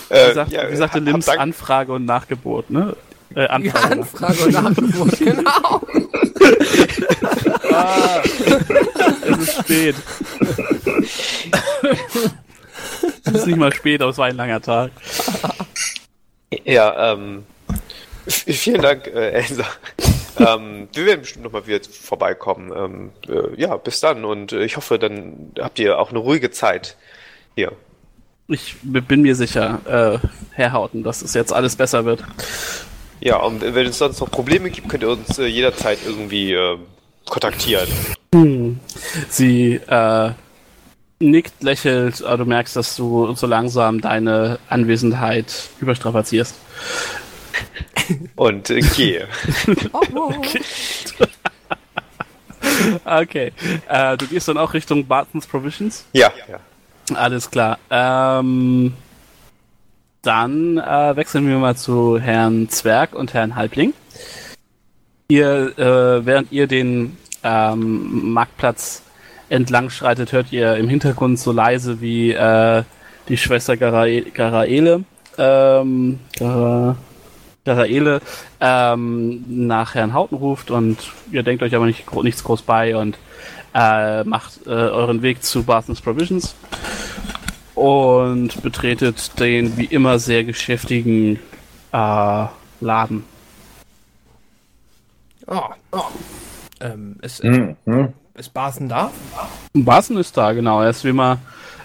Äh, Wie, sagt, wie sagte hab Lims Anfrage und Nachgebot, ne? Äh, (laughs) Ja, Anfrage. Anfrage und Angebot, genau. (laughs) Ah, es ist spät. es ist nicht mal spät, aber es war ein langer Tag. Ja, ähm, vielen Dank, äh, Elsa. ähm, wir werden bestimmt nochmal wieder vorbeikommen. Ähm, äh, ja, bis dann und äh, ich hoffe, dann habt ihr auch eine ruhige Zeit hier. Ich bin mir sicher, äh, Herr Hauten, dass es jetzt alles besser wird. Ja, und wenn es sonst noch Probleme gibt, könnt ihr uns äh, jederzeit irgendwie äh, kontaktieren. Sie äh, nickt, lächelt, aber du merkst, dass du so langsam deine Anwesenheit überstrapazierst. Und äh, gehe. (laughs) Okay. Äh, du gehst dann auch Richtung Bartons Provisions? ja, ja. Alles klar. Ähm, dann äh, wechseln wir mal zu Herrn Zwerg und Herrn Halbling. Ihr, äh, während ihr den ähm, Marktplatz entlang schreitet, hört ihr im Hintergrund so leise wie äh, die Schwester Garae Garaele, ähm, Gara Garaele ähm, nach Herrn Hauten ruft und ihr denkt euch aber nicht, nichts groß bei und äh, macht äh, euren Weg zu Bartons Provisions und betretet den wie immer sehr geschäftigen äh, Laden. Oh, oh. Ähm, ist, Hm, hm. ist Basen da? Barton ist da, genau. Er ist wie immer,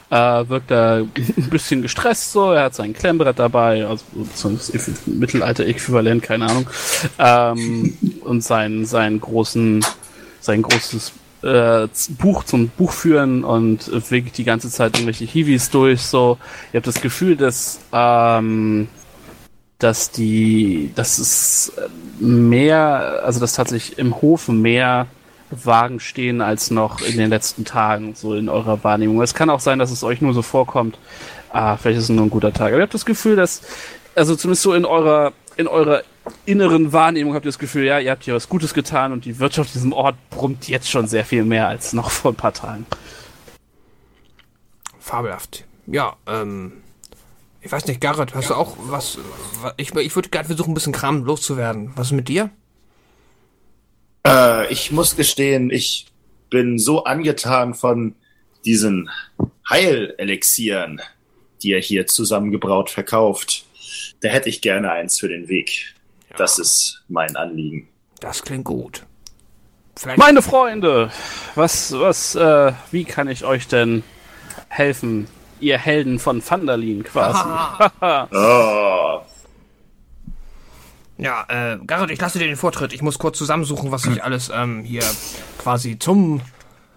äh, wirkt er ein bisschen gestresst so. Er hat sein Klemmbrett dabei, also das Mittelalter-Äquivalent, keine Ahnung. Ähm, und sein, seinen großen, sein großes äh, Buch zum Buchführen und äh, winkt die ganze Zeit irgendwelche Hiwis durch. So, ihr habt das Gefühl, dass ähm, dass die, dass es mehr, also dass tatsächlich im Hof mehr Wagen stehen als noch in den letzten Tagen, so in eurer Wahrnehmung. Es kann auch sein, dass es euch nur so vorkommt, ah, vielleicht ist es nur ein guter Tag. Aber ihr habt das Gefühl, dass, also zumindest so in eurer, in eurer inneren Wahrnehmung habt ihr das Gefühl, ja, ihr habt hier was Gutes getan und die Wirtschaft in diesem Ort brummt jetzt schon sehr viel mehr als noch vor ein paar Tagen. Fabelhaft. Ja, ähm. Ich weiß nicht, Garrett, hast du auch was. was ich ich würde gerade versuchen, ein bisschen Kram loszuwerden. Was ist mit dir? Äh, ich muss gestehen, ich bin so angetan von diesen Heilelixieren, die er hier zusammengebraut verkauft. Da hätte ich gerne eins für den Weg. Das ist mein Anliegen. Das klingt gut. Vielleicht. Meine Freunde, was, was, äh, wie kann ich euch denn helfen? Ihr Helden von Vandalin quasi. Oh, (laughs) Ja, äh, Garrett, ich lasse dir den Vortritt. Ich muss kurz zusammensuchen, was ich alles ähm, hier quasi zum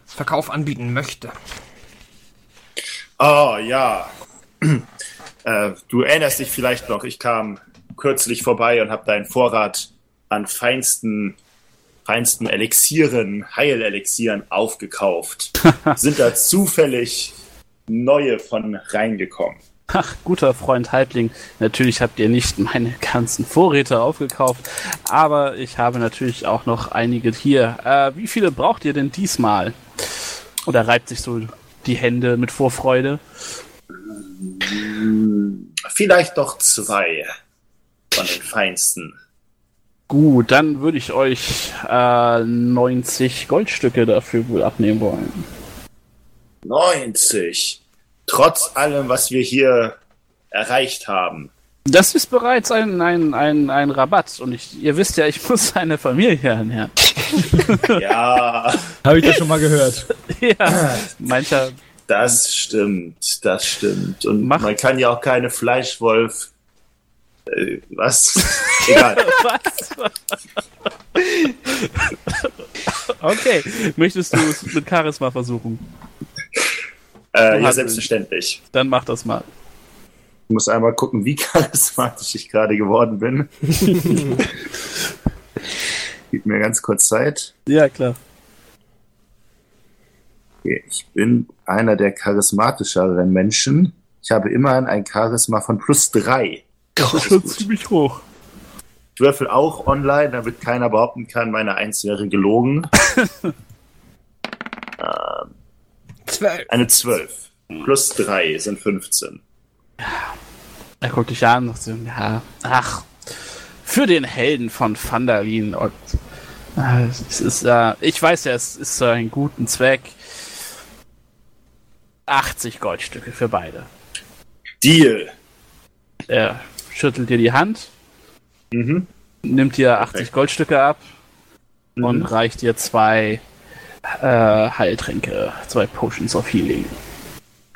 Verkauf anbieten möchte. oh ja. (clears throat) äh, du erinnerst dich vielleicht noch, ich kam kürzlich vorbei und habe deinen Vorrat an feinsten, feinsten Elixieren, Heilelixieren aufgekauft. (laughs) Sind da zufällig neue von reingekommen? Ach, guter Freund Halbling, natürlich habt ihr nicht meine ganzen Vorräte aufgekauft, aber ich habe natürlich auch noch einige hier. Äh, wie viele braucht ihr denn diesmal? Und er reibt sich so die Hände mit Vorfreude. Vielleicht doch zwei von den feinsten. Gut, dann würde ich euch äh, 90 Goldstücke dafür wohl abnehmen wollen. 90. Trotz allem, was wir hier erreicht haben. Das ist bereits ein, ein, ein, ein Rabatt und ich, ihr wisst ja, ich (laughs) muss eine Familie ernähren. (laughs) Ja, Habe ich das schon mal gehört. (laughs) ja, mancher das stimmt, das stimmt. Und Mach- man kann ja auch keine Fleischwolf. Äh, was? (laughs) Egal. Was? okay, möchtest du es mit Charisma versuchen? Äh, ja, selbstverständlich. Dann mach das mal. Ich muss einmal gucken, wie (laughs) charismatisch ich gerade geworden bin. (laughs) Gib mir ganz kurz Zeit. Ja, klar. Okay, Ich bin einer der charismatischeren Menschen. Ich habe immerhin ein Charisma von plus drei. Das ist schon ziemlich hoch. Ich würfel auch online, damit keiner behaupten kann, meine Eins wäre gelogen. (laughs) Zwölf. Eine 12. Plus 3 sind 15. Er guckt dich an und so, ja, ach, für den Helden von Vandalin und äh, es ist, äh, ich weiß ja, es ist für einen guten Zweck. 80 Goldstücke für beide. Deal. Er schüttelt dir die Hand, Mhm. nimmt dir 80 Okay. Goldstücke ab und Mhm. reicht dir zwei äh, Heiltränke, zwei Potions of Healing.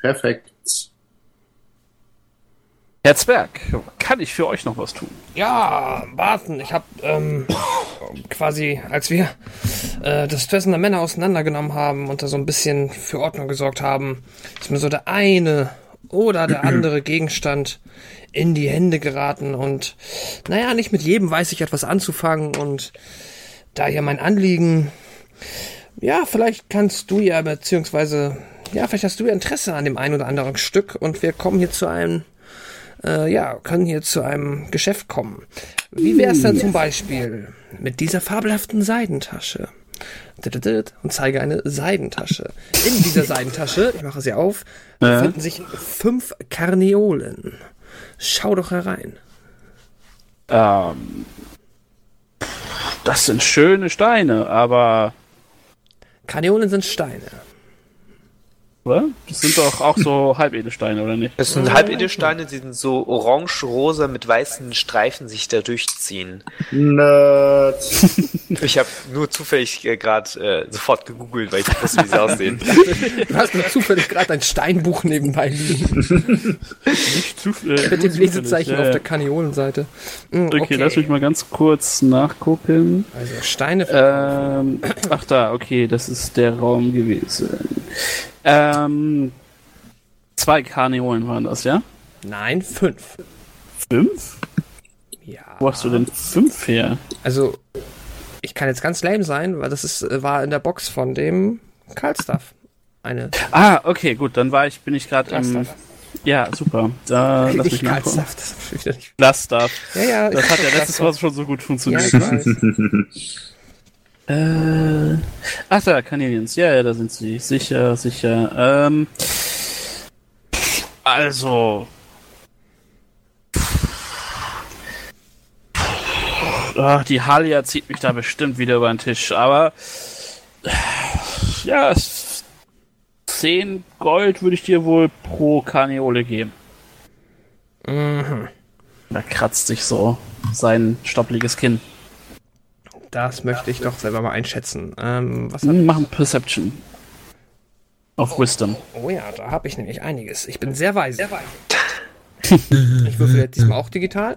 Perfekt. Herr Zwerg, kann ich für euch noch was tun? Ja, warten. Ich habe ähm, quasi, als wir äh, das Fressen der Männer auseinandergenommen haben und da so ein bisschen für Ordnung gesorgt haben, ist mir so der eine oder der (clears throat) andere Gegenstand in die Hände geraten und naja, nicht mit jedem weiß ich etwas anzufangen und da hier mein Anliegen, ja, vielleicht kannst du ja, beziehungsweise, ja, vielleicht hast du ja Interesse an dem einen oder anderen Stück und wir kommen hier zu einem äh, ja, können hier zu einem Geschäft kommen. Wie wäre es denn zum Beispiel mit dieser fabelhaften Seidentasche? Und zeige eine Seidentasche. In dieser (laughs) Seidentasche, ich mache sie auf, befinden sich fünf Karneolen. Schau doch herein. Ähm, das sind schöne Steine, aber Karneolen sind Steine. Oder? das sind doch auch so Halbedelsteine, oder nicht? Das sind Halbedelsteine, die sind so orange-rosa mit weißen Streifen sich da durchziehen. Nerd. (laughs) Ich habe nur zufällig äh, gerade äh, sofort gegoogelt, weil ich nicht wusste, wie sie aussehen. (laughs) Du hast nur zufällig gerade ein Steinbuch nebenbei liegen. Nicht zu, äh, Mit dem zufällig, Lesezeichen ja, auf ja. der Karneolenseite. Hm, Okay, lass mich mal ganz kurz nachgucken. Also Steine Ähm, ach da, okay, das ist der Raum gewesen. Ähm, zwei Karneolen waren das, ja? Nein, fünf. Fünf? Ja. Wo hast du denn fünf her? Also, ich kann jetzt ganz lame sein, weil das ist, äh, war in der Box von dem Karlstaff. Eine Ah, okay, gut, dann war ich, bin ich gerade im. Ja, super. Da (laughs) lass mich. Karlstaff, das ich wieder nicht. Darf. Ja, ja. Das hat ja letztes Mal schon so gut Ja, funktioniert. weiß. (laughs) Äh, ach da, Canadiens. Ja, ja, da sind sie. Sicher, sicher. Ähm, also. Ach, die Halia zieht mich da bestimmt wieder über den Tisch, aber ja, es- 10 Gold würde ich dir wohl pro Karneole geben. Mhm. Da kratzt sich so sein stoppliges Kinn. Das möchte ich doch selber mal einschätzen. Ähm, was hat, Hm, Machen Perception. Auf Wisdom. oh ja, da habe ich nämlich einiges. Ich bin sehr weise. (laughs) ich würfel jetzt diesmal auch digital.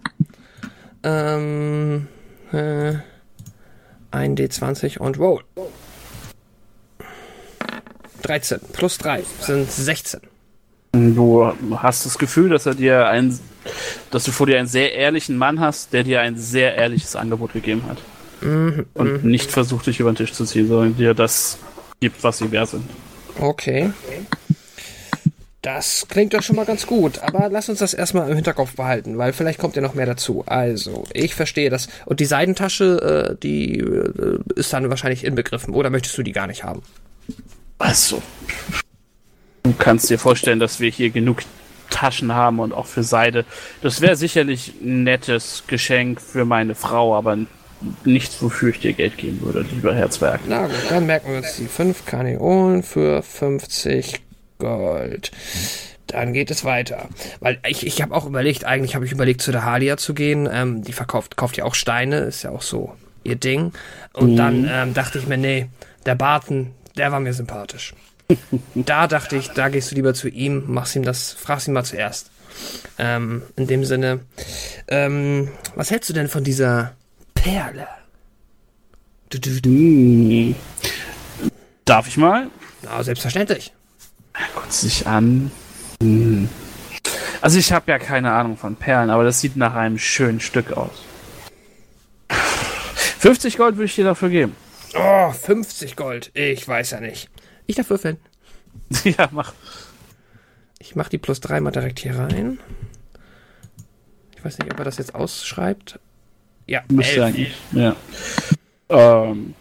Ähm, äh, ein D20 und roll. 13 plus 3 sind 16. Du hast das Gefühl, dass er dir ein, dass du vor dir einen sehr ehrlichen Mann hast, der dir ein sehr ehrliches Angebot gegeben hat. Und nicht versucht, dich über den Tisch zu ziehen, sondern dir das gibt, was sie wert sind. Okay. Das klingt doch schon mal ganz gut, aber lass uns das erstmal im Hinterkopf behalten, weil vielleicht kommt ja noch mehr dazu. Also, ich verstehe das. Und die Seidentasche, äh, die äh, ist dann wahrscheinlich inbegriffen, oder möchtest du die gar nicht haben? Also, du kannst dir vorstellen, dass wir hier genug Taschen haben und auch für Seide. Das wäre sicherlich ein nettes Geschenk für meine Frau, aber nichts, wofür ich dir Geld geben würde, lieber Herzwerk. Na gut, dann merken wir uns die 5 Karneolen für 50 Gold. Dann geht es weiter. Weil ich, ich habe auch überlegt, eigentlich habe ich überlegt, zu der Halia zu gehen. Ähm, die verkauft kauft ja auch Steine, ist ja auch so ihr Ding. Und dann ähm, dachte ich mir, nee, der Barton, der war mir sympathisch. (laughs) da dachte ich, da gehst du lieber zu ihm, machst ihm das, fragst ihn mal zuerst. Ähm, in dem Sinne, ähm, was hältst du denn von dieser Perle? Du, du, du. Darf ich mal? Na, selbstverständlich. Guckt sich an. Hm. Also ich habe ja keine Ahnung von Perlen, aber das sieht nach einem schönen Stück aus. 50 Gold würde ich dir dafür geben. Oh, 50 Gold. Ich weiß ja nicht. Ich darf würfeln. (laughs) ja, mach. Ich mache die plus 3 mal direkt hier rein. Ich weiß nicht, ob er das jetzt ausschreibt. Ja, Müsste eigentlich. Ja. Ähm,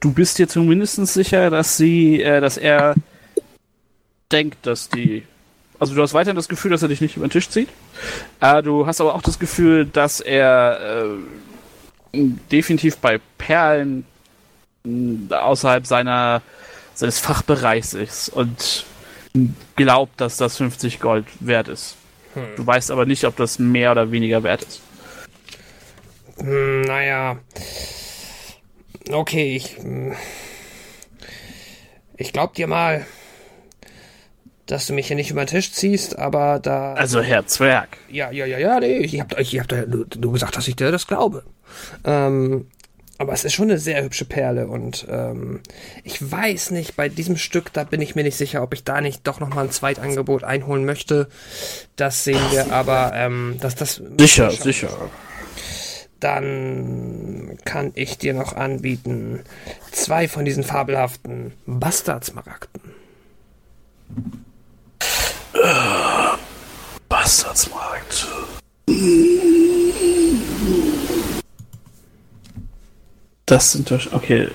du bist dir zumindest sicher, dass sie, äh, dass er denkt, dass die. Also du hast weiterhin das Gefühl, dass er dich nicht über den Tisch zieht. Äh, du hast aber auch das Gefühl, dass er äh, definitiv bei Perlen mh, außerhalb seiner seines Fachbereichs ist und glaubt, dass das 50 Gold wert ist. Du weißt aber nicht, ob das mehr oder weniger wert ist. Hm, naja. Okay, ich. hm. Ich glaub dir mal, dass du mich hier nicht über den Tisch ziehst, aber da. Also Herr Zwerg. Ja, ja, ja, ja, nee, ich hab, ich hab da nur, nur gesagt, dass ich dir das glaube. Ähm, aber es ist schon eine sehr hübsche Perle und ähm, ich weiß nicht, bei diesem Stück, da bin ich mir nicht sicher, ob ich da nicht doch nochmal ein Zweitangebot einholen möchte. Das sehen wir aber, ähm, dass das. Sicher, sicher. Dann kann ich dir noch anbieten zwei von diesen fabelhaften Bastardsmaragden. Bastardsmarkt. Das sind doch. Okay.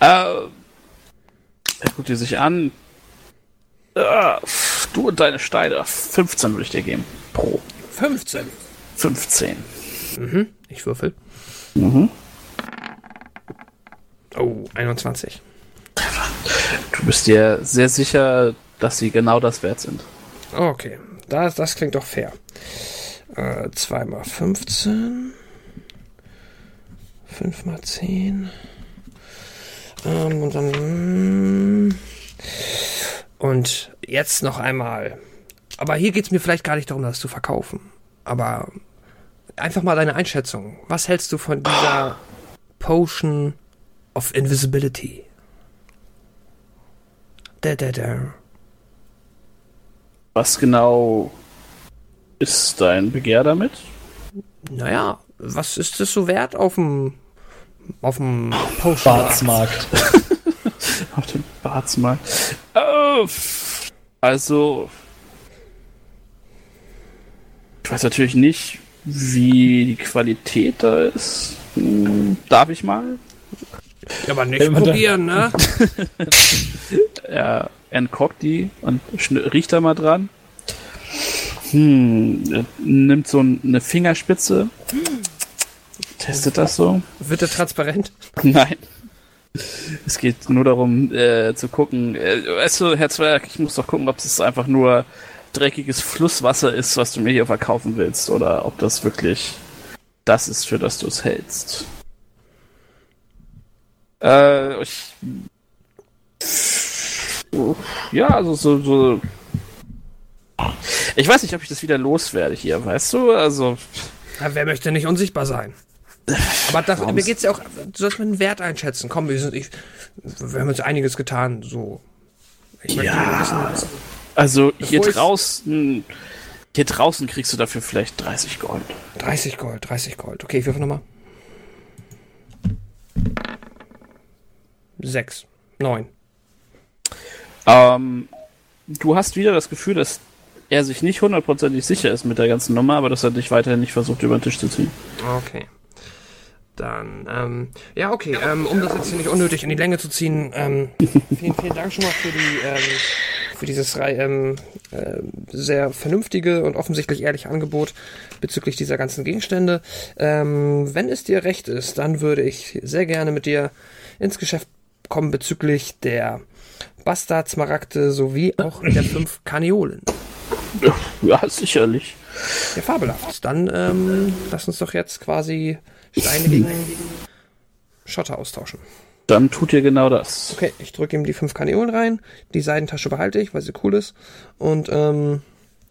Äh, er guckt dir sich an. Äh, du und deine Steine. 15 würde ich dir geben. Pro. 15. 15. Ich würfel. Mhm. Oh, 21. Du bist dir sehr sicher, dass sie genau das wert sind. Okay, das, das klingt doch fair. Äh, 2 mal 15. 5 mal 10. Ähm, und dann. Und jetzt noch einmal. Aber hier geht es mir vielleicht gar nicht darum, das zu verkaufen. Aber einfach mal deine Einschätzung. Was hältst du von dieser Potion of Invisibility? Da, da, da. Was genau ist dein Begehr damit? Naja, was ist es so wert auf dem auf dem Potion? Schwarzmarkt. (laughs) Auf dem Barzmarkt. Oh, also. Ich weiß natürlich nicht, wie die Qualität da ist. Hm, Darf ich mal? Ja, aber nicht probieren, ne? Er entkorkt die und riecht da mal dran. Hm, er nimmt so ein- eine Fingerspitze. Testet das so. Wird er transparent? (laughs) Nein. Es geht nur darum, äh, zu gucken. Äh, weißt du, Herr Zwerg, ich muss doch gucken, ob es einfach nur dreckiges Flusswasser ist, was du mir hier verkaufen willst, oder ob das wirklich das ist, für das du es hältst. Äh, ich. Ja, also so, so. Ich weiß nicht, ob ich das wieder loswerde hier, weißt du? Also. Ja, wer möchte nicht unsichtbar sein? Aber da, mir geht's ja auch, du sollst mir einen Wert einschätzen. Komm, wir sind, ich, wir haben jetzt einiges getan, so. Ich möchte Ja. wissen, Also hier Bevor draußen, hier draußen kriegst du dafür vielleicht 30 Gold. 30 Gold, 30 Gold. Okay, ich würfel nochmal. 6, 9. Ähm, du hast wieder das Gefühl, dass er sich nicht hundertprozentig sicher ist mit der ganzen Nummer, aber dass er dich weiterhin nicht versucht, über den Tisch zu ziehen. Okay. Dann, ähm, ja, okay, ähm, um das jetzt hier nicht unnötig in die Länge zu ziehen, ähm, (laughs) vielen, vielen Dank schon mal für die, ähm, für dieses ähm, äh, sehr vernünftige und offensichtlich ehrliche Angebot bezüglich dieser ganzen Gegenstände. Ähm, wenn es dir recht ist, dann würde ich sehr gerne mit dir ins Geschäft kommen bezüglich der Bastard-Smaragde sowie auch der (coughs) fünf Kaniolen. Ja, sicherlich. Ja, fabelhaft. Dann ähm, lass uns doch jetzt quasi Steine gegen Schotter austauschen. Dann tut ihr genau das. Okay, ich drücke ihm die fünf Kaniolen rein. Die Seidentasche behalte ich, weil sie cool ist. Und ähm,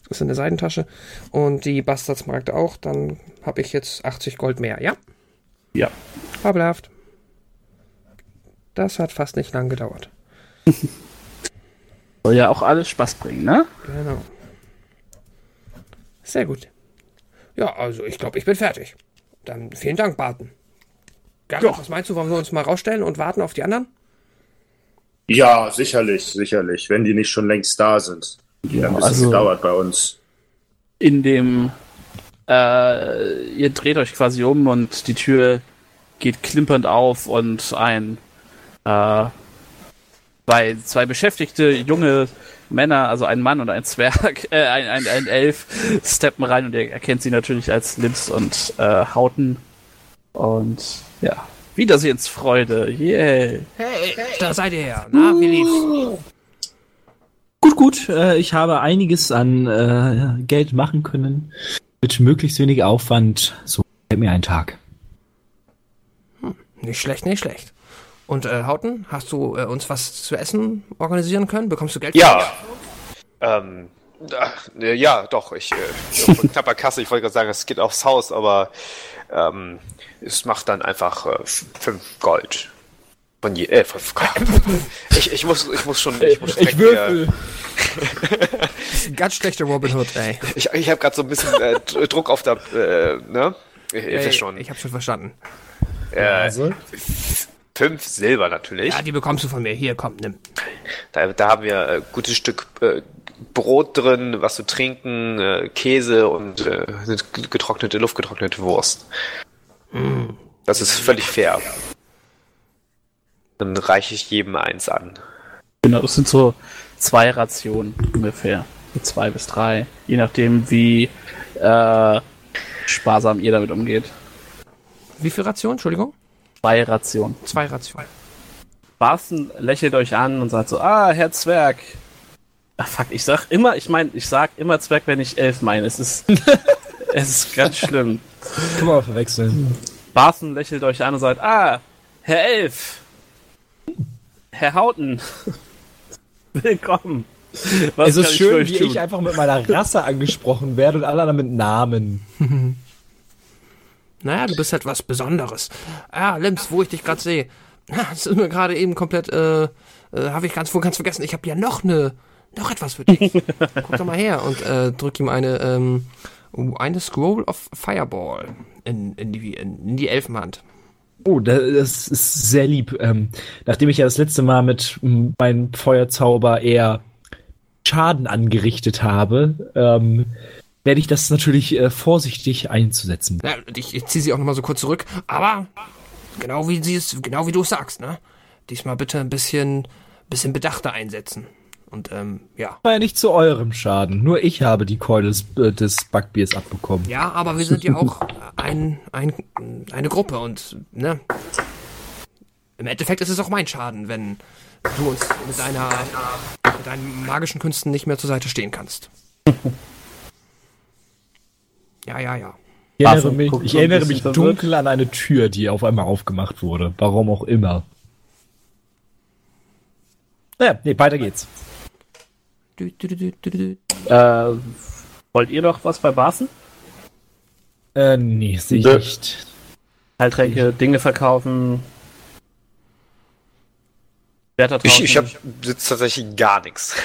ist in der Seidentasche. Und die Bastardsmarkte auch. Dann habe ich jetzt 80 Gold mehr. Ja, Ja. fabelhaft. Das hat fast nicht lang gedauert. (laughs) Soll ja auch alles Spaß bringen, ne? Genau. Sehr gut. Ja, also ich glaube, ich bin fertig. Dann vielen Dank, Barton. Gareth, Ja. was meinst du? Wollen wir uns mal rausstellen und warten auf die anderen? Ja, sicherlich, sicherlich. Wenn die nicht schon längst da sind. Die haben ein bisschen also- gedauert bei uns. in dem äh, ihr dreht euch quasi um und die Tür geht klimpernd auf und ein äh, zwei, zwei beschäftigte junge Männer, also ein Mann und ein Zwerg, (laughs) äh, ein, ein, ein Elf, steppen rein und ihr erkennt sie natürlich als Lims und äh, Hauten. Und ja, Wiedersehensfreude, yeah. Hey, da seid ihr her. Na, wie lief's? Gut, gut. Äh, ich habe einiges an äh, Geld machen können. Mit möglichst wenig Aufwand. So fällt mir ein Tag. Nicht schlecht, nicht schlecht. Und äh, Hauten, hast du äh, uns was zu essen organisieren können? Bekommst du Geld? Ja. Ähm, ach, äh, ja, doch, ich, äh, (laughs) knapper Kasse, ich wollte gerade sagen, es geht aufs Haus, aber ähm, es macht dann einfach äh, f- fünf Gold. Von je, äh, fünf Gold. (laughs) Ich, ich muss, ich muss schon, ich muss strecken, äh, (laughs) Ganz schlechter Robin Hood, ey. Ich, ich habe gerade so ein bisschen äh, Dr- Druck auf der, äh, ne? Ihr Ey, schon. Ich hab schon verstanden. Äh, Also? fünf Silber natürlich. Ja, die bekommst du von mir. Hier, komm, nimm. Da, da haben wir äh, gutes Stück äh, Brot drin, was zu trinken, äh, Käse und äh, getrocknete, luftgetrocknete Wurst. Das ist völlig fair. Dann reiche ich jedem eins an. Genau, das sind so zwei Rationen ungefähr. So Zwei bis drei. Je nachdem, wie äh, sparsam ihr damit umgeht. Wie viel Ration? Entschuldigung? Zwei Rationen. Zwei Rationen. Barsten lächelt euch an und sagt so, ah, Herr Zwerg. Ach, fuck, ich sag immer, ich meine, ich sag immer Zwerg, wenn ich elf meine. Es ist, (laughs) es ist ganz schlimm. Kann man verwechseln. Barsten lächelt euch an und sagt, ah, Herr Elf. Herr Hauten. (laughs) Willkommen. Was Es ist schön, wie tun? ich einfach mit meiner Rasse angesprochen werde und alle anderen mit Namen. (laughs) Naja, du bist halt was Besonderes. Ah, Lims, wo ich dich gerade sehe. Ah, Das ist mir gerade eben komplett, äh, äh habe ich ganz ganz vergessen. Ich habe ja noch ne, noch etwas für dich. Guck doch mal her und äh, drück ihm eine, ähm, eine Scroll of Fireball in, in, die, in die Elfenhand. Oh, da- das ist sehr lieb. Ähm, nachdem ich ja das letzte Mal mit meinem Feuerzauber eher Schaden angerichtet habe, ähm, werde ich das natürlich äh, vorsichtig einzusetzen. Ja, ich, ich ziehe sie auch nochmal so kurz zurück, aber genau wie sie es, genau wie du es sagst, ne? Diesmal bitte ein bisschen, bisschen bedachter einsetzen. Und ähm, ja. War ja nicht zu eurem Schaden. Nur ich habe die Keule des, äh, des Backbiers abbekommen. Ja, aber wir sind ja auch ein, ein, eine Gruppe und ne? Im Endeffekt ist es auch mein Schaden, wenn du uns mit deiner mit deinen magischen Künsten nicht mehr zur Seite stehen kannst. (laughs) Ja, ja, ja. Ich erinnere mich, ich erinnere mich dunkel an eine Tür, die auf einmal aufgemacht wurde. Warum auch immer. Naja, nee, weiter geht's. Du, du, du, du, du, du. Äh, wollt ihr noch was bei Barsten? Äh, nee, sehe ich nicht. Heiltränke, Dinge verkaufen. Wärter Ich, ich habe jetzt tatsächlich gar nichts.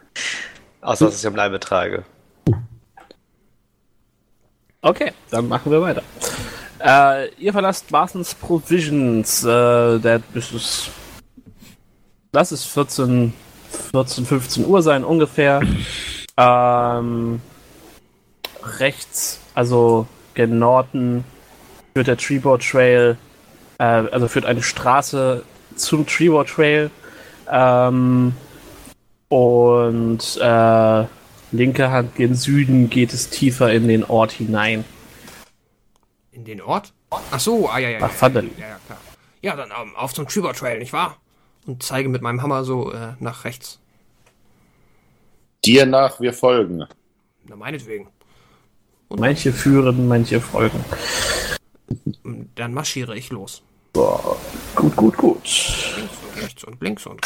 (laughs) Außer dass ich am Leibe trage. Okay, dann machen wir weiter. Äh, ihr verlasst Barstens Provisions. Äh, der, das ist, lass es 14, 14, 15 Uhr sein ungefähr. Ähm, rechts, also gen Norden, führt der Treeboard Trail, äh, also führt eine Straße zum Treeboard Trail. Ähm, und äh, linke Hand gen Süden geht es tiefer in den Ort hinein. In den Ort? Ach so, ah ja, ja. Ach. Ja, ja, klar. Ja, dann ähm, auf zum Trevor Trail, nicht wahr? Und zeige mit meinem Hammer so äh, nach rechts. Dir nach, wir folgen. Na, meinetwegen. Manche führen, manche folgen. Und Dann marschiere ich los. Gut, gut, gut. Links und rechts und links und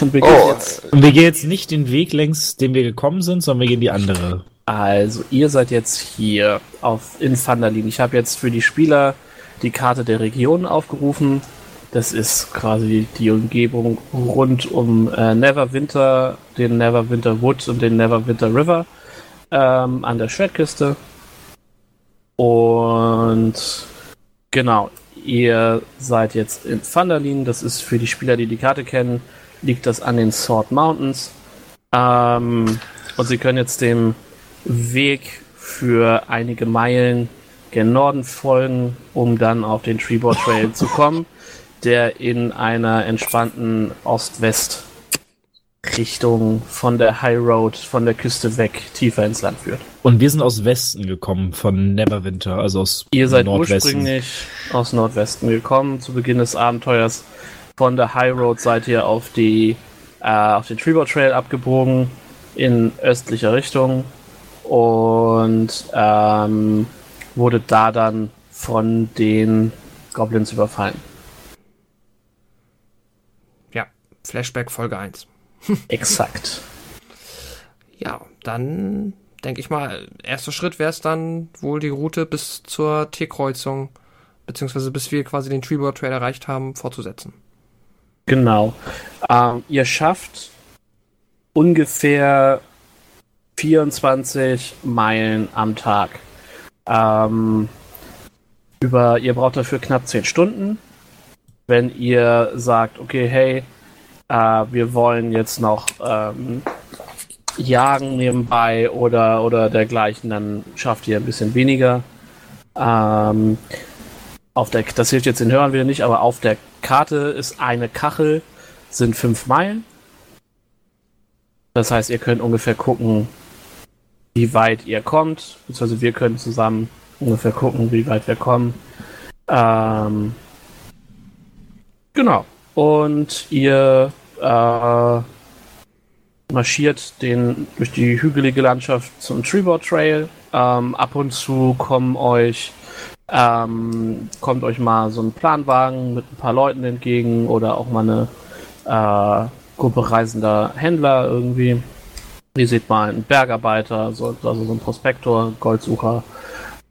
Dann beginnt Oh, jetzt. Und wir gehen jetzt nicht den Weg längs, den wir gekommen sind, sondern wir gehen die andere. Also, ihr seid jetzt hier auf in Vandalin. Ich habe jetzt für die Spieler die Karte der Region aufgerufen. Das ist quasi die Umgebung rund um äh, Neverwinter, den Neverwinter Wood und den Neverwinter River ähm, an der Schwertküste. Und genau, ihr seid jetzt in Thunderlin. Das ist für die Spieler, die die Karte kennen, liegt das an den Sword Mountains. Ähm, und sie können jetzt dem Weg für einige Meilen gen Norden folgen, um dann auf den Treeboard Trail zu kommen, (laughs) der in einer entspannten Ost-West Richtung von der High Road, von der Küste weg, tiefer ins Land führt. Und wir sind aus Westen gekommen, von Neverwinter, also aus Ihr seid Nordwesten. ursprünglich aus Nordwesten gekommen. Zu Beginn des Abenteuers von der High Road seid ihr auf die äh, auf den Treeboard Trail abgebogen in östlicher Richtung und ähm, wurde da dann von den Goblins überfallen. Ja, Flashback Folge 1. (laughs) Exakt. Ja, dann denke ich mal, erster Schritt wäre es dann wohl die Route bis zur T-Kreuzung, beziehungsweise bis wir quasi den Treeboard Trail erreicht haben, fortzusetzen. Genau. Ähm, ihr schafft ungefähr 24 Meilen am Tag. Ähm, über, ihr braucht dafür knapp 10 Stunden. Wenn ihr sagt, okay, hey, äh, wir wollen jetzt noch ähm, jagen nebenbei oder, oder dergleichen, dann schafft ihr ein bisschen weniger. Ähm, auf der, das hilft jetzt den Hörern wieder nicht, aber auf der Karte ist eine Kachel, sind fünf Meilen. Das heißt, ihr könnt ungefähr gucken, wie weit ihr kommt, beziehungsweise wir können zusammen ungefähr gucken, wie weit wir kommen. Ähm, genau. Und ihr äh, marschiert den, durch die hügelige Landschaft zum Treeboard Trail. Ähm, ab und zu kommen euch ähm, kommt euch mal so ein Planwagen mit ein paar Leuten entgegen oder auch mal eine äh, Gruppe reisender Händler irgendwie. Ihr seht mal einen Bergarbeiter, so, also so ein Prospektor, Goldsucher.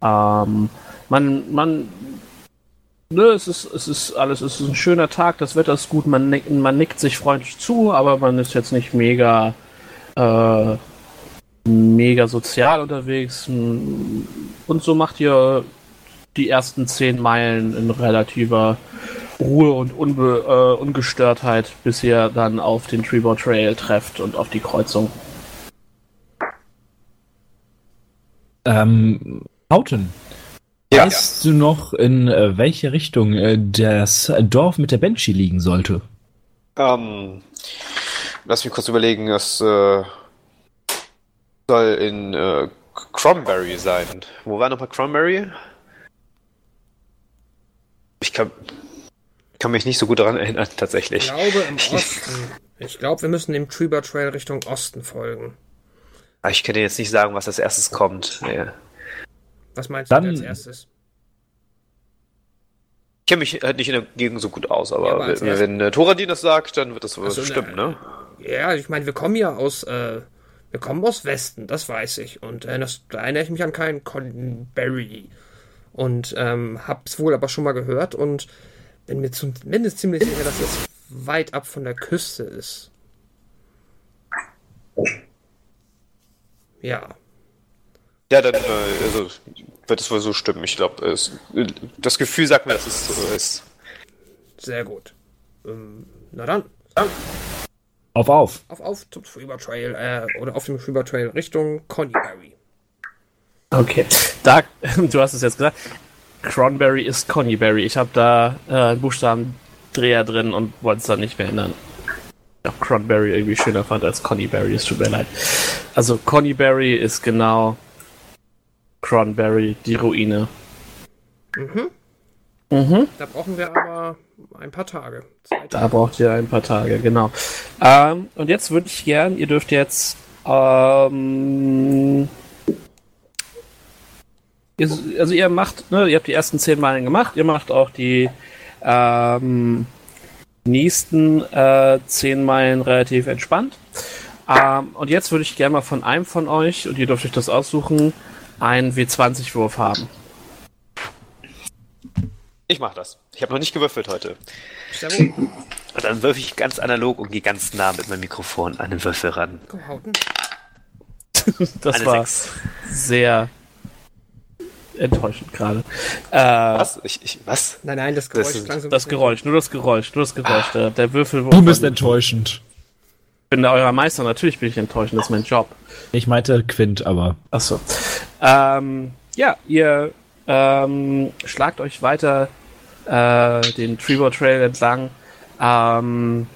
Ähm, man, man, ne, es ist, es ist alles, es ist ein schöner Tag, das Wetter ist gut, man, man nickt sich freundlich zu, aber man ist jetzt nicht mega, äh, mega sozial unterwegs. Und so macht ihr die ersten zehn Meilen in relativer Ruhe und Unbe äh, Ungestörtheit, bis ihr dann auf den Treeboard Trail trefft und auf die Kreuzung. Ähm, Hauten, Ja. weißt du noch, in äh, welche Richtung äh, das Dorf mit der Banshee liegen sollte? Ähm, lass mich kurz überlegen, es äh, soll in äh, Cromberry sein. Wo war nochmal Cromberry? Ich kann, kann mich nicht so gut daran erinnern, Ich tatsächlich. glaube im Osten. Ich glaube, wir müssen dem Treeboard Trail Richtung Osten folgen. Aber ich kann dir jetzt nicht sagen, was als erstes kommt. Ja. Was meinst Dann- du als erstes? Ich kenne mich halt nicht in der Gegend so gut aus, aber, Ja, aber wenn, wenn äh, Thoradin das sagt, dann wird das wohl so, stimmen, ne, ne? Ja, ich meine, wir kommen ja aus, äh, wir kommen aus Westen, das weiß ich. Und äh, das, da erinnere ich mich an keinen Conberry. Und ähm, hab's wohl aber schon mal gehört und bin mir zumindest ziemlich sicher, dass es weit ab von der Küste ist. Ja. Ja, dann äh, also, wird es wohl so stimmen. Ich glaube, das Gefühl sagt mir, dass es so ist. Sehr gut. Ähm, na dann, Auf, auf. auf, auf zum Freeber Trail, äh, oder auf dem Freeber Trail Richtung Coneyberry. Okay, da, (laughs) du hast es jetzt gesagt. Cronberry ist Coneyberry. Ich habe da äh, einen Buchstabendreher drin und wollte es dann nicht mehr ändern. Ich habe Cronberry irgendwie schöner fand als Coneyberry. Es tut mir leid. Also Coneyberry ist genau Cronberry, die Ruine. Mhm. Mhm. Da brauchen wir aber ein paar Tage. Tage. Da braucht ihr ein paar Tage, genau. Ähm, und jetzt würde ich gern, ihr dürft jetzt ähm, ihr, also ihr macht, ne, ihr habt die ersten zehn Meilen gemacht, ihr macht auch die ähm, nächsten äh, zehn Meilen relativ entspannt. Ähm, und jetzt würde ich gerne mal von einem von euch, und ihr dürft euch das aussuchen, einen W20-Wurf haben. Ich mach das. Ich habe noch nicht gewürfelt heute. Sehr. Und dann würfe ich ganz analog und gehe ganz nah mit meinem Mikrofon an den Würfel ran. Komm, Hauten. (laughs) Das Eine war Sechs. sehr enttäuschend gerade. Äh, Was? Ich, ich, was? Nein, nein, das Geräusch Das ist- klang so das Geräusch, nur das Geräusch, nur das Geräusch. Der, der Würfel. Du bist enttäuschend. Ich bin da euer Meister, natürlich bin ich enttäuschend, das ist mein Job. Ich meinte Quint, aber. Achso. Ähm, ja, ihr ähm, schlagt euch weiter äh, den Trevor Trail entlang. Ähm,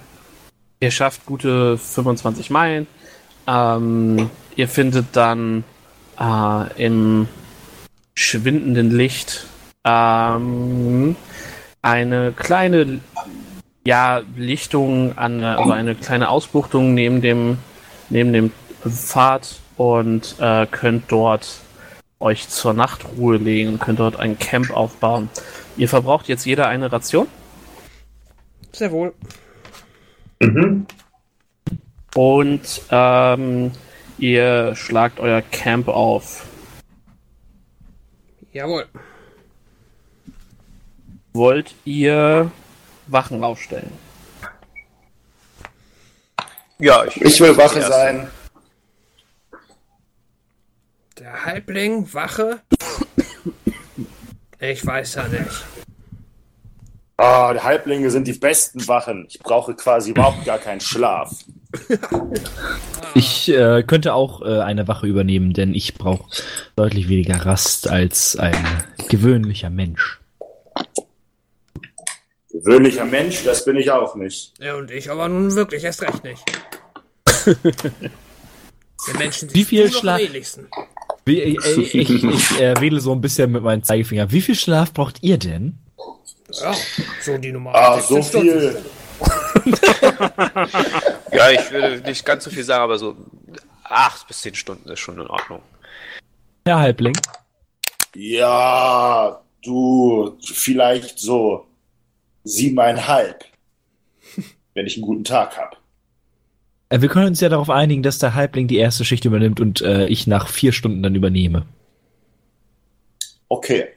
ihr schafft gute 25 Meilen. Ähm, ihr findet dann äh, im schwindenden Licht ähm, eine kleine ja, Lichtung an, also eine kleine Ausbuchtung neben dem, neben dem Pfad und äh, könnt dort euch zur Nachtruhe legen und könnt dort ein Camp aufbauen. Ihr verbraucht jetzt jeder eine Ration Sehr wohl. und ähm, ihr schlagt euer Camp auf. Jawohl. Wollt ihr Wachen aufstellen? Ja, ich, Ich will Wache sein. Der Halbling, Wache. Ich weiß ja nicht. Ah, die Halblinge sind die besten Wachen. Ich brauche quasi überhaupt gar keinen Schlaf. (laughs) Ich äh, könnte auch äh, eine Wache übernehmen, denn ich brauche deutlich weniger Rast als ein gewöhnlicher Mensch. Gewöhnlicher Mensch, das bin ich auch nicht. Ja, und ich aber nun wirklich erst recht nicht. (laughs) Die Menschen sind Wie viel du noch Schla- am ähnlichsten. Wie, äh, ich ich, ich äh, wedel so ein bisschen mit meinem Zeigefinger. Wie viel Schlaf braucht ihr denn? Ja, so die Nummer. Ah, so viel. (laughs) ja, ich würde nicht ganz so viel sagen, aber so acht bis zehn Stunden ist schon in Ordnung. Herr Halbling. Ja, du, vielleicht so siebeneinhalb. Wenn ich einen guten Tag hab. Äh, wir können uns ja darauf einigen, dass der Halbling die erste Schicht übernimmt und äh, ich nach vier Stunden dann übernehme. Okay.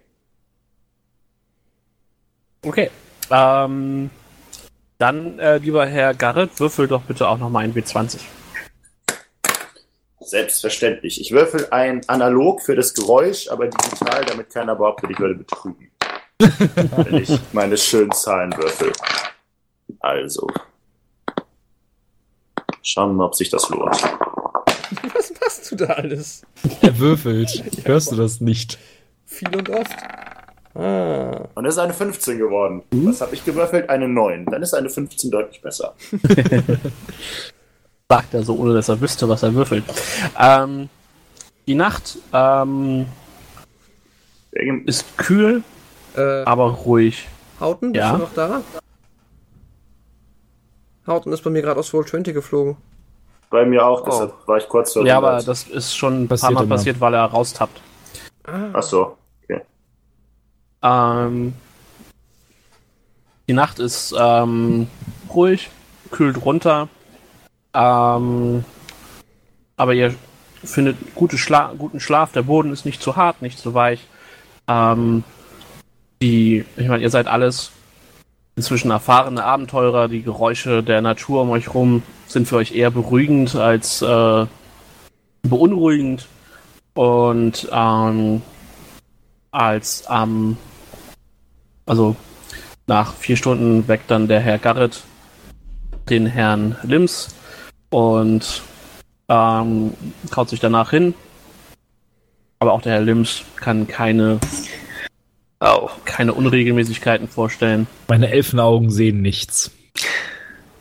Okay. Ähm, dann, äh, lieber Herr Garrett, würfel doch bitte auch nochmal ein W20. Selbstverständlich. Ich würfel ein analog für das Geräusch, aber digital, damit keiner behauptet, ich würde betrügen. Wenn ich meine schönen Zahlen würfel. Also. Schauen wir mal, ob sich das lohnt. Was machst du da alles? Er würfelt. Hörst du das nicht? Viel und oft. Ah. Und es ist eine 15 geworden. Was habe ich gewürfelt? Eine 9. Dann ist eine 15 deutlich besser. (laughs) Sagt er so, ohne dass er wüsste, was er würfelt. Ähm, die Nacht ähm, ist kühl, Äh, aber ruhig. Hauten, bist Ja. du noch da? Hauten ist bei mir gerade aus Roll 20 geflogen. Bei mir auch, deshalb war ich kurz Ja, aber das ist schon ein Passiert paar Mal immer. passiert, weil er raustappt. Ach so. Okay. Ähm, die Nacht ist ähm, ruhig, kühlt runter. Ähm, aber ihr findet gute Schla guten Schlaf. Der Boden ist nicht zu hart, nicht zu weich. Ähm, die, ich meine, ihr seid alles inzwischen erfahrene Abenteurer. Die Geräusche der Natur um euch rum sind für euch eher beruhigend als äh, beunruhigend. Und ähm, als am also nach vier Stunden weckt dann der Herr Garrett den Herrn Lims und ähm, kaut sich danach hin. Aber auch der Herr Lims kann keine, Oh. keine Unregelmäßigkeiten vorstellen. Meine Elfenaugen sehen nichts.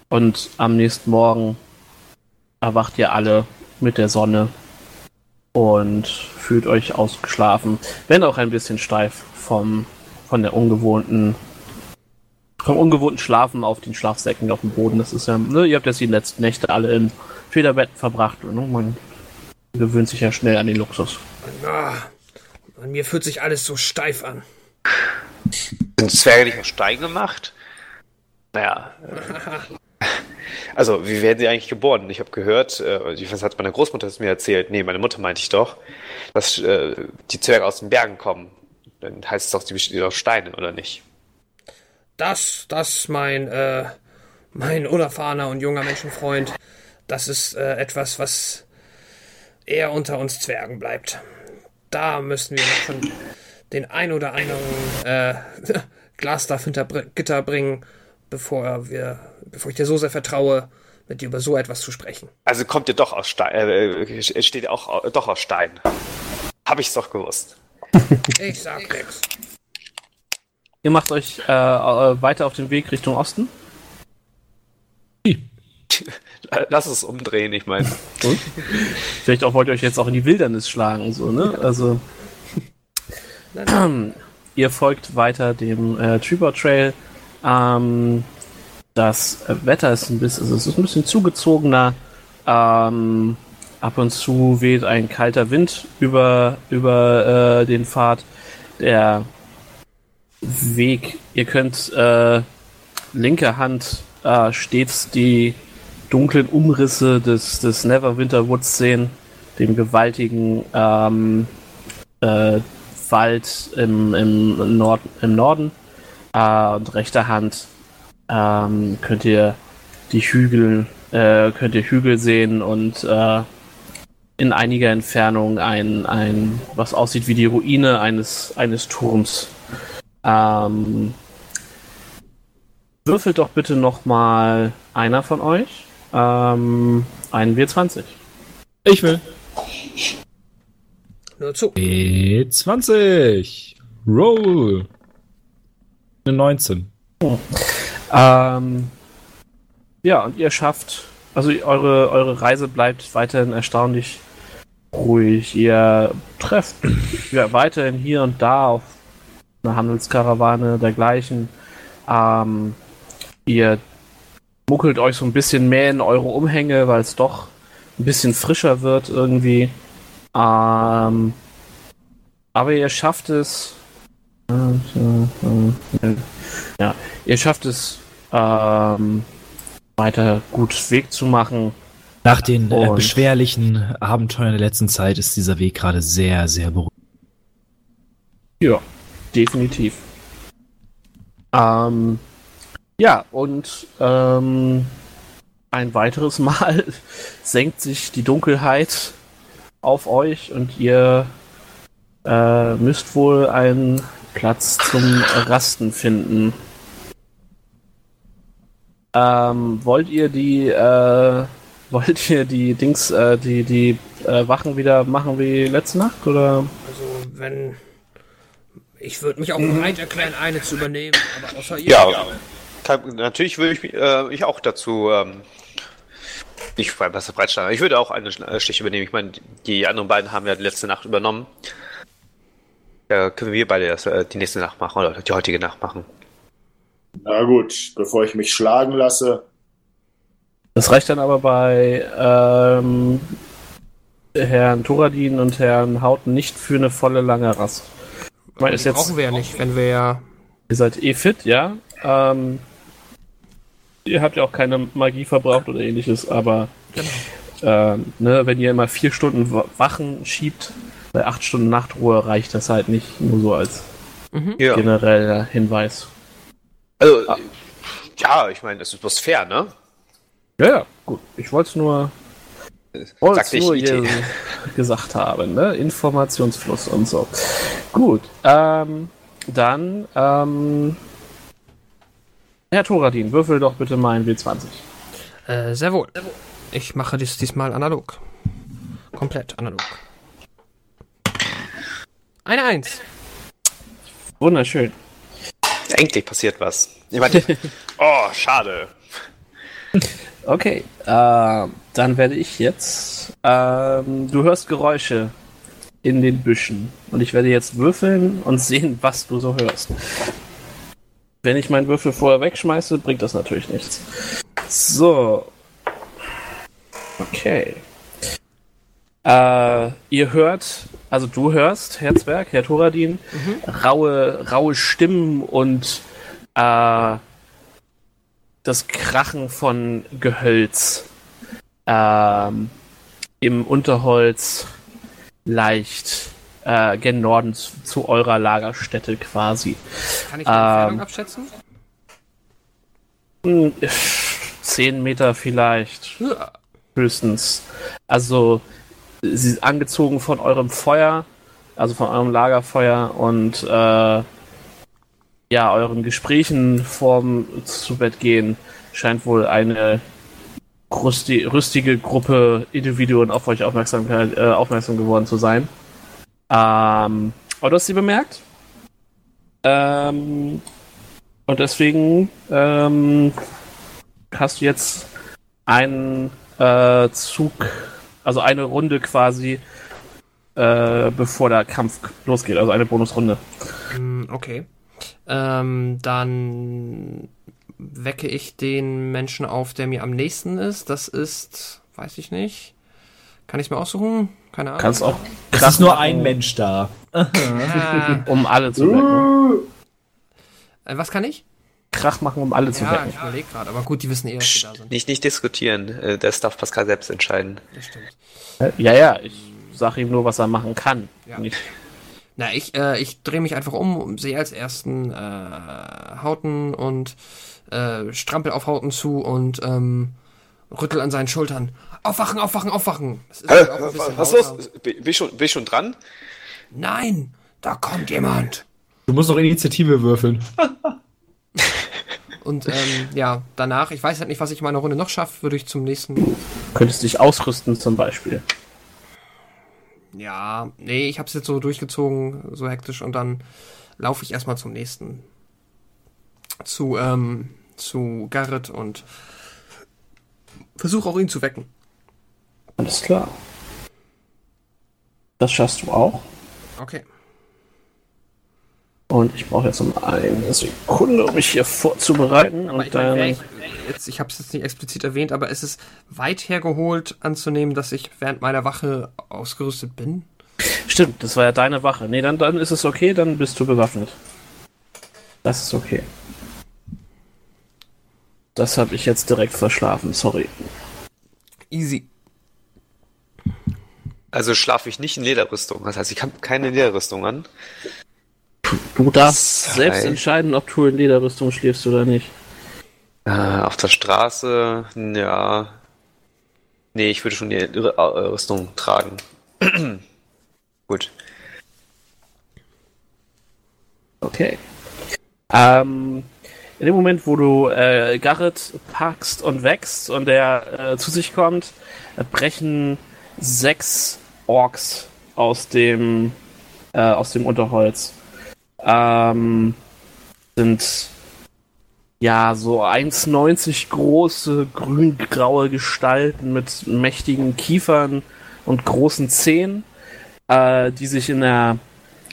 Und am nächsten Morgen erwacht ihr alle mit der Sonne und fühlt euch ausgeschlafen, wenn auch ein bisschen steif vom, von der ungewohnten, vom ungewohnten Schlafen auf den Schlafsäcken auf dem Boden. Das ist ja, ne, ihr habt jetzt die letzten Nächte alle in Federbetten verbracht. Ne? Man gewöhnt sich ja schnell an den Luxus. Ah, an mir fühlt sich alles so steif an. Sind Zwerge nicht aus Stein gemacht? Naja. Äh, (laughs) also, wie werden sie eigentlich geboren? Ich habe gehört, äh, weiß, hat meine Großmutter es mir erzählt, nee, meine Mutter meinte ich doch, dass äh, die Zwerge aus den Bergen kommen. Dann heißt es doch, die bestehen aus Steinen, oder nicht? Das, das, mein, äh, mein unerfahrener und junger Menschenfreund, das ist äh, etwas, was eher unter uns Zwergen bleibt. Da müssen wir noch von den ein oder anderen äh, (laughs) Glasdach hinter Gitter bringen, bevor wir, bevor ich dir so sehr vertraue, mit dir über so etwas zu sprechen. Also kommt ihr doch aus Stein, äh, steht ihr auch au- doch aus Stein. Hab ich's doch gewusst. (laughs) Ich sag nix. Ihr macht euch äh, äh, weiter auf den Weg Richtung Osten. (laughs) Lass es umdrehen, ich meine. Vielleicht auch wollt ihr euch jetzt auch in die Wildernis schlagen, so, ne? Also. Ihr folgt weiter dem äh, Trevor Trail. Ähm, das Wetter ist ein bisschen, also es ist ein bisschen zugezogener. Ähm, ab und zu weht ein kalter Wind über, über äh, den Pfad. Der Weg, ihr könnt äh, linke Hand äh, stets die dunklen Umrisse des, des Neverwinter Woods sehen, dem gewaltigen ähm, äh, Wald im, im, Nord im Norden. Äh, und rechter Hand ähm, könnt ihr die Hügel, äh, könnt ihr Hügel sehen und äh, in einiger Entfernung ein, ein, was aussieht wie die Ruine eines, eines Turms. Ähm, würfelt doch bitte noch mal einer von euch. Ähm, einen W20. Ich will. Nur zu. E20. Roll. Eine 19. Ähm, ja, und ihr schafft, also eure, eure Reise bleibt weiterhin erstaunlich ruhig. Ihr trefft (clears throat) ja, weiterhin hier und da auf einer Handelskarawane dergleichen. Ähm, ihr muckelt euch so ein bisschen mehr in eure Umhänge, weil es doch ein bisschen frischer wird irgendwie. Ähm, aber ihr schafft es. Ja, ihr schafft es, ähm, weiter gut Weg zu machen. Nach den äh, beschwerlichen Abenteuern der letzten Zeit ist dieser Weg gerade sehr, sehr beruhigend. Ja, definitiv. Ähm, ja, und ähm, ein weiteres (laughs) Mal senkt sich die Dunkelheit auf euch und ihr äh, müsst wohl einen Platz zum Rasten finden. Ähm, wollt ihr die äh, (laughs) wollt ihr die Dings äh, die die äh, Wachen wieder machen wie letzte Nacht oder Also, wenn. Ich würde mich auch bereit erklären, eine zu übernehmen, aber außer ihr. Ja, Kann, natürlich würde ich mich äh, ich auch dazu ähm, nicht frei besser breitschlagen. Ich würde auch eine Schla- äh, Stich übernehmen. Ich meine, die anderen beiden haben ja die letzte Nacht übernommen. Da können wir beide das, äh, die nächste Nacht machen oder die heutige Nacht machen. Na gut, bevor ich mich schlagen lasse. Das reicht dann aber bei ähm, Herrn Turadin und Herrn Hauten nicht für eine volle lange Rast. Ich meine, ist jetzt, brauchen wir ja nicht, wenn wir ja. ihr seid eh fit, ja. Ähm, ihr habt ja auch keine Magie verbraucht oder ähnliches, aber ähm, ne, wenn ihr immer vier Stunden Wa- Wachen schiebt, bei acht Stunden Nachtruhe reicht das halt nicht nur so als Ja. genereller Hinweis. Also, ja, ich meine, das ist bloß fair, ne? Ja, ja, gut. Ich wollte es nur, ich nur (laughs) gesagt haben, ne? Informationsfluss und so. Gut, ähm, dann, ähm, Herr Thoradin, würfel doch bitte mal ein W20. Äh, sehr wohl. Ich mache dies diesmal analog. Komplett analog. Eine Eins. Wunderschön. Endlich passiert was. Ich meine, (laughs) oh, schade. Okay, äh, dann werde ich jetzt, ähm, du hörst Geräusche in den Büschen und ich werde jetzt würfeln und sehen, was du so hörst. Wenn ich meinen Würfel vorher wegschmeiße, bringt das natürlich nichts. So. Okay. Äh, ihr hört, also du hörst, Herr Zwerg, Herr Thoradin, raue, raue Stimmen und äh, das Krachen von Gehölz ähm, im Unterholz leicht äh, gen Norden zu, zu eurer Lagerstätte quasi. Kann ich die Entfernung Ähm. abschätzen? Hm, Zehn Meter vielleicht, Ja. höchstens. Also, sie sind angezogen von eurem Feuer, also von eurem Lagerfeuer und äh, ja, euren Gesprächen vorm zu Bett gehen, scheint wohl eine rüsti rüstige Gruppe Individuen auf euch Aufmerksamkeit, äh, aufmerksam geworden zu sein. Ähm, aber du hast sie bemerkt. Ähm, und deswegen ähm, hast du jetzt einen äh, Zug, also eine Runde quasi, äh, bevor der Kampf losgeht, also eine Bonusrunde. Mm, Okay. Ähm, dann wecke ich den Menschen auf, der mir am nächsten ist. Das ist, weiß ich nicht. Kann ich mir aussuchen? Keine Ahnung. Kannst auch Es ist nur ein Mensch da. Um alle zu wecken. äh, was kann ich? Krach machen, um alle zu Ja, wecken. ich überlege gerade. Aber gut, die wissen eh, dass sie da sind. Nicht, nicht diskutieren. Äh, Das darf Pascal selbst entscheiden. Das stimmt. Ja, ja, ich sag ihm nur, was er machen kann. Ja. Na, ich, äh, ich drehe mich einfach um, sehe als ersten äh, Hauten und äh, strampel auf Hauten zu und ähm, rüttel an seinen Schultern. Aufwachen, aufwachen, aufwachen! Ein bisschen was los? Bin ich schon, bin ich schon dran? Nein, da kommt jemand. Du musst noch Initiative würfeln. Und ähm, ja, danach, ich weiß halt nicht, was ich in meiner Runde noch schaffe, würde ich zum nächsten. könntest dich ausrüsten zum Beispiel. Ja, nee, ich habe es jetzt so durchgezogen, so hektisch, und dann laufe ich erstmal zum nächsten. Zu, ähm, zu Garrett und versuche auch ihn zu wecken. Alles klar. Das schaffst du auch. Okay. Und ich brauche jetzt um eine Sekunde, um mich hier vorzubereiten. Aber Und ich, mein, dann, jetzt, ich habe es jetzt nicht explizit erwähnt, aber es ist weit hergeholt anzunehmen, dass ich während meiner Wache ausgerüstet bin. stimmt, das war ja deine Wache. Nee, dann, dann ist es okay, dann bist du bewaffnet. Das ist okay. Das habe ich jetzt direkt verschlafen, sorry. Easy. Also schlafe ich nicht in Lederrüstung. Das heißt, ich habe keine Lederrüstung an. Du darfst Das selbst heißt- entscheiden, ob du in Lederrüstung schläfst oder nicht. Äh, auf der Straße, ja. Nee, ich würde schon die äh, Rüstung tragen. (clears throat) Gut. Okay. Ähm, in dem Moment, wo du äh, Garrett packst und wächst und er äh, zu sich kommt, brechen sechs Orks aus dem äh, aus dem Unterholz. Ähm, sind ja so 1,90 große grün-graue Gestalten mit mächtigen Kiefern und großen Zähnen, äh, die sich in der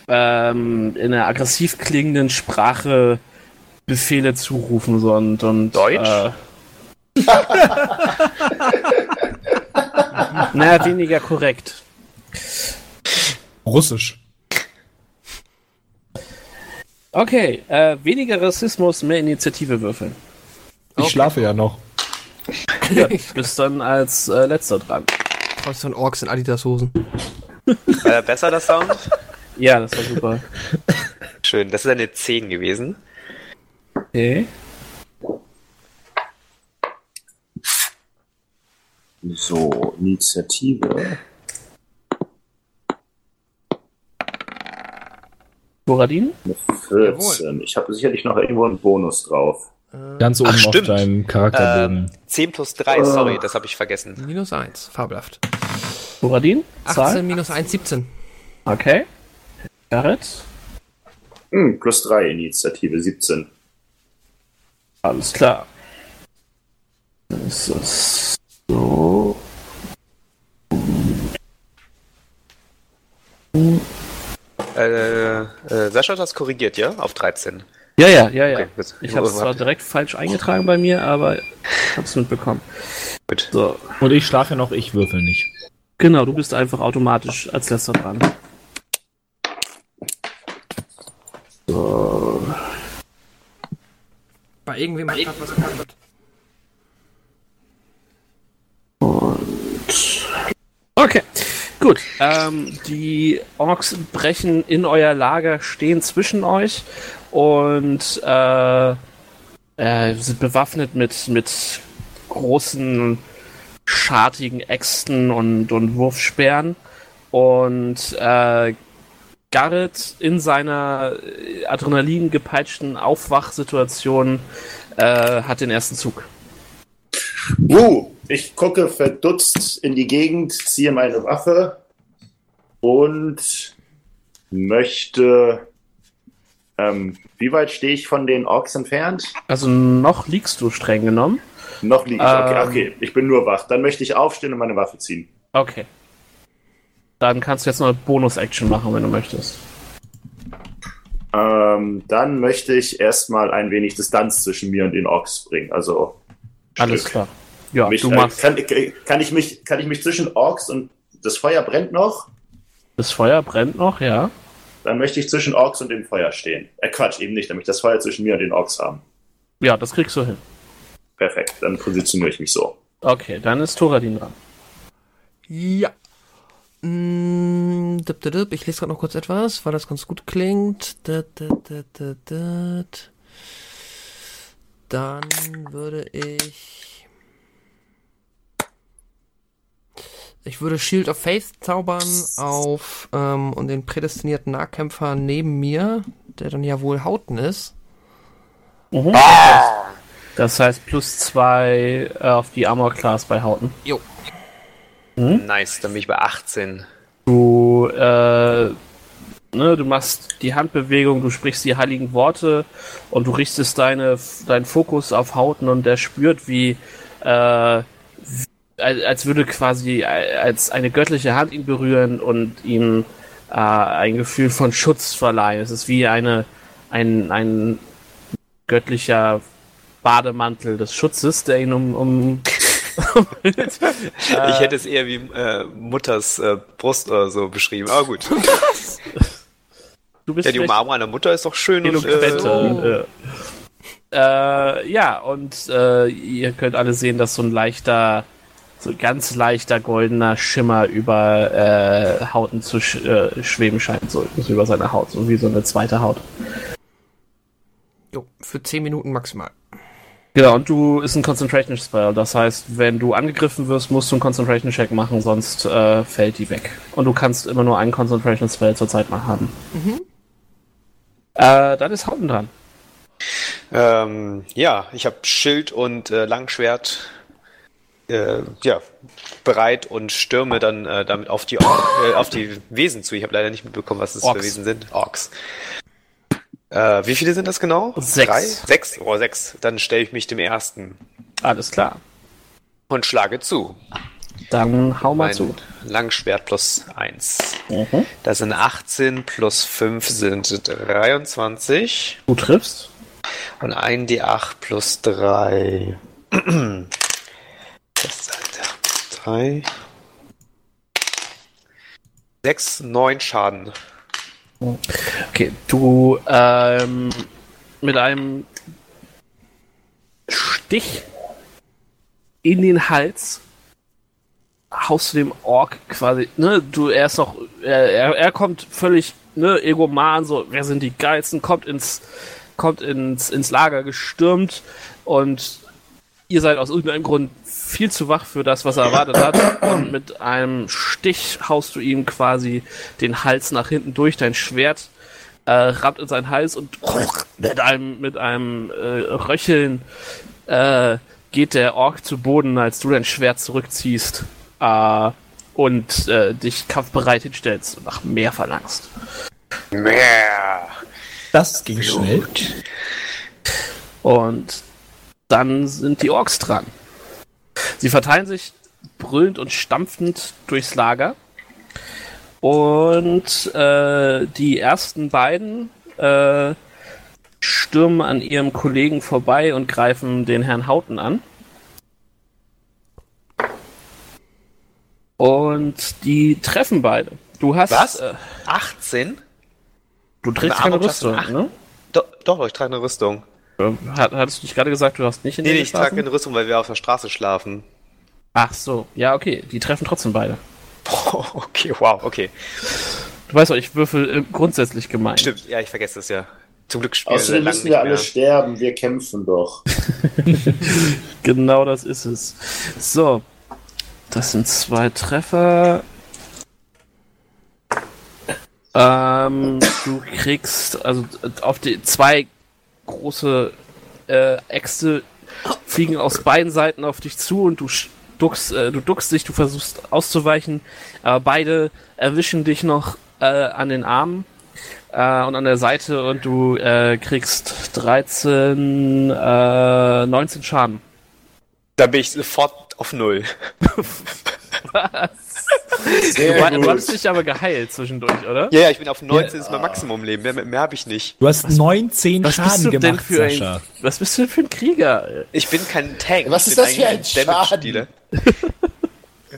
ähm, in der aggressiv klingenden Sprache Befehle zurufen so und, und Deutsch? Äh, (laughs) (laughs) naja, weniger korrekt. Russisch. Okay, äh, weniger Rassismus, mehr Initiative würfeln. Ich schlafe ja noch. Ja, bist dann als äh, letzter dran. Brauchst du von Orks in Adidas-Hosen? War da besser der Sound? Ja, das war super. Schön. Das ist eine 10 gewesen. Okay. So, Initiative. Boradin? Eine 14. Ich habe sicherlich noch irgendwo einen Bonus drauf. Ganz oben auf stimmt. deinem Charakterbogen. Ähm, 10 plus 3, sorry, das habe ich vergessen. Minus 1. Fabelhaft. Boradin? 18 Zahl? minus 1, 17. Okay. Garrett? Hm, plus 3 Initiative, 17. Alles klar. Dann ist das so. Äh, äh, Sascha hat das korrigiert, ja? Auf 13. Ja, ja, ja, ja. Okay, ich habe es zwar direkt falsch eingetragen bei mir, aber ich habe es mitbekommen. Gut. So, Und ich schlafe ja noch, ich würfel nicht. genau, du bist einfach automatisch als letzter dran. So, Bei irgendwem hat was geklappt. Okay, gut. Ähm, die Orks brechen in euer Lager, stehen zwischen euch und äh, äh, sind bewaffnet mit, mit großen, schartigen Äxten und, und Wurfsperren. Und äh, Garrett in seiner äh, Adrenalin gepeitschten Aufwachsituation äh, hat den ersten Zug. Uh, ich gucke verdutzt in die Gegend, ziehe meine Waffe und möchte. Ähm, wie weit stehe ich von den Orks entfernt? Also noch liegst du streng genommen. Noch liege ich. Okay, Ähm. okay, ich bin nur wach. Dann möchte ich aufstehen und meine Waffe ziehen. Okay. Dann kannst du jetzt noch eine Bonus-Action machen, wenn du möchtest. Ähm, dann möchte ich erstmal ein wenig Distanz zwischen mir und den Orks bringen. Also Alles Stück. klar. Ja, mich, du äh, machst kann, kann, ich mich, kann ich mich zwischen Orks und das Feuer brennt noch? das Feuer brennt noch, ja. Dann möchte ich zwischen Orks und dem Feuer stehen. Äh, Quatsch, eben nicht, damit ich das Feuer zwischen mir und den Orks haben. Ja, das kriegst du hin. Perfekt, dann positioniere ich mich so. Okay, dann ist Thoradin dran. Ja. Mm, dip, dip, dip. Ich lese gerade noch kurz etwas, weil das ganz gut klingt. Dip, dip, dip, dip, dip. Dann würde ich. Ich würde Shield of Faith zaubern auf ähm, und den prädestinierten Nahkämpfer neben mir, der dann ja wohl Hauten ist. Das heißt plus zwei äh, auf die Armor Class bei Hauten. Jo. Nice, dann bin ich bei 18. Du, äh, ne, du machst die Handbewegung, du sprichst die heiligen Worte und du richtest deine, deinen Fokus auf Hauten und der spürt, wie, äh, als würde quasi als eine göttliche Hand ihn berühren und ihm äh, ein Gefühl von Schutz verleihen. Es ist wie eine, ein, ein göttlicher Bademantel des Schutzes, der ihn um, um (laughs) ich hätte es eher wie äh, Mutters äh, Brust oder so beschrieben. Aber gut. (laughs) du bist Ja, die Umarmung einer Mutter ist doch schön und äh, Eloquente. Äh, äh, ja, und äh, ihr könnt alle sehen, dass so ein leichter, so ganz leichter goldener Schimmer über äh, Hauten zu sch äh, schweben scheint, so über seine Haut, so wie so eine zweite Haut. Jo, für 10 Minuten maximal. Genau, und du ist ein Concentration Spell, das heißt, wenn du angegriffen wirst, musst du einen Concentration Check machen, sonst äh, fällt die weg. Und du kannst immer nur einen Concentration Spell zur Zeit mal haben. Äh, dann ist Hauten dran. Ähm, ja, ich habe Schild und äh, Langschwert äh, ja, bereit und stürme dann äh, damit auf die, äh, auf die Wesen zu. Ich habe leider nicht mitbekommen, was das Orks. für Wesen sind. Orks. Äh, wie viele sind das genau? Sechs. Drei? Sechs? Oh, sechs. Dann stelle ich mich dem ersten Alles klar. und schlage zu. Dann hau mal Mein zu. Langschwert plus eins. Mhm. Das sind 18 plus 5 sind 23. Du triffst. Und ein D8 plus 3. (clears throat) 3. 6, 9 Schaden. Okay, du ähm, mit einem Stich in den Hals haust du dem Ork quasi, ne, du, er ist noch, er, er, kommt völlig, ne, egoman, so, wer sind die Geilsten, kommt ins, kommt ins, ins Lager gestürmt und ihr seid aus irgendeinem Grund viel zu wach für das, was er erwartet hat. Und mit einem Stich haust du ihm quasi den Hals nach hinten durch, dein Schwert äh, rammt in seinen Hals und mit einem, mit einem äh, Röcheln äh, geht der Ork zu Boden, als du dein Schwert zurückziehst äh, und äh, dich kampfbereit hinstellst und nach mehr verlangst. Mehr. Das ging schnell. Und dann sind die Orks dran. Sie verteilen sich brüllend und stampfend durchs Lager. Und äh, die ersten beiden äh, stürmen an ihrem Kollegen vorbei und greifen den Herrn Hauten an. Und die treffen beide. Du hast. Was? Äh, 18? du trägst Eine keine Rüstung, ne? Do doch, ich trage eine Rüstung. Äh, Hat, hattest du nicht gerade gesagt, du hast nicht in Nee, der nee, ich trage keine Rüstung, weil wir auf der Straße schlafen. Ach so, ja, okay. Die treffen trotzdem beide. Boah, okay, wow, okay. Du weißt doch, ich würfel äh, grundsätzlich gemein. Stimmt, ja, ich vergesse das ja. Zum Glück spielen wir Außerdem müssen wir alle mehr. sterben, wir kämpfen doch. (laughs) Genau das ist es. So. Das sind zwei Treffer. Ähm, Ähm, du kriegst also auf die zwei große äh, Äxte fliegen aus beiden Seiten auf dich zu und du duckst, äh, du duckst dich, du versuchst auszuweichen, aber beide erwischen dich noch äh, an den Armen äh, und an der Seite und du äh, kriegst 13, äh, 19 Schaden. Da bin ich sofort auf Null. (laughs) (laughs) Sehr (laughs) Du, war- du gut. hast dich aber geheilt zwischendurch, oder? Ja, ja, ich bin auf 19, ist mein Maximumleben. Mehr, mehr habe ich nicht. Du hast 19 Was bist Schaden du denn gemacht, für ein, Sascha. was bist du denn für ein Krieger? Ich bin kein Tank. Was (laughs) ist das für ein Damage-Dealer.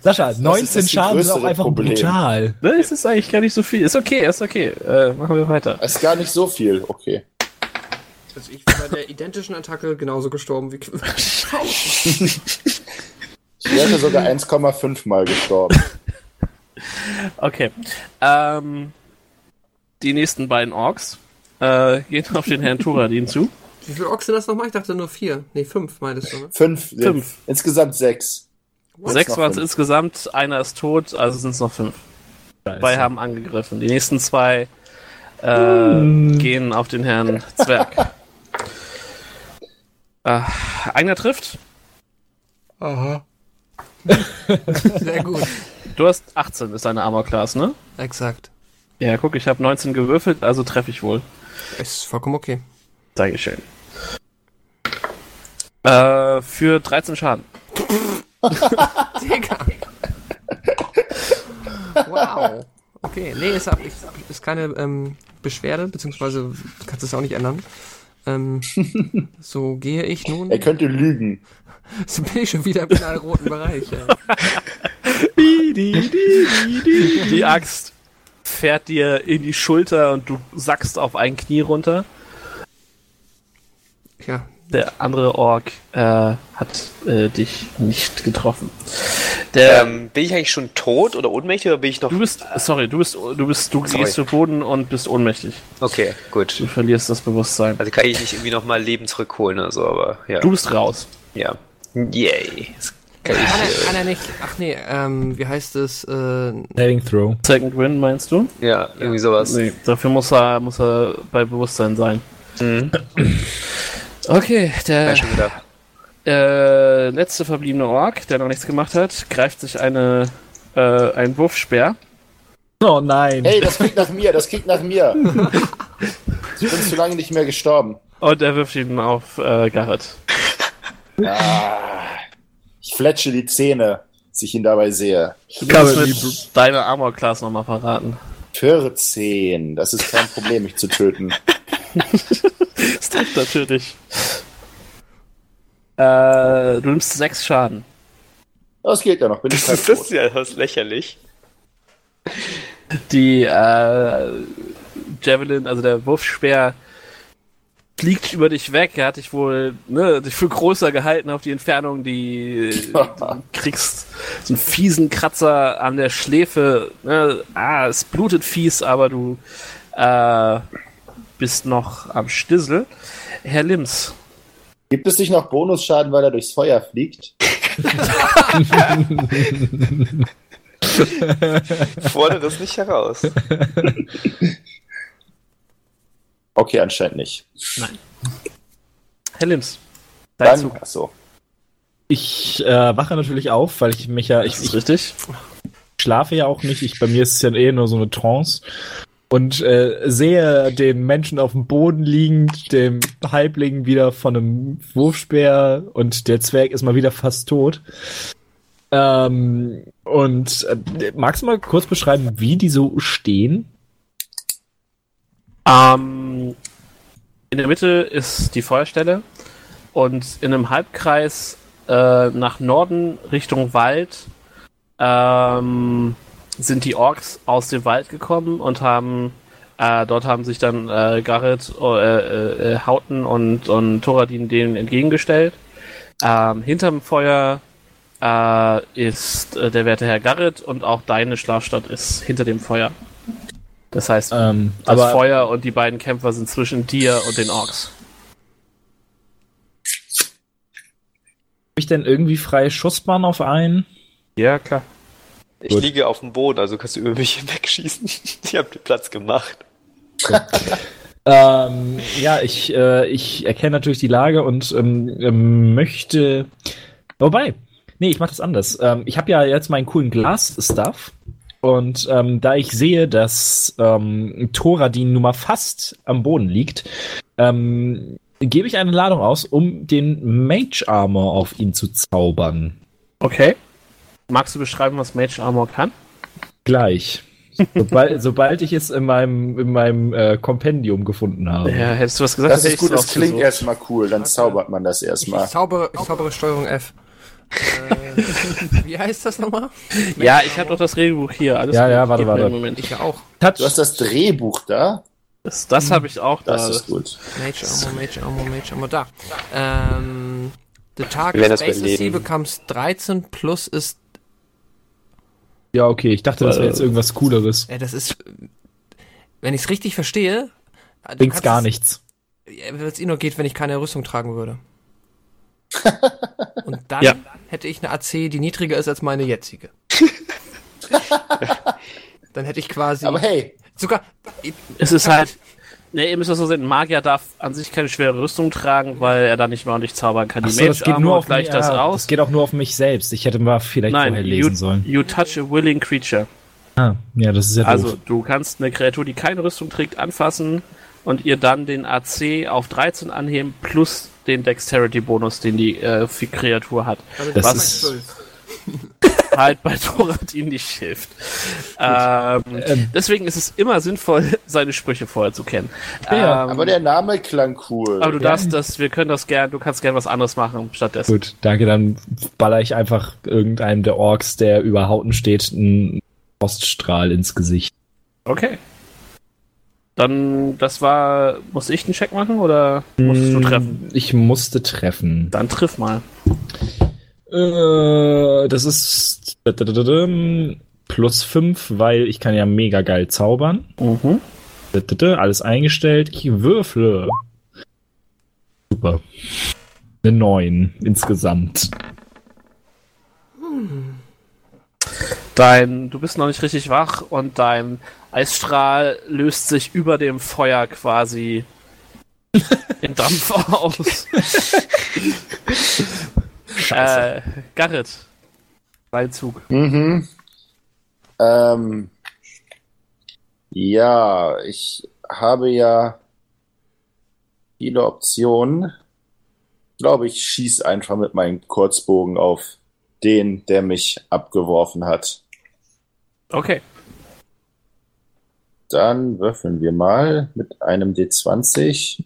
Sascha, 19 das Schaden ist auch einfach Problem. brutal. Ne, es ist eigentlich gar nicht so viel. Ist okay, ist okay. Äh, machen wir weiter. Ist gar nicht so viel, okay. Also ich bin bei der identischen Attacke genauso gestorben wie. (laughs) Ich wäre sogar 1,5 Mal gestorben. Okay. Ähm, die nächsten beiden Orks äh, gehen auf den Herrn Turadin zu. Wie viele Ochsen das nochmal? Ich dachte nur vier. Nee, fünf meintest du, ne? Fünf. Fünf. Insgesamt sechs. Sechs noch waren es insgesamt, einer ist tot, also sind es noch fünf. Zwei haben angegriffen. Die nächsten zwei äh, gehen auf den Herrn Zwerg. (laughs) äh, einer trifft. Aha. Sehr gut. Du hast 18, ist deine Armor Class, ne? Exakt. Ja, guck, ich habe 19 gewürfelt, also treffe ich wohl. Ist vollkommen okay. Dankeschön. Äh, für 13 Schaden. (laughs) Digga. Wow. Okay, nee, ist, ab- ist, ist keine ähm, Beschwerde, beziehungsweise du kannst es auch nicht ändern. Ähm, (laughs) so gehe ich nun. Er könnte lügen. (laughs) So bin ich schon wieder im roten Bereich. Ja. (laughs) Die Axt fährt dir in die Schulter und du sackst auf ein Knie runter. ja. Der andere Ork äh, hat äh, dich nicht getroffen. Der, Ähm, bin ich eigentlich schon tot oder ohnmächtig oder bin ich noch. du bist, sorry, du bist, du bist, du Sorry. gehst zu Boden und bist ohnmächtig. Okay, gut. Du verlierst das Bewusstsein. Also kann ich nicht irgendwie nochmal Leben zurückholen oder so, aber ja. Du bist raus. Ja. Yay. Das kann Kann er, kann er nicht. Ach nee, ähm, wie heißt es? Äh, Saving Throw. Second Win, meinst du? ja, irgendwie sowas. Nee, dafür muss er, muss er bei Bewusstsein sein. Mhm. Okay, der Ja, schon gedacht. äh, letzte verbliebene Ork, der noch nichts gemacht hat, greift sich eine, äh, einen Wurfspeer. Oh nein. Hey, das klingt nach mir, das klingt nach mir. Ich bin zu lange nicht mehr gestorben. Und er wirft ihn auf äh, Garrett. Ich fletsche die Zähne, als ich ihn dabei sehe. Du kannst mir deine Armor-Class nochmal verraten. 14, das ist kein Problem, mich zu töten. (laughs) Das trifft natürlich. Äh, du nimmst sechs Schaden. Das geht ja noch, bin ich Das ist ja das lächerlich. Die äh, Javelin, also der Wurfspeer, fliegt über dich weg. Er hat dich wohl ne, dich für größer gehalten auf die Entfernung. Die (laughs) du kriegst so einen fiesen Kratzer an der Schläfe. Ne? Ah, es blutet fies, aber du äh, bist noch am Stissel. Herr Lims, Gibt es nicht noch Bonusschaden, weil er durchs Feuer fliegt? (laughs) Fordere das nicht heraus. (laughs) Okay, anscheinend nicht. Herr Lims, dein Dann, Zug. achso. Ich äh, wache natürlich auf, weil ich mich ja, ich, Das ist ich richtig. schlafe ja auch nicht. Ich, bei mir ist es ja eh nur so eine Trance. Und äh, sehe den Menschen auf dem Boden liegend, dem Halbling wieder von einem Wurfspeer und der Zwerg ist mal wieder fast tot. Ähm, und äh, magst du mal kurz beschreiben, wie die so stehen? Ähm, in der Mitte ist die Feuerstelle und in einem Halbkreis äh, nach Norden Richtung Wald ähm, sind die Orks aus dem Wald gekommen und haben äh, dort haben sich dann äh, Garrett, äh, äh, äh, Hauten und, und Thoradin denen entgegengestellt. Ähm, hinterm Feuer äh, ist der werte Herr Garrett und auch deine Schlafstadt ist hinter dem Feuer. Das heißt, Ähm, das aber Feuer und die beiden Kämpfer sind zwischen dir und den Orks. habe ich denn irgendwie freie Schussbahn auf einen? Ja, klar. Ich Gut. liege auf dem Boden, also kannst du über mich (laughs) hinwegschießen. (laughs) Ich habe den Platz gemacht. ähm, ja, ich, äh, ich erkenne natürlich die Lage und ähm, ähm, möchte. Wobei, nee, ich mache das anders. Ähm, ich habe ja jetzt meinen coolen Glas-Stuff. Und ähm, da ich sehe, dass ähm, Thoradin nun mal fast am Boden liegt, ähm, gebe ich eine Ladung aus, um den Mage Armor auf ihn zu zaubern. Okay. Magst du beschreiben, was Mage Armor kann? Gleich. Sobald, (laughs) sobald ich es in meinem, in meinem äh, Kompendium gefunden habe. Ja, hättest du was gesagt? Das ist gut, das klingt erstmal cool, dann zaubert man das Ich, erstmal. ich, zaubere, ich zaubere Steuerung F. äh, wie heißt das nochmal? Ja, ich habe doch das Regelbuch hier. Alles Ja, gut. ja, warte, warte. Moment. Ich ja auch. Touch. Du hast das Drehbuch da? Das, das habe ich auch da. Das ist gut. Mage Armor, Mage Armor, Mage Armor, da. Ähm, the target werden das space AC beleben. becomes 13 plus ist, Ja, okay, ich dachte, das wäre jetzt Äh, irgendwas Cooleres. äh, das ist, wenn ich es richtig verstehe, äh, Bringt's gar nichts. Ja, Wenn es eh nur geht, wenn ich keine Rüstung tragen würde. Und dann Ja. hätte ich eine AC, die niedriger ist als meine jetzige. (laughs) dann hätte ich quasi Aber hey, sogar Es ist halt. Ne, ihr müsst das so sehen, ein Magier darf an sich keine schwere Rüstung tragen, weil er dann nicht mehr ordentlich zaubern kann. Die Achso, das Mage geht nur auf gleicht mich, das ja, aus. Das geht auch nur auf mich selbst. Ich hätte mal vielleicht Nein, vorher you, lesen sollen. you touch a willing creature. Ah, ja, das ist ja Also doof. du kannst eine Kreatur, die keine Rüstung trägt, anfassen und ihr dann den AC auf 13 anheben plus den Dexterity-Bonus, den die äh, Kreatur hat. Das was ist, (laughs) halt bei Thoradin nicht hilft. Ähm, Ähm. deswegen ist es immer sinnvoll, (laughs) seine Sprüche vorher zu kennen. Ja, ähm, aber der Name klang cool. aber du Ja. darfst das, wir können das gern, du kannst gern was anderes machen stattdessen. Gut, danke. Dann baller ich einfach irgendeinem der Orks, der über Hauten steht, einen Poststrahl ins Gesicht. Okay. Dann, das war, muss ich einen Check machen oder musstest du Mm, treffen? Ich musste treffen. Dann triff mal. Äh, das ist plus 5, weil ich kann ja mega geil zaubern. Mhm. Alles eingestellt. Ich würfle. Super. Eine 9 insgesamt. Dein, du bist noch nicht richtig wach und dein Eisstrahl löst sich über dem Feuer quasi (laughs) in Dampf aus. äh, Garrett, dein Zug. Mhm. Ähm, ja, ich habe ja viele Optionen. Ich glaube, ich schieße einfach mit meinem Kurzbogen auf den, der mich abgeworfen hat. Okay. Dann würfeln wir mal mit einem D20.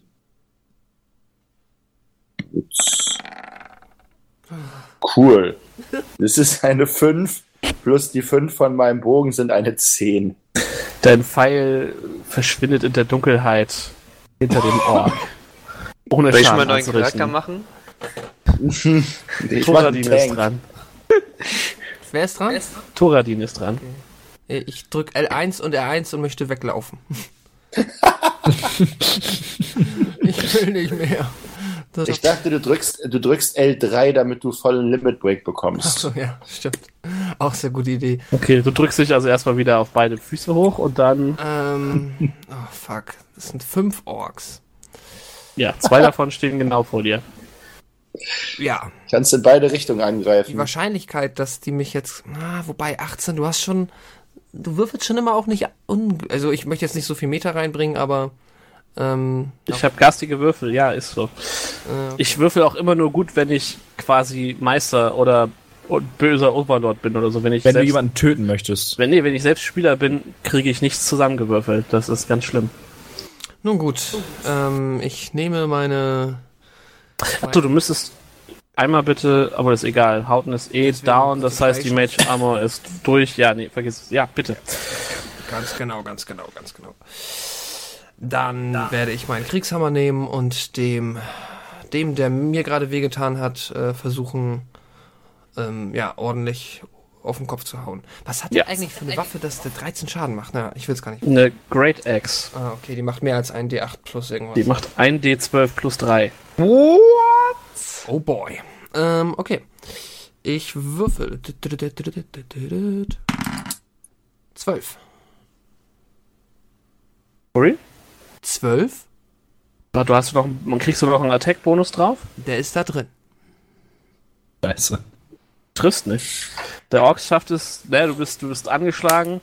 Ups. Cool. Das ist eine 5 plus die 5 von meinem Bogen sind eine 10. Dein Pfeil verschwindet in der Dunkelheit hinter dem Ork. Ohne Soll ich mal Schaden einen neuen Charakter machen? (laughs) Ich mach einen Tank. dran. Wer ist dran? Thoradin ist dran. Äh, Ich drück L1 und R1 und möchte weglaufen. (laughs) ich will nicht mehr. Das Ich dachte, du drückst, du drückst L3, damit du vollen Limit Break bekommst. Achso, ja, stimmt. Auch sehr gute Idee. Okay, du drückst dich also erstmal wieder auf beide Füße hoch und dann, Ähm, (laughs) oh fuck. Das sind fünf Orks. ja, zwei davon stehen genau vor dir. Ja, Kannst in beide Richtungen die angreifen. Wahrscheinlichkeit, dass die mich jetzt. Ah, wobei 18, du hast schon. Du würfelst schon immer auch nicht. Un also ich möchte jetzt nicht so viel Meter reinbringen, aber. Ähm, Ich habe garstige Würfel, ja, ist so. äh, Ich würfel auch immer nur gut, wenn ich quasi Meister oder böser Overlord bin oder so. Wenn ich Wenn du selbst, jemanden töten möchtest. wenn, nee, wenn ich selbst Spieler bin, kriege ich nichts zusammengewürfelt. Das ist ganz schlimm. nun gut. Ähm, ich nehme meine. Achso, du müsstest einmal bitte, aber das ist egal. Hauten ist eh Deswegen down, das heißt, die. Mage Armor ist durch. Ja, nee, vergiss es. Ja, bitte. Ganz genau, ganz genau, ganz genau. Dann werde ich meinen Kriegshammer nehmen und dem, dem, der mir gerade wehgetan hat, äh, versuchen, ähm, ja, ordentlich auf den Kopf zu hauen. Was hat Ja. der eigentlich für eine Waffe, dass der 13 Schaden macht? Na, ich will es gar nicht. Eine Great Axe. Ah, okay, die macht mehr als ein D8 plus irgendwas. Die macht 1 D12 plus 3. Oh boy. Ähm, okay. Ich würfel. 12. Sorry? Zwölf? Du hast noch, kriegst du noch einen Attack-Bonus drauf? Der ist da drin. Scheiße. Triffst nicht. Der Ork schafft es, ne, du bist, du bist angeschlagen.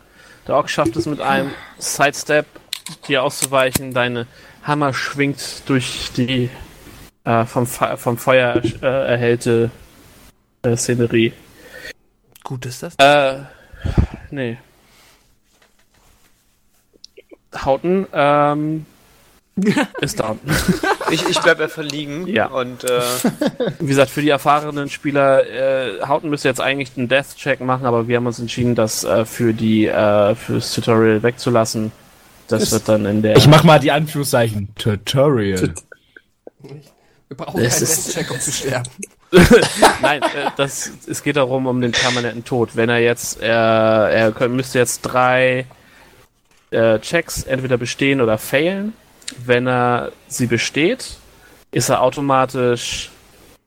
Der Ork schafft es mit einem Sidestep, dir auszuweichen. Deine Hammer schwingt durch die äh, vom, vom Feuer äh, erhellte äh, Szenerie. Gut ist das. Äh, nee. Hauten, ähm, (laughs) ist down. (laughs) Ich, ich bleib einfach liegen. Ja. Und äh, Wie gesagt, für die erfahrenen Spieler, äh, Hauten müsste jetzt eigentlich einen Death-Check machen, aber wir haben uns entschieden, das äh, für die äh, fürs Tutorial wegzulassen. Das wird dann in der. Ich mach mal die Anführungszeichen. Tutorial. Wir brauchen Es keinen Death-Check, um zu sterben. (laughs) Nein, äh, das, es geht darum, um den permanenten Tod. Wenn er jetzt, äh, er könnt, müsste jetzt drei äh, Checks entweder bestehen oder failen. Wenn er sie besteht, ist er automatisch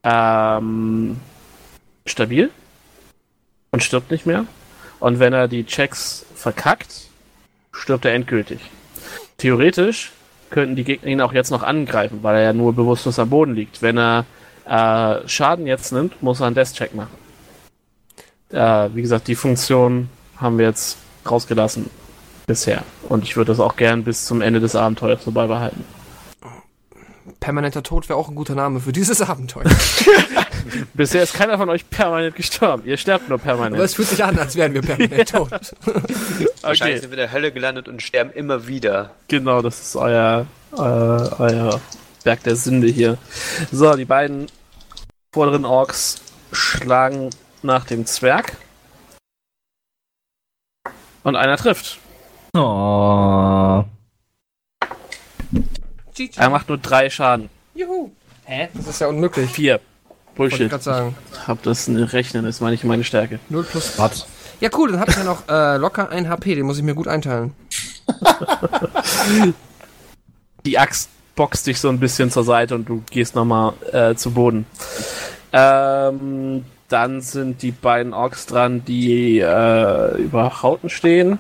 ähm, stabil und stirbt nicht mehr. Und wenn er die Checks verkackt, stirbt er endgültig. Theoretisch könnten die Gegner ihn auch jetzt noch angreifen, weil er ja nur bewusstlos am Boden liegt. Wenn er äh, Schaden jetzt nimmt, muss er einen Death-Check machen. Äh, wie gesagt, die Funktion haben wir jetzt rausgelassen bisher. Und ich würde das auch gern bis zum Ende des Abenteuers so beibehalten. Permanenter Tod wäre auch ein guter Name für dieses (laughs) Abenteuer. (laughs) Bisher ist keiner von euch permanent gestorben. Ihr sterbt nur Aber es permanent. fühlt sich an, als wären wir permanent (laughs) tot. wahrscheinlich Okay, sind wir in der Hölle gelandet und sterben immer wieder. genau, das ist euer, äh, euer Berg der Sünde hier. So, die beiden vorderen Orks schlagen nach dem Zwerg. Und einer trifft. Oh. GG. Er macht nur drei Schaden. Juhu. Hä? Das ist ja unmöglich. Vier. Wollte ich Bullshit. gerade sagen. Hab das in Rechnen, ist nicht meine Stärke. 0 plus. Was? Ja, cool, dann hab ich ja noch äh, locker ein HP, den muss ich mir gut einteilen. (laughs) Die Axt boxt dich so ein bisschen zur Seite und du gehst nochmal äh, zu Boden. Ähm, dann sind die beiden Orks dran, die äh, über Hauten stehen.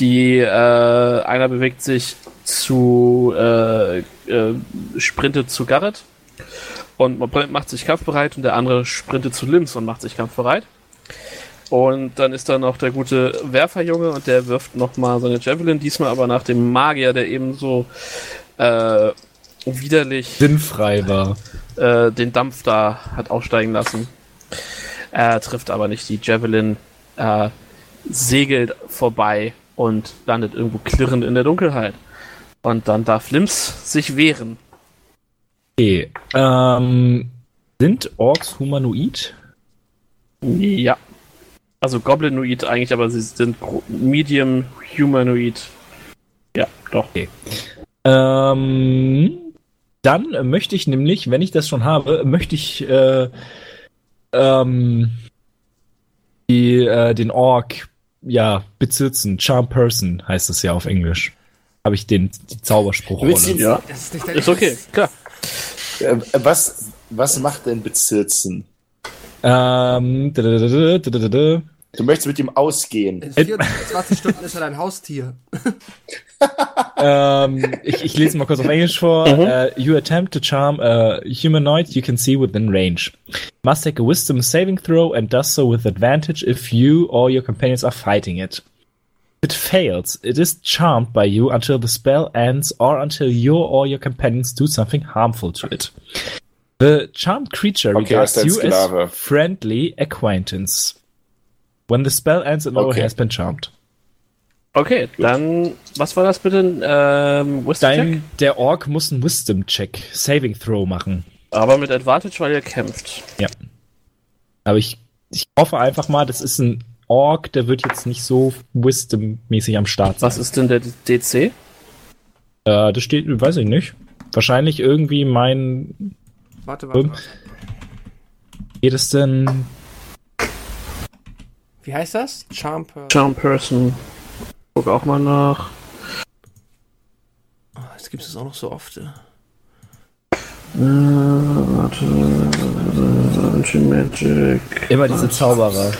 Die äh, einer bewegt sich zu äh, äh, sprintet zu Garrett und macht sich kampfbereit und der andere sprintet zu Lims und macht sich kampfbereit. Und dann ist da noch der gute Werferjunge und der wirft nochmal seine Javelin, diesmal aber nach dem Magier, der eben so äh, widerlich Sinnfrei war. äh, den Dampf da hat aussteigen lassen. Er trifft aber nicht die Javelin, äh, segelt vorbei und landet irgendwo klirrend in der Dunkelheit. Und dann darf Lims sich wehren. Okay. Ähm, sind Orks humanoid? Ja. Also Goblinoid eigentlich, aber sie sind Medium Humanoid. Ja, doch. Ähm, dann möchte ich nämlich, wenn ich das schon habe, möchte ich äh, ähm, die, äh, den Ork ja besitzen. Charm Person heißt es ja auf Englisch. Habe ich den die Zauberspruchrolle. Willst du- Ja, Das ist nicht ist okay, klar. Äh, was, was macht denn Bezirzen? Ähm, da, da, da, da, da, da, da. Du möchtest mit ihm ausgehen. In 24 Stunden ist er dein Haustier. (laughs) ähm, ich, ich lese mal kurz auf Englisch vor. Uh, you attempt to charm a humanoid you can see within range. Must take a wisdom saving throw and does so with advantage if you or your companions are fighting it. If it fails, it is charmed by you until the spell ends or until you or your companions do something harmful to it. The charmed creature Okay, regards you as friendly acquaintance. When the spell ends, it Okay. has been charmed. Okay, dann, was war das bitte? Ähm, Wisdom Check? Dein, der Ork muss einen Wisdom-Check, Saving Throw machen. Aber mit Advantage, weil ihr kämpft. Ja. Aber ich, ich hoffe einfach mal, das ist ein Ork, der wird jetzt nicht so Wisdom-mäßig am Start sein. Was ist denn der DC? Äh, das steht, weiß ich nicht. Wahrscheinlich irgendwie mein. Warte, warte, warte. Geht es denn. Wie heißt das? Charm Charm Person. Guck auch mal nach. Ah, jetzt gibt es auch noch so oft. Ja. Äh, warte. Dungeon Magic. Immer diese Zauberer.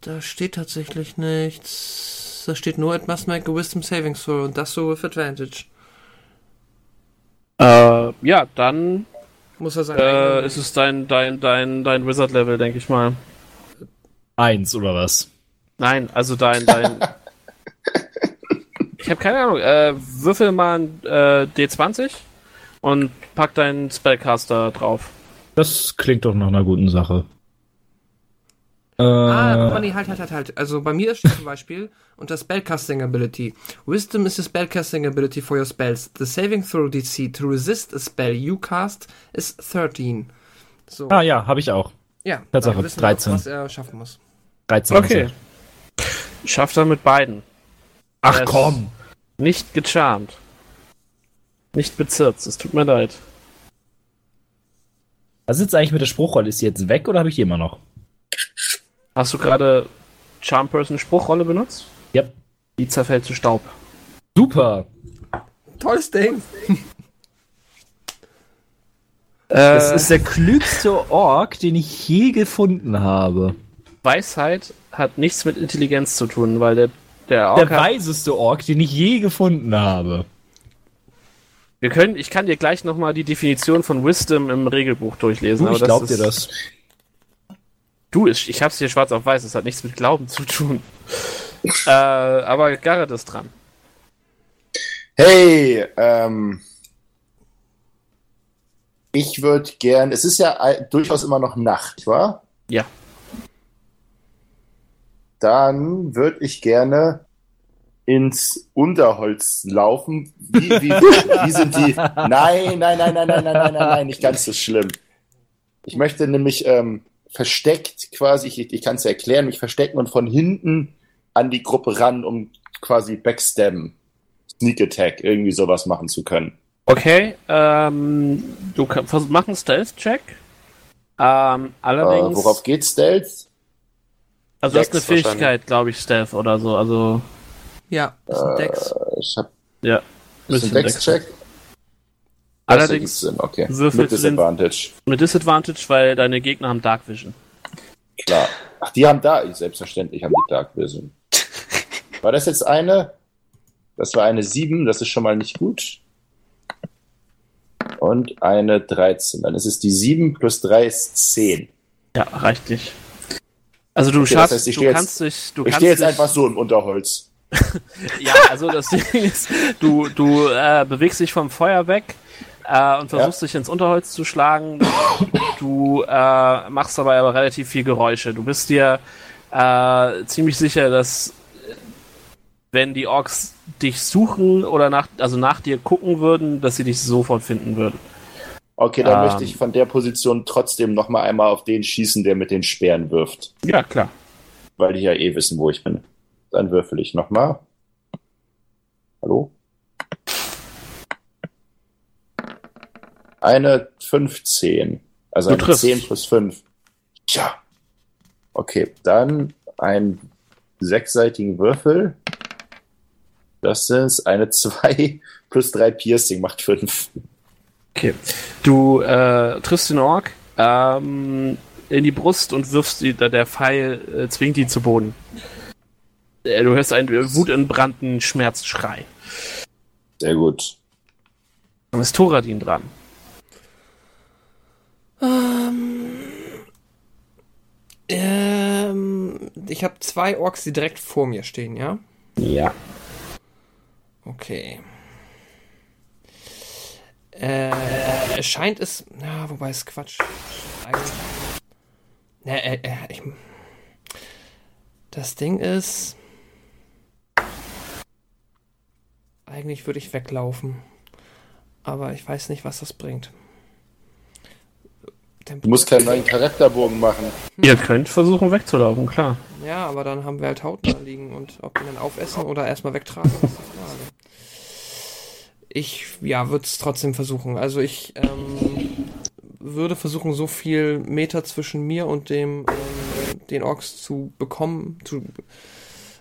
Da steht tatsächlich nichts. Da steht nur It must make a Wisdom Saving Throw und das so with Advantage. Äh, ja, dann Muss er sein. äh, ist es dein, dein, dein, dein Wizard-Level, denke ich mal. Eins oder was? Nein, also dein, dein. (laughs) ich habe keine Ahnung. Äh, würfel mal ein äh, D20 und pack deinen Spellcaster drauf. Das klingt doch nach einer guten Sache. Äh, Ah, guck mal, nee, halt, halt, halt, halt. Also bei mir steht zum Beispiel (laughs) unter Spellcasting Ability. Wisdom is a spellcasting ability for your spells. The saving throw DC to resist a spell you cast is 13. So. ah ja, habe ich auch. ja, Tatsache, dann wissen wir, 13. was er schaffen muss. 13. Okay. Schafft er mit beiden. Ach Er komm. Nicht gecharmt. Nicht bezirzt, es tut mir leid. Was ist jetzt eigentlich mit der Spruchrolle? Ist sie jetzt weg oder habe ich die immer noch? Hast du gerade Charm Person Spruchrolle benutzt? Ja. Die zerfällt zu Staub. Super. Tolles Ding. (laughs) Das Äh, ist der klügste Ork, den ich je gefunden habe. Weisheit hat nichts mit Intelligenz zu tun, weil der, der Ork Der weiseste Ork, den ich je gefunden habe. wir können, ich kann dir gleich nochmal die Definition von Wisdom im Regelbuch durchlesen. Du, ich aber glaub dir das. Du, ich, hab's hier schwarz auf weiß, es hat nichts mit Glauben zu tun. äh, aber Garrett ist dran. Hey, ähm, ich würde gern, es ist ja durchaus immer noch Nacht, wahr? Ja. Dann würde ich gerne ins Unterholz laufen. Wie, wie, wie sind die? Nein, nein, nein, nein, nein, nein, nein, nein, nein, nicht ganz so schlimm. Ich möchte nämlich ähm, versteckt quasi, ich, ich kann es erklären, mich verstecken und von hinten an die Gruppe ran, um quasi backstabben, Sneak Attack, irgendwie sowas machen zu können. Okay, ähm, du kannst vers- mach einen Stealth-Check. Ähm, Äh, allerdings. worauf geht Stealth? also du hast eine Dex. Fähigkeit, glaube ich, Stealth oder so. Also, Ja, das ist ein Dex. Ich habe ja. einen Bisschen Dex-Check. Das Allerdings Sinn, okay. Mit du den- Disadvantage. mit Disadvantage, weil deine Gegner haben Dark Vision. Klar. Ach, die haben da, selbstverständlich haben die Dark Vision. (laughs) War das jetzt eine? Das war eine 7, das ist schon mal nicht gut. Und eine 13. Dann ist es die 7 plus 3 ist 10. Ja, reicht nicht. Also du Okay, das schaffst, heißt, ich du jetzt- kannst dich, du Ich kannst stehe jetzt dich, einfach so im Unterholz. (laughs) Ja, also das Ding ist, du, du äh, bewegst dich vom Feuer weg äh, und versuchst dich ins Unterholz zu schlagen. Du äh, machst dabei aber relativ viel Geräusche. Du bist dir äh, ziemlich sicher, dass wenn die Orks dich suchen oder nach, also nach dir gucken würden, dass sie dich sofort finden würden. Okay, dann Ähm. möchte ich von der Position trotzdem noch mal einmal auf den schießen, der mit den Speeren wirft. Ja, klar. Weil die ja eh wissen, wo ich bin. Dann würfel ich noch mal. Hallo? Eine 15. Also Du eine triffst. 10 plus 5. Tja. Okay, dann einen sechsseitigen Würfel. Das ist eine 2 (laughs) plus 3 Piercing, macht 5. Okay. Du äh, triffst den Ork ähm, in die Brust und wirfst die, der Pfeil äh, zwingt ihn zu Boden. Äh, du hörst einen wutentbrannten Schmerzschrei. Sehr gut. Dann ist Thoradin dran. Ähm, ich habe zwei Orks, die direkt vor mir stehen, ja? Ja. Okay. Äh, es scheint es. Ja, wobei es Quatsch. Eigentlich. Ne, äh, äh, ich, das Ding ist. Eigentlich würde ich weglaufen. Aber ich weiß nicht, was das bringt. Du musst keinen neuen Charakterbogen machen. Ihr könnt versuchen wegzulaufen, klar. Ja, aber dann haben wir halt Haut da liegen und ob wir dann aufessen oder erstmal wegtragen, ist die Frage. Ich, ja, würde es trotzdem versuchen. Also ich ähm, würde versuchen, so viel Meter zwischen mir und dem ähm, den Orks zu bekommen, zu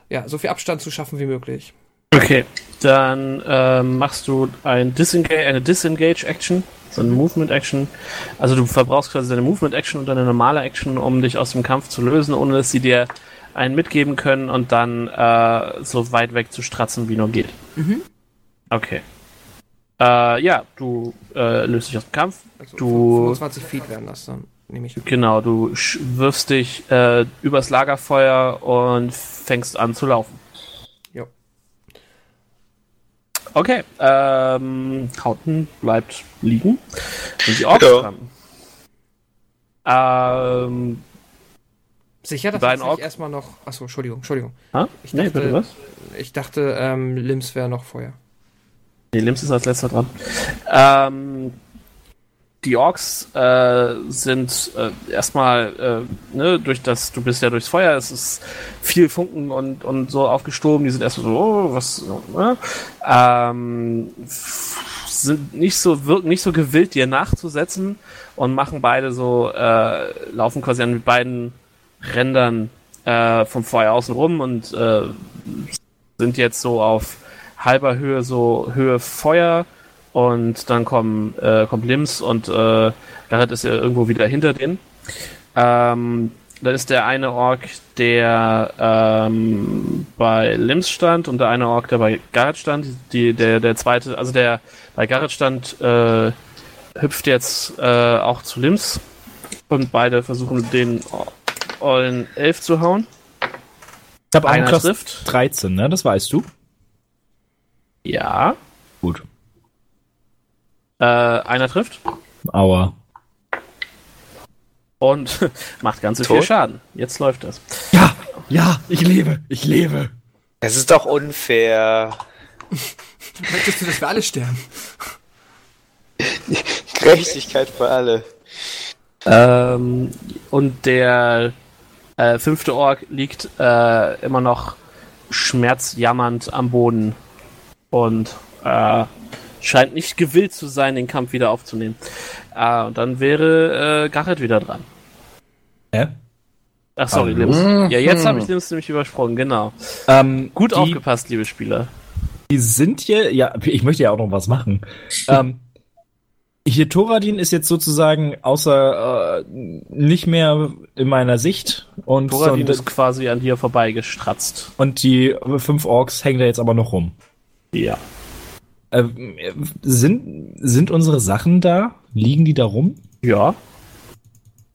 ja, so viel Abstand zu schaffen wie möglich. Okay. Dann ähm, machst du ein Disengage, eine Disengage-Action, so eine Movement-Action. Also du verbrauchst quasi deine Movement-Action und deine normale Action, um dich aus dem Kampf zu lösen, ohne dass sie dir einen mitgeben können und dann äh, so weit weg zu stratzen, wie nur geht. Mhm. Okay. Äh, ja, du äh, löst dich aus dem Kampf. Also Du- 25 Feet wären das dann, nehme ich. Genau, du wirfst dich äh, übers Lagerfeuer und fängst an zu laufen. Jo. Okay, ähm, Hauten bleibt liegen. Und die Orks Ja. dran. Ähm, Sicher, dass Dein ich Ork- erstmal noch. Achso, Entschuldigung, Entschuldigung. ha? Ich nee, dachte- bitte was? Ich dachte, ähm, Lims wäre noch vorher. Nee, Lims ist als letzter dran. Ähm, die Orks äh, sind äh, erstmal, äh, ne, durch das, du bist ja durchs Feuer, es ist viel Funken und, und so aufgestoben, die sind erstmal so, oh, was, ne? ähm, sind nicht so, wirken nicht so gewillt, dir nachzusetzen und machen beide so, äh, laufen quasi an beiden Rändern äh, vom Feuer außen rum und äh, sind jetzt so auf halber Höhe, so Höhe Feuer und dann kommen, äh, kommt Lims und äh, Garrett ist ja irgendwo wieder hinter denen. Ähm, da ist der eine Ork, der ähm, bei Lims stand und der eine Ork, der bei Garrett stand. Die, der, der zweite, also der bei Garrett stand, äh, hüpft jetzt äh, auch zu Lims und beide versuchen den ollen Elf zu hauen. Ich habe Einer Armklasse trifft. 13, ne? Das weißt du. Ja. Äh, einer trifft Aua. und (laughs) macht ganz so Tot? viel Schaden. Jetzt läuft das. Ja, ja, ich lebe, ich lebe. Es ist doch unfair. (laughs) Möchtest du, dass wir alle sterben? (laughs) Gerechtigkeit für alle. Ähm, und der äh, fünfte Ork liegt äh, immer noch schmerzjammernd am Boden und äh, scheint nicht gewillt zu sein, den Kampf wieder aufzunehmen. Äh, und dann wäre äh, Garrett wieder dran. Hä? Ach, sorry? Lims. Ja, jetzt habe ich Lims nämlich übersprungen, genau. Ähm, Gut die, aufgepasst, liebe Spieler. Die sind hier, ja, ich möchte ja auch noch was machen. ähm, hier Thoradin ist jetzt sozusagen außer äh, nicht mehr in meiner Sicht und, Thoradin und, ist quasi an dir vorbeigestratzt. und die fünf Orks hängen da jetzt aber noch rum. Ja. Äh, sind, sind unsere Sachen da? Liegen die da rum? Ja.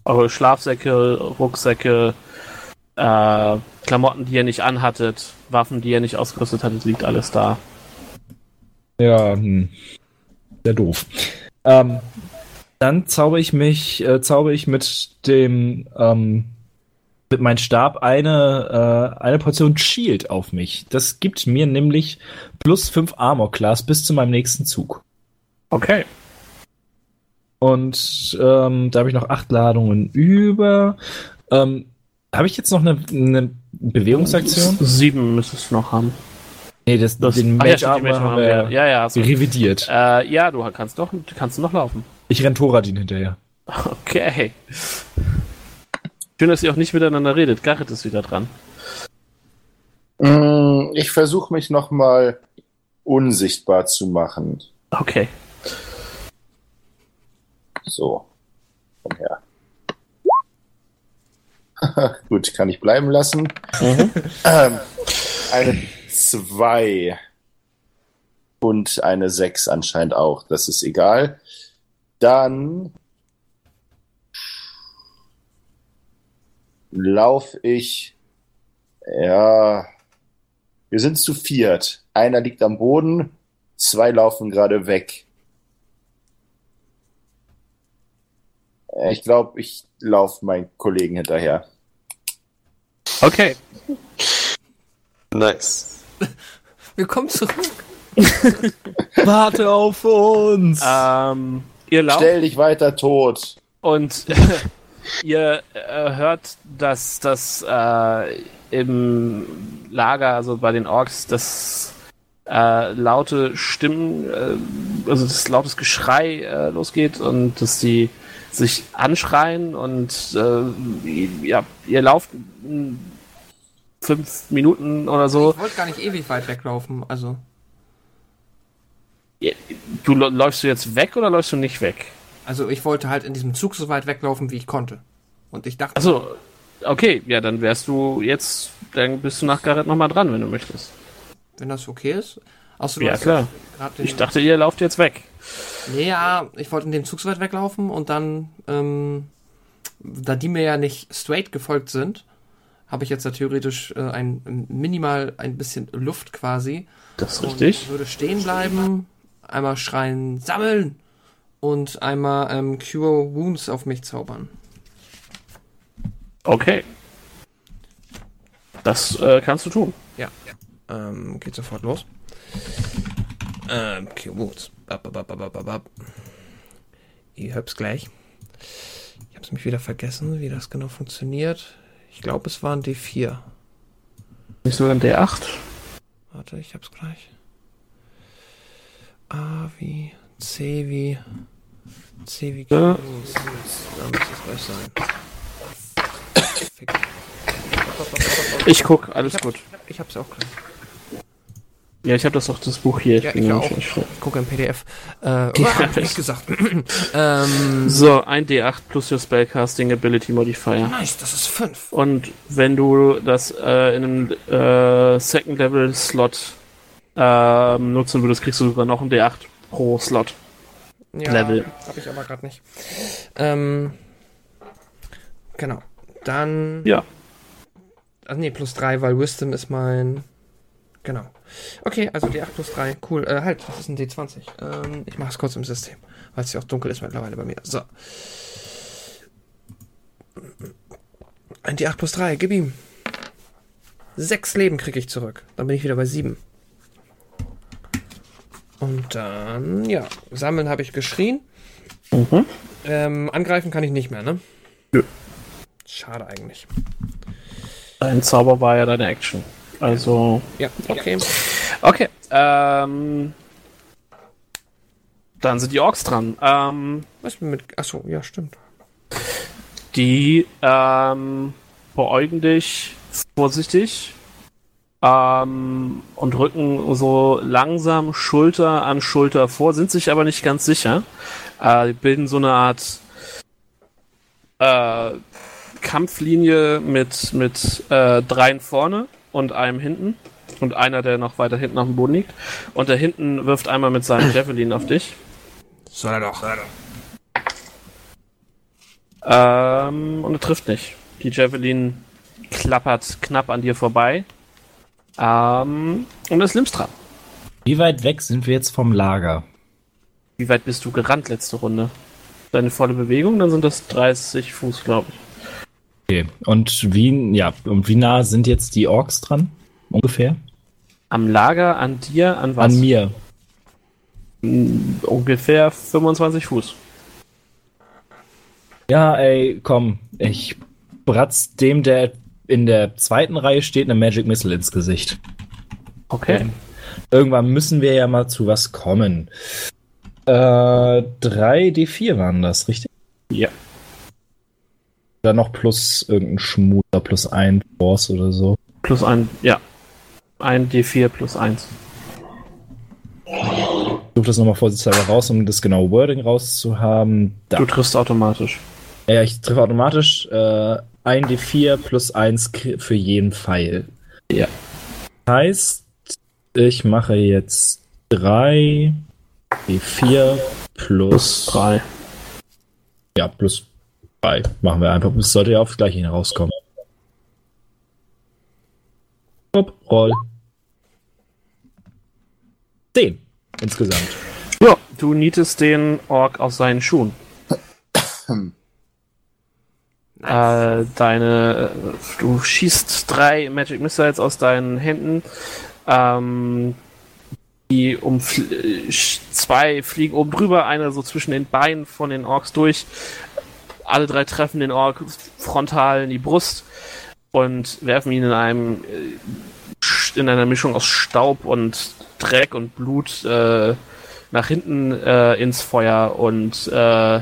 Eure Schlafsäcke, Rucksäcke, äh, Klamotten, die ihr nicht anhattet, Waffen, die ihr nicht ausgerüstet hattet, liegt alles da. Ja, hm. sehr doof. Ähm, dann zauber ich mich, äh, zauber ich mit dem, ähm, mit meinem Stab eine, äh, eine Portion Shield auf mich. Das gibt mir nämlich plus 5 Armor Class bis zu meinem nächsten Zug. Okay. Und ähm, da habe ich noch acht Ladungen über. Ähm, habe ich jetzt noch eine, eine Bewegungsaktion? Sieben müsstest du noch haben. Nee, das, Das, den ja, Mage die Armor haben wir ja, ja. So. revidiert. Äh, ja, du kannst doch, kannst du noch laufen. Ich renn Thoradin hinterher. Okay. Schön, dass ihr auch nicht miteinander redet. Garrett ist wieder dran. Mm, Ich versuche mich nochmal unsichtbar zu machen. Okay. So. Komm her. (laughs) Gut, kann ich bleiben lassen. Ähm, eine 2 und eine 6 anscheinend auch. Das ist egal. Dann laufe ich. Ja. Wir sind zu viert. Einer liegt am Boden, zwei laufen gerade weg. Äh, Ich glaube, ich laufe meinen Kollegen hinterher. Okay. Nice. (laughs) Willkommen zurück. (laughs) Warte auf uns! Ähm, ihr lauft. Stell dich weiter tot. Und (laughs) ihr äh, hört, dass das äh, im Lager, also bei den Orks, das äh, laute Stimmen, äh, also das lautes Geschrei äh, losgeht und dass sie sich anschreien und äh, ja, ihr lauft fünf Minuten oder so. Ich wollte gar nicht ewig weit weglaufen, also. Du läufst du jetzt weg oder läufst du nicht weg? Also ich wollte halt in diesem Zug so weit weglaufen, wie ich konnte. Und ich dachte, Also Okay, ja, dann wärst du jetzt, dann bist du nach Garrett nochmal dran, wenn du möchtest. Wenn das okay ist. Außer Ja, klar. Ich dachte, ihr lauft jetzt weg. Nee, ja, ich wollte in dem Zug so weit weglaufen und dann, ähm, da die mir ja nicht straight gefolgt sind, habe ich jetzt da theoretisch äh, ein minimal ein bisschen Luft quasi. Das ist Und richtig. würde stehen bleiben, einmal schreien, sammeln und einmal ähm, Cure Wounds auf mich zaubern. Okay. Das äh, kannst du tun. Ja. Ähm, geht sofort los. Ähm, bap. Ihr hört's gleich. Ich hab's mich wieder vergessen, wie das genau funktioniert. Ich glaube, es waren D4. Nicht sogar ein D8? Warte, ich hab's gleich. A wie C wie C wie Ja. Da müsste es gleich sein. Fick. Ich guck, alles Ich gut. Ich hab's auch gleich. Ja, ich habe das doch das Buch hier. Ja, bin ich auch. Ich gucke im PDF. Äh, (laughs) ja, hab ich nicht gesagt. (clears throat) ähm, So, ein D8 plus your Spellcasting Ability Modifier. nice, das ist 5. Und wenn du das äh, in einem äh, Second Level Slot ähm, nutzen würdest, kriegst du sogar noch ein D8 pro Slot. Ja, Level. Habe ich aber gerade nicht. Ähm, genau. Dann. Ja. Also nee, plus 3, weil Wisdom ist mein. Genau. Okay, also D8 plus 3. Cool. Äh, halt, das ist ein D20. Ähm, ich mache es kurz im System, weil es ja auch dunkel ist mittlerweile bei mir. So. Ein D8 plus 3, gib ihm. Sechs Leben kriege ich zurück. Dann bin ich wieder bei 7. Und dann, ja, sammeln habe ich geschrien. Mhm. Ähm, angreifen kann ich nicht mehr, ne? Nö. Schade eigentlich. Dein Zauber war ja deine Action. Also. Ja, okay. Okay. Ähm, dann sind die Orks dran. Ähm, Was mit. Achso, ja, stimmt. die ähm, beäugen dich vorsichtig ähm, und rücken so langsam Schulter an Schulter vor, sind sich aber nicht ganz sicher. Äh, die bilden so eine Art äh, Kampflinie mit, mit äh, dreien vorne und einem hinten. Und einer, der noch weiter hinten auf dem Boden liegt. Und der hinten wirft einmal mit seinem (coughs) Javelin auf dich. Soll er doch. Soll er doch. Ähm, und er trifft nicht. Die Javelin klappert knapp an dir vorbei. Ähm, und es ist Lims dran. Wie weit weg sind wir jetzt vom Lager? Wie weit bist du gerannt letzte Runde? Deine volle Bewegung, dann sind das 30 Fuß, glaube ich. Okay. Und wie, ja, und wie nah sind jetzt die Orks dran? Ungefähr? Am Lager, an dir, an was? An mir. Mm, Ungefähr 25 Fuß. Ja, ey, komm. Ich bratz dem, der in der zweiten Reihe steht, eine Magic Missile ins Gesicht. Okay. Irgendwann müssen wir ja mal zu was kommen. Äh, 3D4 waren das, richtig? Ja. Dann noch plus irgendein Schmuder, plus ein Force oder so. Plus ein, ja. Ein D4 plus 1. Ich suche das nochmal vorsichtshalber raus, um das genaue Wording rauszuhaben. Da. Du triffst automatisch. Ja, ich treffe automatisch äh, ein D4 plus 1 für jeden Pfeil. Ja. Heißt, ich mache jetzt 3 D4 plus 3. Ja, plus 3 machen wir einfach. Es sollte ja aufs Gleiche hinauskommen. Hopp, roll. 10 insgesamt. Ja, du nietest den Ork aus seinen Schuhen. (clears throat) Äh, deine, äh, du schießt drei Magic Missiles aus deinen Händen. Ähm, die um zwei fliegen oben drüber, eine so zwischen den Beinen von den Orks durch. Alle drei treffen den Ork frontal in die Brust und werfen ihn in einem äh, in einer Mischung aus Staub und Dreck und Blut äh, nach hinten äh, ins Feuer und äh,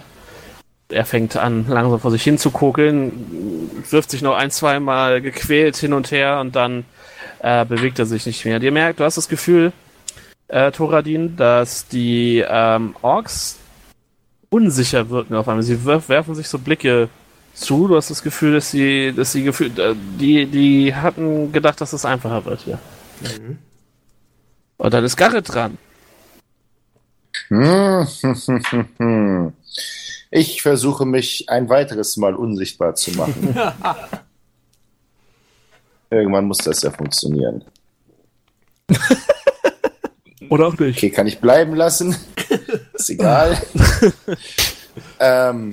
er fängt an, langsam vor sich hin zu kokeln, wirft sich noch ein, zweimal gequält hin und her und dann äh, bewegt er sich nicht mehr. Dir merkt, du hast das Gefühl, äh, Thoradin, dass die ähm, Orks unsicher wirken auf einmal. Sie werf, werfen sich so Blicke zu. Du hast das Gefühl, dass sie, dass sie gefühlt, äh, die, die hatten gedacht, dass es einfacher wird hier. Und dann ist Garrett dran. (laughs) Ich versuche mich ein weiteres Mal unsichtbar zu machen. (laughs) Irgendwann muss das ja funktionieren. (laughs) Oder auch nicht. Okay, kann ich bleiben lassen. Ist egal. (laughs) ähm,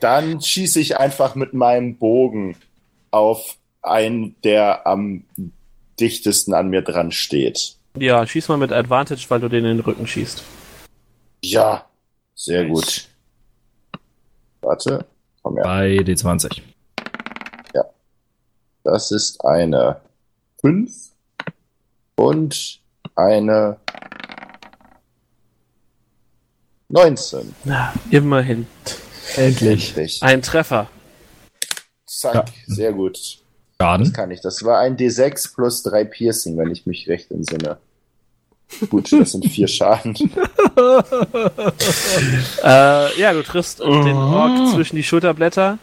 dann schieße ich einfach mit meinem Bogen auf einen, der am dichtesten an mir dran steht. Ja, schieß mal mit Advantage, weil du den in den Rücken schießt. Ja, sehr gut. Warte, komm her. Bei D20. Das ist eine 5 und eine 19. Na, immerhin. Endlich. Endlich. Ein Treffer. Zack, Ja. sehr gut. Schaden. Kann ich. Das war ein D6 plus 3 Piercing, wenn ich mich recht entsinne. Gut, das sind vier Schaden. (laughs) Äh, ja, du triffst den Ork zwischen die Schulterblätter.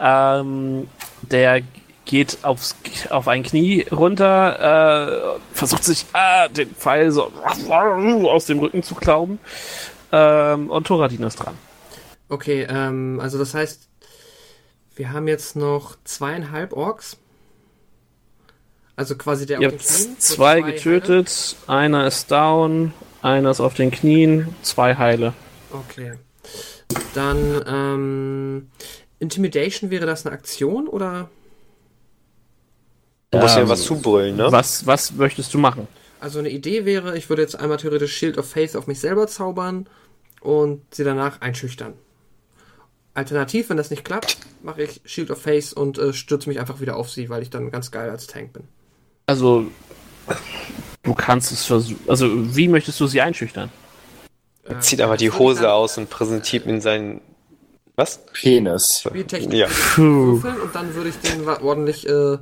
Ähm, der geht aufs, auf ein Knie runter, äh, versucht sich ah, den Pfeil so aus dem Rücken zu klauben. Ähm, und Thoradin ist dran. Okay, ähm, also das heißt, wir haben jetzt noch zweieinhalb Orks. Also quasi der Ihr auf habt den Knien, zwei Heile. getötet, einer ist down, einer ist auf den Knien, zwei Heile. Okay. Dann, ähm, Intimidation wäre das eine Aktion oder? Du musst Ähm, ja was zubrüllen, ne? Was, was möchtest du machen? Also eine Idee wäre, ich würde jetzt einmal theoretisch Shield of Faith auf mich selber zaubern und sie danach einschüchtern. Alternativ, wenn das nicht klappt, mache ich Shield of Faith und äh, stürze mich einfach wieder auf sie, weil ich dann ganz geil als Tank bin. Also, du kannst es versuchen. Also, wie möchtest du sie einschüchtern? Äh, Zieht einfach die das würde ich Hose aus und präsentiert ihn seinen. Was? Penis. Spieltechnik Ja. Und dann würde ich den ordentlich, äh,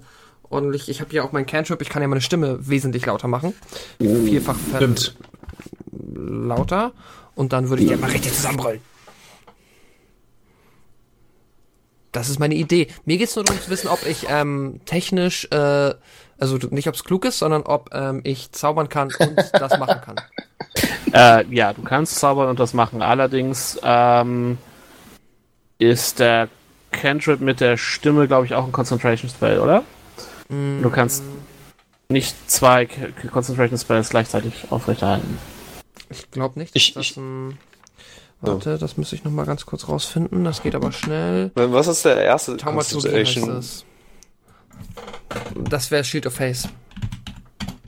ordentlich, ich habe ja auch meinen Cantrip, ich kann ja meine Stimme wesentlich lauter machen. Vierfach ver- Stimmt. lauter und dann würde ich den mal richtig zusammenrollen. Das ist meine Idee. Mir geht es nur darum zu wissen, ob ich ähm, technisch, äh, also nicht ob es klug ist, sondern ob ähm, ich zaubern kann und das machen kann. (laughs) Äh, ja, du kannst zaubern und das machen. Allerdings ähm, ist der Cantrip mit der Stimme, glaube ich, auch ein Concentration Spell, oder? Du kannst nicht zwei Concentration Spells gleichzeitig aufrechterhalten. Ich glaube nicht. dass Ich- das ich- ein, warte, das müsste ich noch mal ganz kurz rausfinden. Das geht aber schnell. Was ist der erste Constitution? es. Das wäre Shield of Face.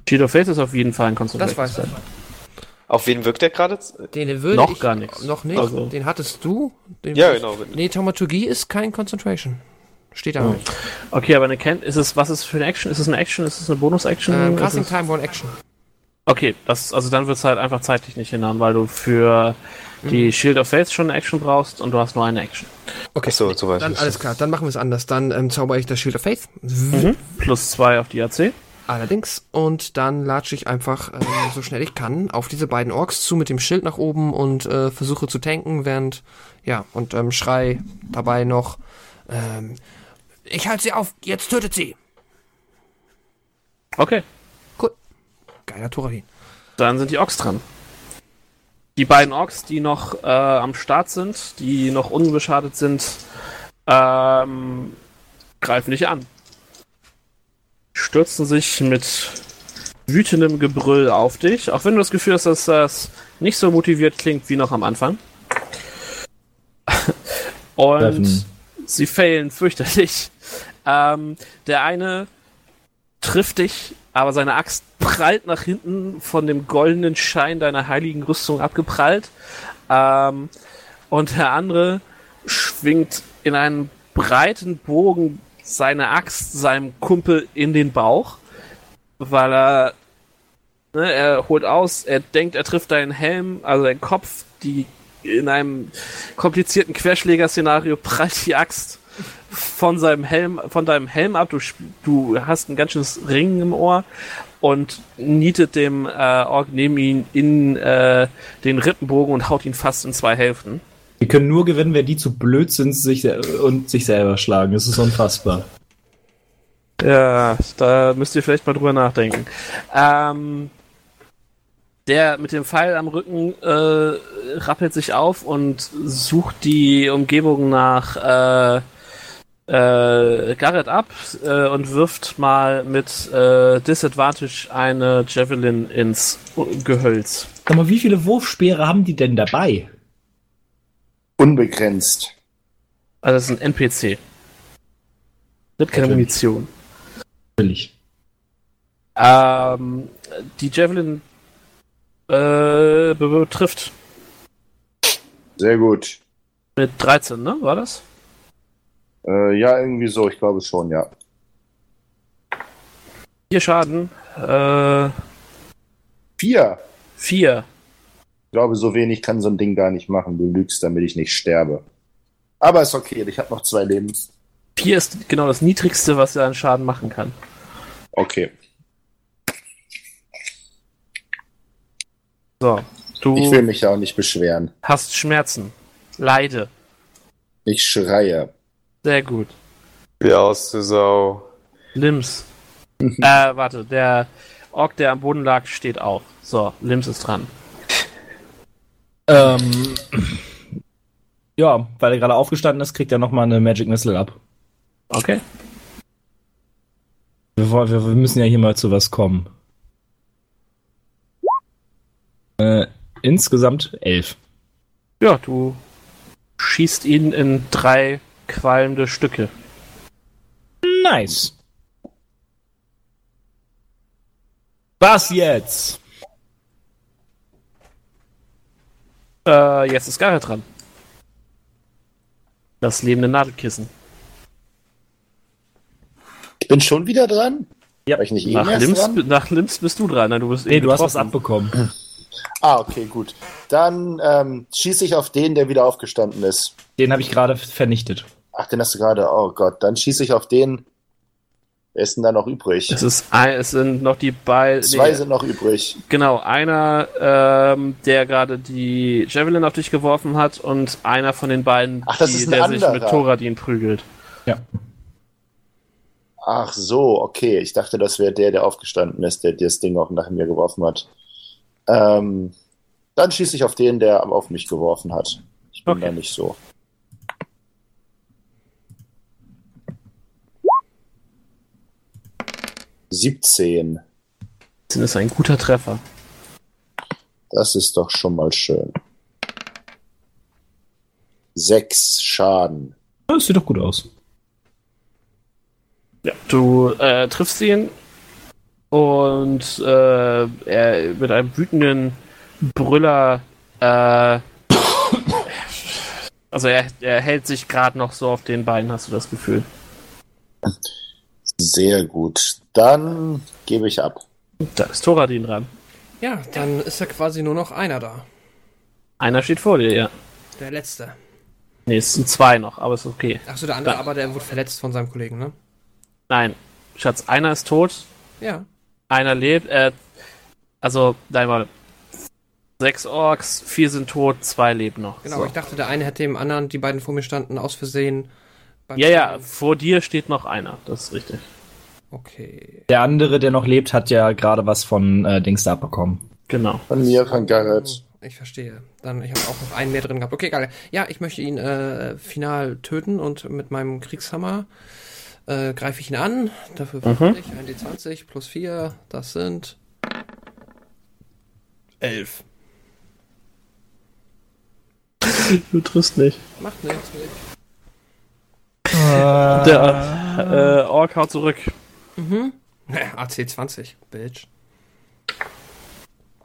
Shield of Faith ist auf jeden Fall ein Concentration Das weiß Spell. ich. Auf wen wirkt der gerade? Den würde Noch ich, gar nichts. Noch nicht. Also- Den hattest du. Den Ja, genau. Nee, Taumaturgie ist kein Concentration. Steht da nicht. Okay, aber eine Ken ist es, was ist für eine Action? Ist es eine Action? Ist es eine Bonus-Action? Ähm, Casting Time, One Action. Okay, das, also dann wird es halt einfach zeitlich nicht hinhauen, weil du für die Shield of Faith schon eine Action brauchst und du hast nur eine Action. Okay, Achso, so weit. dann alles klar. Dann machen wir es anders. Dann ähm, zauber ich das Shield of Faith. Plus zwei auf die AC. Allerdings. Und dann latsche ich einfach ähm, so schnell ich kann auf diese beiden Orks zu mit dem Schild nach oben und äh, versuche zu tanken, während, ja, und ähm, schrei dabei noch, ähm, ich halte sie auf, jetzt tötet sie. Okay, Geiler Thoradin. dann sind die Orks dran. Die beiden Orks, die noch äh, am Start sind, die noch unbeschadet sind, ähm, greifen dich an. Stürzen sich mit wütendem Gebrüll auf dich, auch wenn du das Gefühl hast, dass das nicht so motiviert klingt wie noch am Anfang. (laughs) Und Treffen. sie failen fürchterlich. Ähm, der eine trifft dich, aber seine Axt prallt nach hinten von dem goldenen Schein deiner heiligen Rüstung abgeprallt. Ähm, und der andere schwingt in einen breiten Bogen seine Axt seinem Kumpel in den Bauch, weil er, ne, er holt aus, er denkt, er trifft deinen Helm, also deinen Kopf, die in einem komplizierten Querschläger-Szenario prallt die Axt von seinem Helm, von deinem Helm ab. Du, du hast ein ganz schönes Ringen im Ohr und nietet dem äh, Ork neben ihn in äh, den Rippenbogen und haut ihn fast in zwei Hälften. Die können nur gewinnen, wenn die zu blöd sind sich und sich selber schlagen. Das ist unfassbar. Ja, da müsst ihr vielleicht mal drüber nachdenken. Ähm, der mit dem Pfeil am Rücken äh, rappelt sich auf und sucht die Umgebung nach äh, äh, Garrett ab äh, und wirft mal mit äh, Disadvantage eine Javelin ins Gehölz. Sag mal, wie viele Wurfspeere haben die denn dabei? Unbegrenzt. Also das ist ein NPC. Wird keine. Munition. Natürlich. Ähm, die Javelin äh, trifft Sehr gut. mit 13, ne? War das? Äh, ja, irgendwie so, ich glaube schon, ja. Vier Schaden. Äh, Vier. vier. Ich glaube, so wenig kann so ein Ding gar nicht machen. Du lügst, damit ich nicht sterbe. Aber ist okay, ich habe noch zwei Leben. Vier ist genau das niedrigste, was er an Schaden machen kann. Okay. So. Du Ich will mich ja auch nicht beschweren. hast Schmerzen. Leide. Ich schreie. Sehr gut. Wie aus der Sau. Limbs. (laughs) äh, warte, der Ork, der am Boden lag, steht auf. So, Limbs ist dran. Ähm, ja, weil er gerade aufgestanden ist, kriegt er nochmal eine Magic Missile ab. Okay. Wir, wollen- wir, wir müssen ja hier mal zu was kommen. Äh, insgesamt elf. Ja, du schießt ihn in drei qualmende Stücke. Nice. Was jetzt? Äh, jetzt ist Garrett dran. Das lebende Nadelkissen. Ich bin schon wieder dran? Ja, ich nicht Nach Limbs, dran? nach Limbs bist du dran. Nein, du bist Nee, du hast was abbekommen. (clears throat) Ah, okay, gut. Dann ähm, schieße ich auf den, der wieder aufgestanden ist. Den habe ich gerade vernichtet. Ach, den hast du gerade. Oh Gott. Dann schieße ich auf den. Wer ist denn da noch übrig? Es, ist ein, es sind noch die beiden. Zwei sind noch übrig. Genau, einer, ähm, der gerade die Javelin auf dich geworfen hat und einer von den beiden, Ach, das die, ist ein der sich anderer. mit Thoradin prügelt. Ja. Ach so, okay. Ich dachte, das wäre der, der aufgestanden ist, der das Ding auch nach mir geworfen hat. Ähm, dann schieße ich auf den, der auf mich geworfen hat. Ich bin Okay. da nicht so. Siebzehn. Das ist ein guter Treffer. Das ist doch schon mal schön. Sechs Schaden. Das sieht doch gut aus. Ja. Du äh, triffst ihn und äh, er mit einem wütenden Brüller, äh, also er, er hält sich gerade noch so auf den Beinen, hast du das Gefühl. Sehr gut. Dann gebe ich ab. Da ist Thoradin dran. Ja, dann ist ja quasi nur noch einer da. Einer steht vor dir, ja. Der letzte. Nee, es sind zwei noch, aber ist okay. Achso, der andere, Da. aber der wurde verletzt von seinem Kollegen, ne? Nein, Schatz, einer ist tot, Ja. einer lebt, äh, also, nein, mal. Sechs Orks, vier sind tot, zwei leben noch. Genau, So. ich dachte, der eine hätte dem anderen, die beiden vor mir standen, aus Versehen. Ja, ja, vor dir steht noch einer, das ist richtig. Okay. Der andere, der noch lebt, hat ja gerade was von äh, Dings da abbekommen. Genau. Von mir, von Garrett. Ich verstehe. Dann, ich habe auch noch einen mehr drin gehabt. Okay, geil. Ja, ich möchte ihn äh, final töten und mit meinem Kriegshammer äh, greife ich ihn an. Dafür würfel ich ein D20 plus 4. Das sind 11. (laughs) Du triffst nicht. Macht nichts. Der äh, Ork haut zurück. Naja, AC 20, Bitch.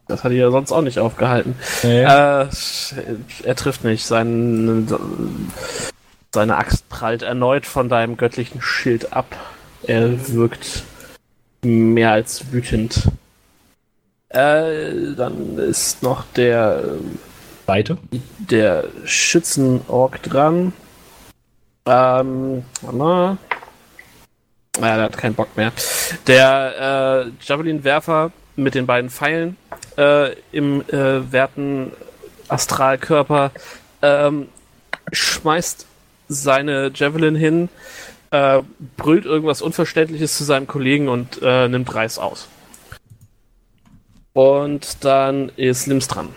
Das hat ihn ja sonst auch nicht aufgehalten. Nee. Äh, er trifft nicht. Sein, seine Axt prallt erneut von deinem göttlichen Schild ab. Er wirkt mehr als wütend. Äh, dann ist noch der, Weite. der Schützenork dran. Ähm, warte mal. Ja, der hat keinen Bock mehr. Der äh, Javelin-Werfer mit den beiden Pfeilen äh, im äh, werten Astralkörper ähm, schmeißt seine Javelin hin, äh, brüllt irgendwas Unverständliches zu seinem Kollegen und äh, nimmt Reis aus. Und dann ist Lims dran.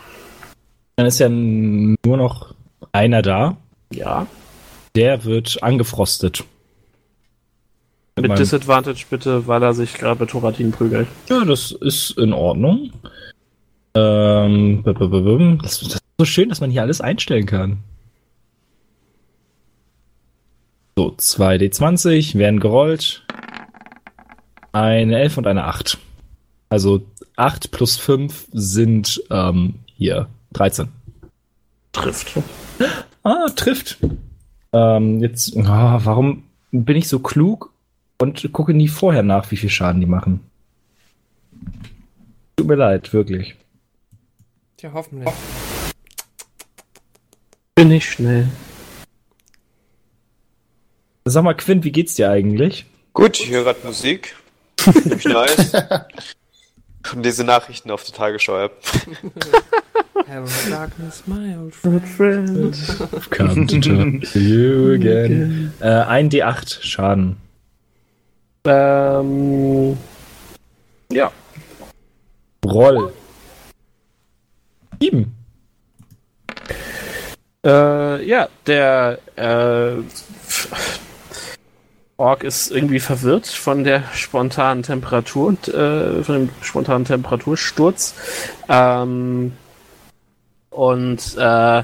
Dann ist ja nur noch einer da. Ja. Der wird angefrostet. Mit meinem- Disadvantage bitte, weil er sich gerade mit Thoratin prügelt. Ja, das ist in Ordnung. Ähm, das, das ist so schön, dass man hier alles einstellen kann. So, 2d20 werden gerollt. Eine 11 und eine 8. Also 8 plus 5 sind ähm, hier 13. Trifft. Ah, trifft. Ähm, jetzt, ah, warum bin ich so klug und gucke nie vorher nach, wie viel Schaden die machen? Tut mir leid, wirklich. Tja, hoffentlich. Bin ich schnell. Sag mal, Quint, wie geht's dir eigentlich? Gut, ich höre gerade Musik. Ziemlich (laughs) nice. Und lese Nachrichten auf der Tagesschau-App. (laughs) Hello, darkness, my old friend. Friend. Come to talk to you again. Äh, ein D8 Schaden. Ähm, ja. Roll. Sieben. Äh, ja, der äh, Ork ist irgendwie verwirrt von der spontanen Temperatur und äh, von dem spontanen Temperatursturz. Ähm, und äh,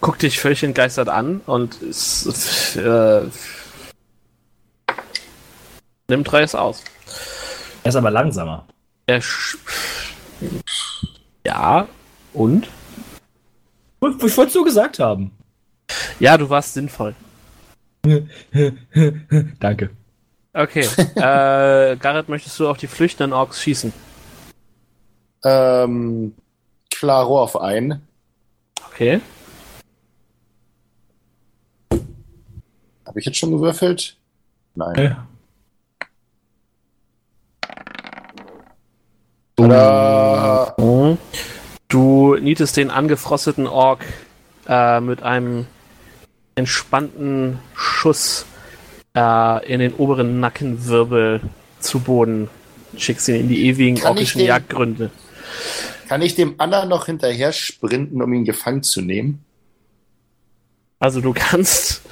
guckt dich völlig entgeistert an und ist, äh, nimmt Reis aus. Er ist aber langsamer. Er sch- ja, und? Ich, wollte es so gesagt haben. Ja, du warst sinnvoll. (laughs) Danke. Okay. (laughs) äh, Garrett, möchtest du auf die flüchtenden Orks schießen? Ähm, klaro auf ein. Okay. Habe ich jetzt schon gewürfelt? Nein. Ja. Tada! Du nietest den angefrosteten Ork äh, mit einem entspannten Schuss äh, in den oberen Nackenwirbel zu Boden. Schickst ihn in die ewigen Kann orkischen den- Jagdgründe. Kann ich dem anderen noch hinterher sprinten, um ihn gefangen zu nehmen? Also du kannst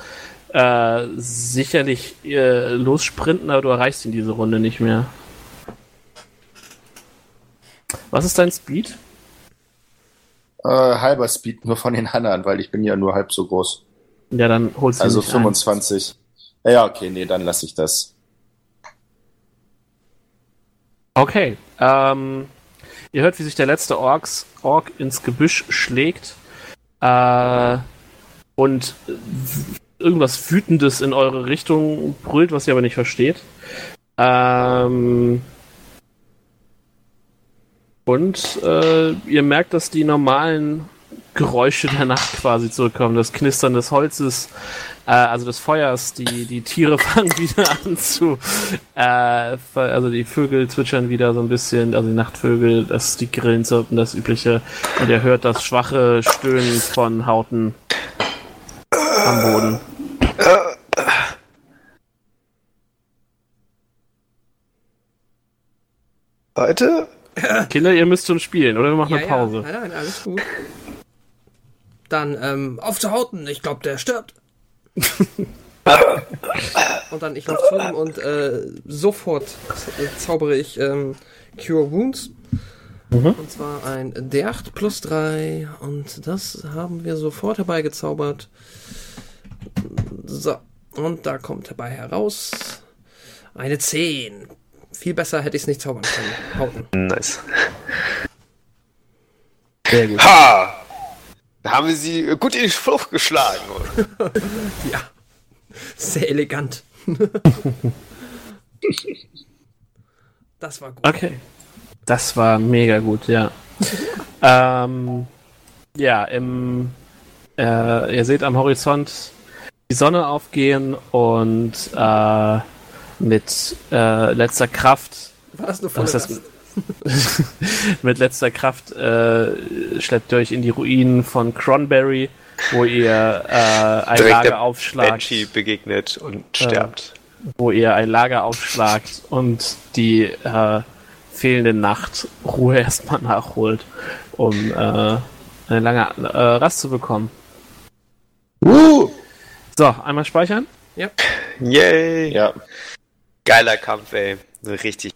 äh, sicherlich äh, lossprinten, aber du erreichst ihn diese Runde nicht mehr. Was ist dein Speed? Äh, halber Speed nur von den anderen, weil ich bin ja nur halb so groß. Ja, dann holst du Also nicht ein. 25. Ja, Ja, okay, nee, dann lasse ich das. Okay. Ähm, ihr hört, wie sich der letzte Orks, Ork ins Gebüsch schlägt. Äh, und irgendwas Wütendes in eure Richtung brüllt, was ihr aber nicht versteht. Ähm, und äh, ihr merkt, dass die normalen Geräusche der Nacht (laughs) quasi zurückkommen. Das Knistern des Holzes, äh, also des Feuers, die, die Tiere (laughs) fangen wieder an zu, äh, also die Vögel zwitschern wieder so ein bisschen, also die Nachtvögel, das, die Grillen zirpen, das übliche. Und ihr hört das schwache Stöhnen von Hauten am Boden. Heute? (laughs) Kinder, ihr müsst schon spielen, oder wir machen Ja, eine ja, Pause. nein, nein, alles gut. Dann, ähm, auf zu Hauten. Ich glaube, der stirbt. (laughs) und dann, ich laufe zu ihm und äh, sofort zaubere ich ähm, Cure Wounds. Und zwar ein D8 plus 3. Und das haben wir sofort herbeigezaubert. So. Und da kommt dabei heraus eine 10. Viel besser hätte ich es nicht zaubern können. Hauten. Nice. Sehr gut. Ha! Da haben wir sie gut in die Flucht geschlagen. (laughs) Ja. Sehr elegant. (laughs) das war gut. Okay. Das war mega gut, ja. (laughs) ähm, ja, im, äh, ihr seht am Horizont die Sonne aufgehen und äh, mit äh, letzter Kraft, War das eine was volle ist das? (laughs) mit letzter Kraft äh, schleppt ihr euch in die Ruinen von Cronberry wo ihr äh, ein Direkt Lager der aufschlagt, Banshee begegnet und Ja. stirbt. wo ihr ein Lager aufschlagt und die äh, fehlende Nacht Ruhe (laughs) erstmal nachholt, um äh, eine lange äh, Rast zu bekommen. Uh! So, einmal speichern. Yay! Ja. Geiler Kampf, ey. Richtig.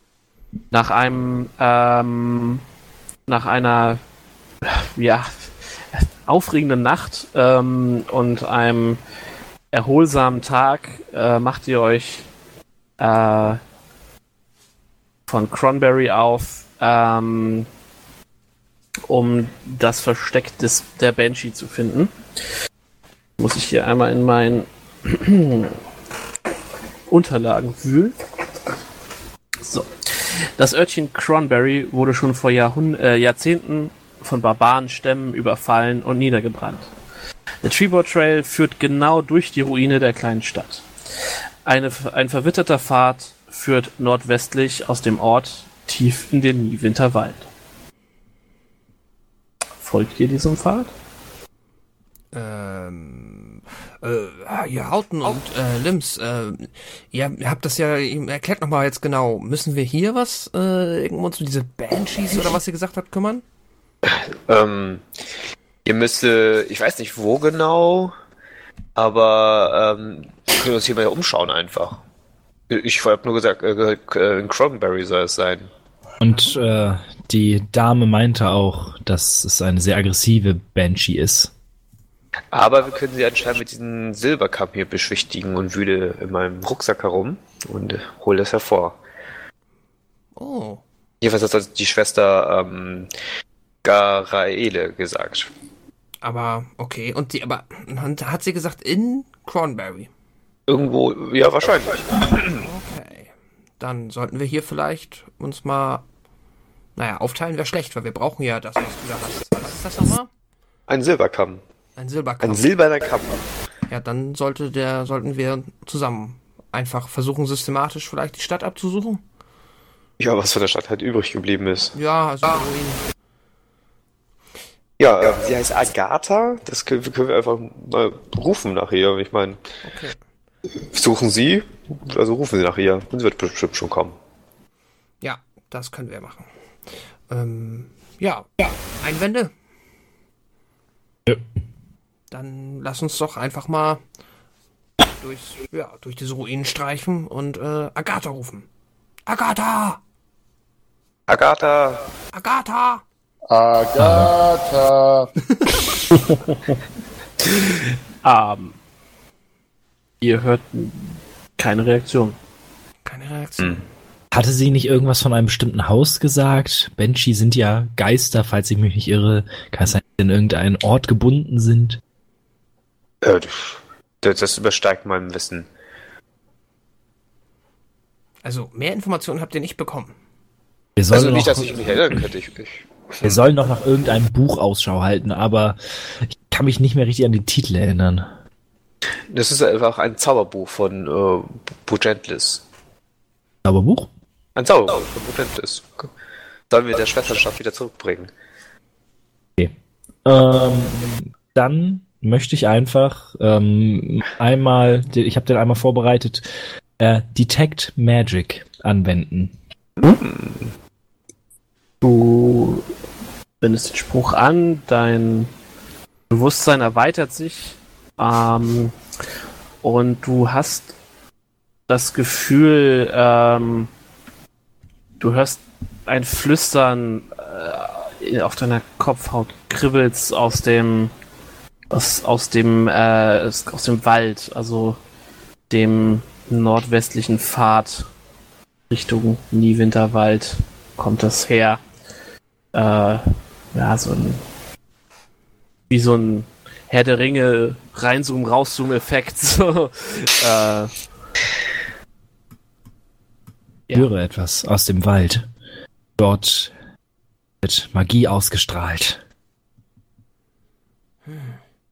Nach einem, ähm, nach einer, ja, aufregenden Nacht ähm, und einem erholsamen Tag äh, macht ihr euch äh, von Cronberry auf, ähm, um das Versteck des, der Banshee zu finden. Muss ich hier einmal in meinen Unterlagen wühlen. So. Das Örtchen Cronberry wurde schon vor Jahrhund äh, Jahrzehnten von Barbarenstämmen überfallen und niedergebrannt. Der Trevor Trail führt genau durch die Ruine der kleinen Stadt. Eine, ein verwitterter Pfad führt nordwestlich aus dem Ort tief in den Niewinterwald. Folgt ihr diesem Pfad? Ähm, äh, ihr Hauten und äh, Lims, äh, ihr, habt das ja, erklärt nochmal jetzt genau, müssen wir hier was, äh, irgendwo uns um diese Banshees oder was ihr gesagt habt kümmern? (laughs) Ähm, ihr müsst, ich weiß nicht wo genau, aber ähm, wir können uns hier mal umschauen einfach. Ich habe nur gesagt, äh, äh, in Cronberry soll es sein. Und äh, die Dame meinte auch, dass es eine sehr aggressive Banshee ist. Aber wir können sie anscheinend mit diesem Silberkamm hier beschwichtigen und wühle in meinem Rucksack herum und äh, hole das hervor. Oh, Jedenfalls hat die Schwester ähm, Garaele gesagt. aber okay, und die, aber hat sie gesagt in Cronberry? Irgendwo, ja, wahrscheinlich. Okay, dann sollten wir hier vielleicht uns mal, naja, aufteilen wäre schlecht, weil wir brauchen ja das, was du da hast. Was ist das nochmal? Ein Silberkamm. Ein Silberkamm. Ein silberner Kamm. Ja, dann sollte der, sollten wir zusammen einfach versuchen, systematisch vielleicht die Stadt abzusuchen. Ja, was von der Stadt halt übrig geblieben ist. Ja, also die Ruinen. Ja, äh, sie heißt Agatha. Das können, können wir einfach mal rufen nach ihr. Ich meine, Okay. suchen Sie, also rufen Sie nach ihr. Und sie wird bestimmt schon kommen. Ja, das können wir machen. Ähm, ja, ja, Einwände? Ja. Dann lass uns doch einfach mal durch, ja, durch diese Ruinen streifen und äh, Agatha rufen. Agatha! Agatha! Agatha! Agatha. (laughs) Ähm, ihr hört keine Reaktion. Keine Reaktion. Hatte sie nicht irgendwas von einem bestimmten Haus gesagt? Banshee sind ja Geister, falls ich mich nicht irre. Kann es sein, dass sie in irgendeinen Ort gebunden sind? Äh, das, das übersteigt mein Wissen. Also, mehr Informationen habt ihr nicht bekommen. Wir sollen, Also nicht, noch, dass ich mich erinnern könnte. Ich, ich, wir sollen noch nach irgendeinem Buch Ausschau halten, aber ich kann mich nicht mehr richtig an den Titel erinnern. das ist einfach ein Zauberbuch von äh, Bugentlis. Aber Buch? Ein Zauberbuch von Bugentlis. Sollen wir der Schwesterstadt wieder zurückbringen? Ähm, dann möchte ich einfach ähm, einmal, ich habe den einmal vorbereitet, äh, Detect Magic anwenden. Du wendest den Spruch an, dein Bewusstsein erweitert sich ähm, und du hast das Gefühl, ähm, du hörst ein Flüstern äh, auf deiner Kopfhaut, kribbelst aus dem aus, aus dem äh, aus dem Wald, also dem nordwestlichen Pfad Richtung Niewinterwald kommt das her. Äh, ja, so ein wie so ein Herr der Ringe reinzoom, rauszoom Effekt. (laughs) So, äh, Ja. höre etwas aus dem Wald. Dort wird Magie ausgestrahlt.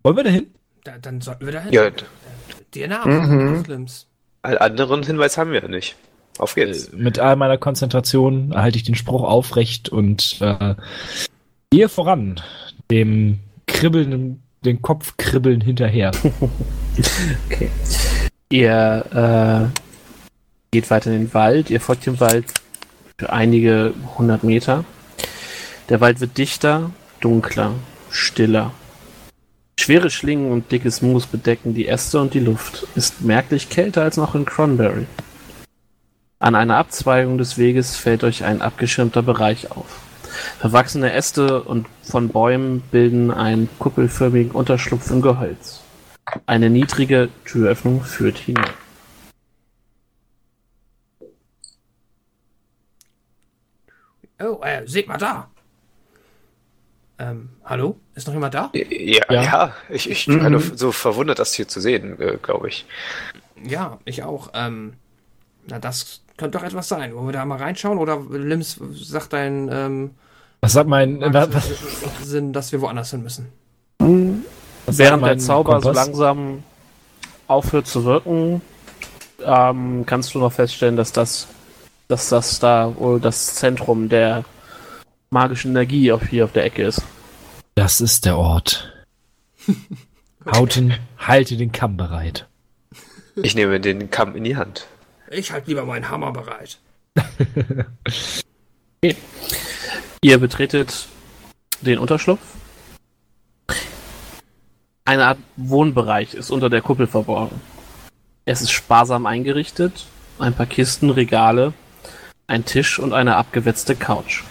Wollen wir dahin? Da, dann sollten wir dahin. Ja, Dir Namen, Muslims. einen anderen Hinweis haben wir ja nicht. Auf geht's. Mit all meiner Konzentration halte ich den Spruch aufrecht und äh, gehe voran, dem kribbelnden den Kopf kribbeln hinterher. (laughs) Okay. Ihr äh, geht weiter in den Wald, ihr folgt dem Wald für einige hundert Meter. Der Wald wird dichter, dunkler, stiller. Schwere Schlingen und dickes Moos bedecken die Äste und die Luft. Ist merklich kälter als noch in Cronberry. An einer Abzweigung des Weges fällt euch ein abgeschirmter Bereich auf. Verwachsene Äste und von Bäumen bilden einen kuppelförmigen Unterschlupf im Gehölz. Eine niedrige Türöffnung führt hinein. Oh, äh, seht mal da. Ähm, hallo? Ist noch jemand da? Ja, Ja. ja. ich, ich bin nur so verwundert, das hier zu sehen, äh, glaube ich. Ja, ich auch. Ähm, na, das könnte doch etwas sein. Wollen wir da mal reinschauen? Oder Lims sagt dein ähm, Was sagt mein, äh, was, was, Sinn, dass wir woanders hin müssen? was Während der mein Zauber so Kompass? langsam aufhört zu wirken, ähm, kannst du noch feststellen, dass das, dass das da wohl das Zentrum der magischen Energie auf hier auf der Ecke ist. Das ist der Ort. (laughs) Hauten, halte den Kamm bereit. Ich nehme den Kamm in die Hand. Ich halte lieber meinen Hammer bereit. (laughs) Ihr betretet den Unterschlupf. Eine Art Wohnbereich ist unter der Kuppel verborgen. Es ist sparsam eingerichtet, ein paar Kisten, Regale, ein Tisch und eine abgewetzte Couch.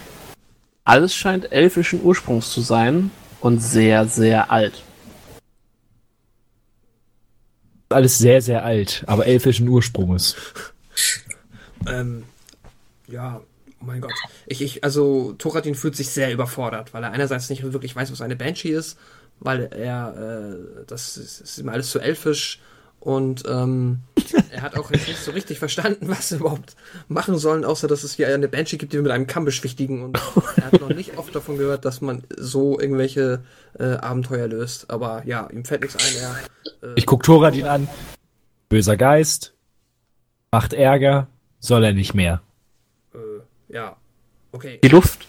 Alles scheint elfischen Ursprungs zu sein und sehr, sehr alt. Alles sehr, sehr alt, aber elfischen Ursprunges. (laughs) Ähm, ja, oh mein Gott. Ich, ich, also, Thoradin fühlt sich sehr überfordert, weil er einerseits nicht wirklich weiß, was eine Banshee ist, weil er, äh, das ist, ist ihm alles zu elfisch und ähm, (laughs) er hat auch nicht so richtig verstanden, was wir überhaupt machen sollen, außer dass es hier eine Banshee gibt, die wir mit einem Kamm beschwichtigen und er hat noch nicht oft davon gehört, dass man so irgendwelche äh, Abenteuer löst. Aber ja, ihm fällt nichts ein, er äh, Ich guck Thoradin an. Böser Geist. Macht Ärger. Soll er nicht mehr. äh, ja, okay. Die Luft,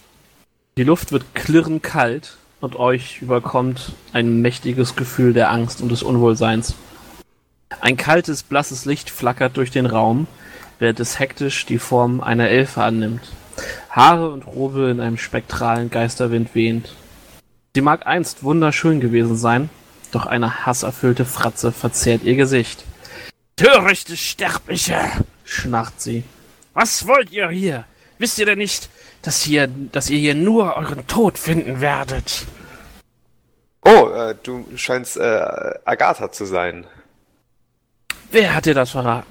die Luft wird klirrend kalt und euch überkommt ein mächtiges Gefühl der Angst und des Unwohlseins. Ein kaltes, blasses Licht flackert durch den Raum, während es hektisch die Form einer Elfe annimmt. Haare und Robe in einem spektralen Geisterwind wehend. Sie mag einst wunderschön gewesen sein, doch eine hasserfüllte Fratze verzehrt ihr Gesicht. Törichte Sterbliche! schnarrt sie. Was wollt ihr hier? Wisst ihr denn nicht, dass, hier, dass ihr hier nur euren Tod finden werdet? Oh, äh, du scheinst äh, Agatha zu sein. Wer hat dir das verraten?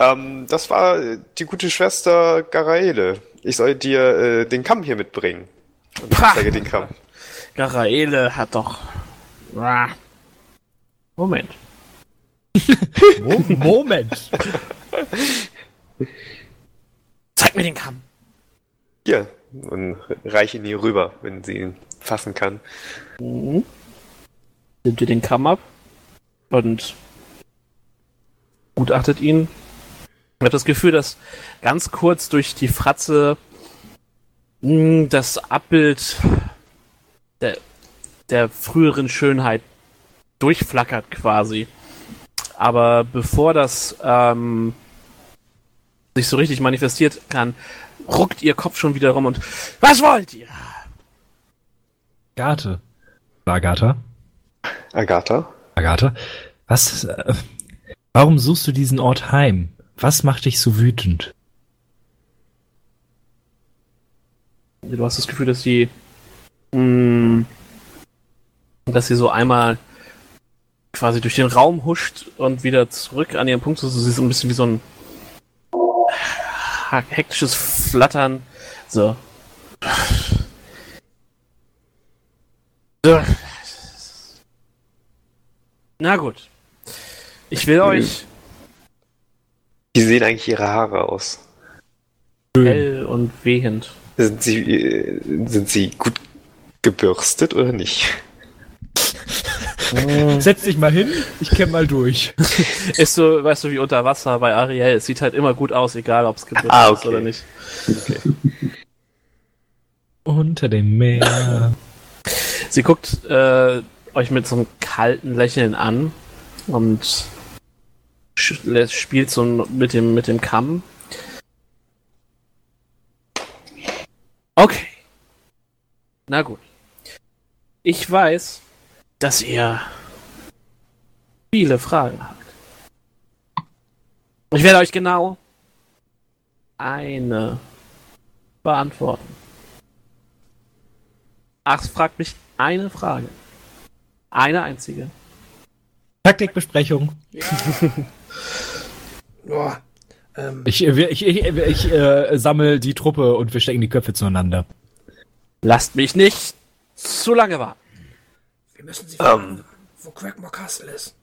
Ähm, das war die gute Schwester Garaele. Ich soll dir äh, den Kamm hier mitbringen. Und ich zeige den Kamm. Garaele hat doch. Moment. (laughs) Moment. (laughs) Zeig mir den Kamm. Hier. Und reiche ihn ihr rüber, wenn sie ihn fassen kann. Mhm. Nimmt ihr den Kamm ab und gutachtet ihn. Ich habe das Gefühl, dass ganz kurz durch die Fratze mh, das Abbild der, der früheren Schönheit durchflackert quasi. Aber bevor das ähm, sich so richtig manifestiert kann, ruckt ihr Kopf schon wieder rum und Was wollt ihr? Agathe. Agatha? Agatha? Agatha? Was, äh, warum suchst du diesen Ort heim? Was macht dich so wütend? Du hast das Gefühl, dass sie, mh, dass sie so einmal quasi durch den Raum huscht und wieder zurück an ihren Punkt. So, sie ist ein bisschen wie so ein hektisches Flattern. So. So. Na gut. Ich will euch Wie sehen eigentlich ihre Haare aus? hell und vehend. Sind sie, äh, sind sie gut gebürstet oder nicht? Setz dich mal hin, ich kämm mal durch. (laughs) Ist so, weißt du, wie unter Wasser bei Ariel. Es sieht halt immer gut aus, egal ob es gebürtig Ah, ist okay. oder nicht. Unter dem Meer. Sie guckt äh, euch mit so einem kalten Lächeln an und spielt so mit dem, mit dem Kamm. Okay. Na gut. Ich weiß, dass ihr viele Fragen habt. Ich werde euch genau eine beantworten. Ach, fragt mich eine Frage. Eine einzige. Taktikbesprechung. Boah, ähm, Ich, ich, ich, ich, ich äh, sammel die Truppe und wir stecken die Köpfe zueinander. Lasst mich nicht zu lange warten. wir müssen sie Ähm. fragen, wo Crackmore Castle ist.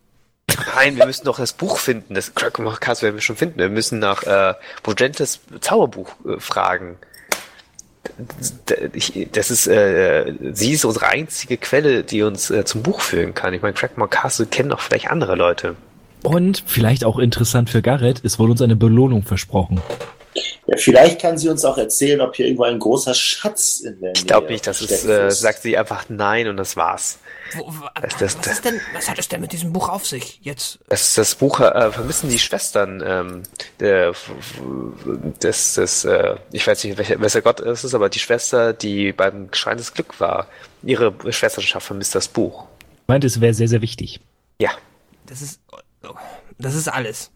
Nein, wir müssen doch das Buch finden. Das Crackmore werden wir schon finden. Wir müssen nach äh, Bogentes Zauberbuch äh, fragen. Das ist, äh, sie ist unsere einzige Quelle, die uns äh, zum Buch führen kann. Ich meine, Crackmore Castle kennen auch vielleicht andere Leute. Und vielleicht auch interessant für Garrett, es wurde uns eine Belohnung versprochen. Ja, vielleicht kann sie uns auch erzählen, ob hier irgendwo ein großer Schatz in der Nähe Ich glaube nicht, dass es, versteckt äh, ist. sagt sie einfach nein und das war's. Wo, wo, Das- das- was, ist denn, was hat es denn mit diesem Buch auf sich? Jetzt, Das, das Buch äh, vermissen die Schwestern ähm, f- des, des äh, ich weiß nicht, welcher, welcher Gott es ist, aber die Schwester, die beim Schrein des Glück war, ihre Schwesternschaft vermisst das Buch. Ich meinte, es wäre sehr, sehr wichtig. Ja, das ist, das ist alles.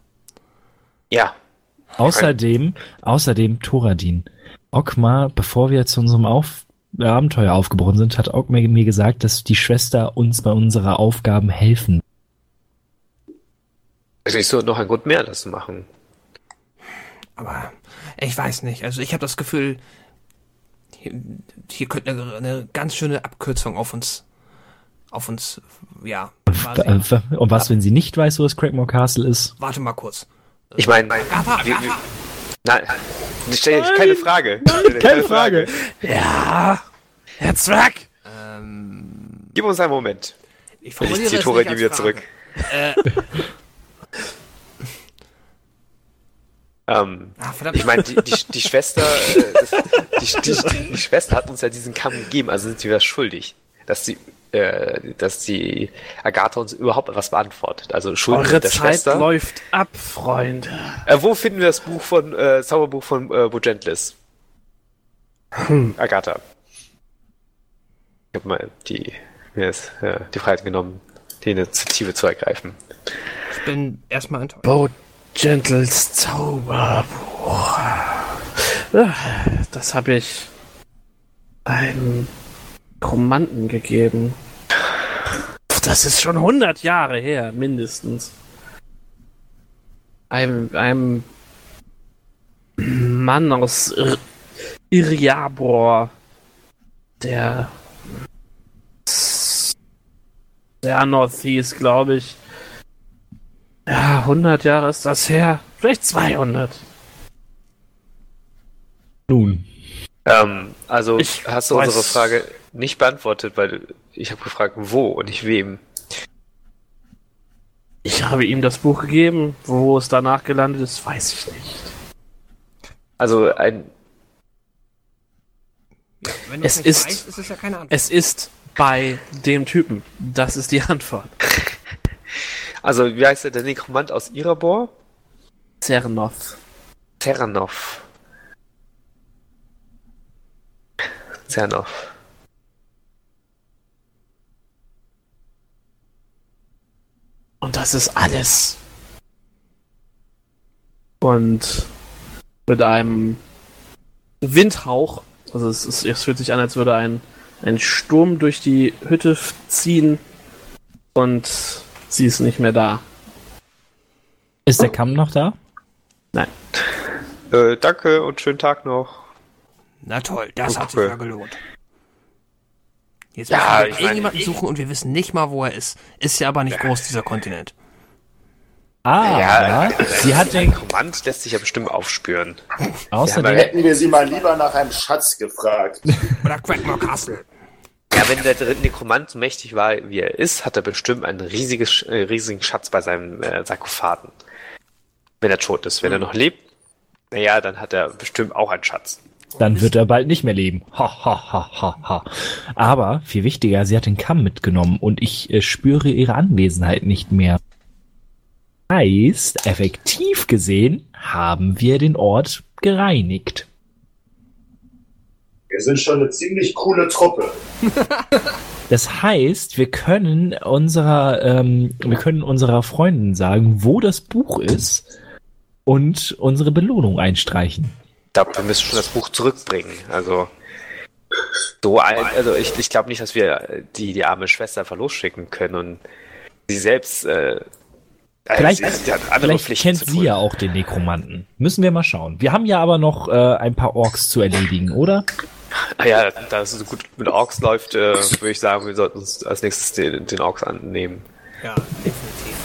ja. Außerdem, außerdem Thoradin. Okmar, bevor wir zu unserem Auf Abenteuer aufgebrochen sind, hat Okmar mir gesagt, dass die Schwester uns bei unserer Aufgaben helfen. Also ist so noch ein Grund mehr, das zu machen. Aber ich weiß nicht. Also ich habe das Gefühl, hier, hier könnte eine, eine ganz schöne Abkürzung auf uns, auf uns, ja. quasi- Äh, Und was, wenn sie nicht weiß, wo das Crackmore Castle ist? Warte mal kurz. Ich meine, Agatha. nein, ich stelle keine Frage. Keine Frage. Ja, Herr Zwerg! Ähm, Gib uns einen Moment. ich Ich ziehe Tore die wieder zurück. Äh, Ähm, verdammt. ich meine, die, die, die Schwester, äh, das, die, die, die Schwester hat uns ja diesen Kamm gegeben, also sind wir schuldig, dass die, äh, dass die Agatha uns überhaupt was beantwortet. Also Schuld Eure der Zeit Schwester. läuft ab, Freunde. Äh, wo finden wir das Buch von äh, Zauberbuch von äh, Bogentlis? Agatha. Ich habe mal die mir ist, äh, die Freiheit genommen, die Initiative zu ergreifen. ich bin erstmal enttäuscht. Bo Gentles Zauberbuch. Ah, Das habe ich einem Chromanten gegeben. Das ist schon 100 Jahre her, mindestens. Einem, einem Mann aus Ir Iriabor, der Sernoth hieß, glaube ich. Ja, 100 Jahre ist das her. Vielleicht 200. Nun, Ähm, also Ich hast du unsere Frage nicht beantwortet, weil ich habe gefragt, wo und nicht wem. Ich habe ihm das Buch gegeben. Wo es danach gelandet ist, weiß ich nicht. Also ein Wenn du Es ist- weißt, ist es ja keine Antwort. Es ist bei dem Typen. Das ist die Antwort. (laughs) Also, wie heißt der, der Nekromant aus Irabor? Zernoth. Terranov. Zernov. Und das ist alles. Und mit einem Windhauch, also es, ist, es fühlt sich an, als würde ein, ein Sturm durch die Hütte ziehen und sie ist nicht mehr da. ist der Kamm noch da? Nein. Äh, danke und schönen Tag noch. Na toll, das hat sich Okay. ja gelohnt. Jetzt Ja, müssen wir irgendjemanden suchen und wir wissen nicht mal, wo er ist. Ist ja aber nicht groß, dieser Kontinent. Ah, Ja, ja. Sie hat der den, Nekromant lässt sich ja bestimmt aufspüren. außerdem, Ja, Hätten wir sie mal lieber nach einem Schatz gefragt. Oder Crackmore Castle. Ja, wenn der dritte Nekromant so mächtig war, wie er ist, hat er bestimmt einen riesiges, äh, riesigen Schatz bei seinem äh, Sarkophagen. Wenn er tot ist. Wenn er noch lebt, naja, dann hat er bestimmt auch einen Schatz. Dann wird er bald nicht mehr leben. Ha, ha, ha, ha, ha. Aber viel wichtiger, sie hat den Kamm mitgenommen und ich äh, spüre ihre Anwesenheit nicht mehr. Heißt, effektiv gesehen haben wir den Ort gereinigt. Wir sind schon eine ziemlich coole Truppe. (laughs) Das heißt, wir können unserer, ähm, wir können unserer Freundin sagen, wo das Buch ist und unsere Belohnung einstreichen. Ich glaube, wir müssen schon das Buch zurückbringen. Also so ein, also ich, ich glaube nicht, dass wir die, die arme Schwester einfach losschicken können und sie selbst äh, Vielleicht, sie, sie hat andere vielleicht Pflichten kennt zu sie ja auch den Nekromanten. Müssen wir mal schauen. Wir haben ja aber noch äh, ein paar Orks zu erledigen, oder? Ah ja, da es so gut mit Orks läuft, äh, würde ich sagen, wir sollten uns als nächstes den, den Orks annehmen. Ja, definitiv.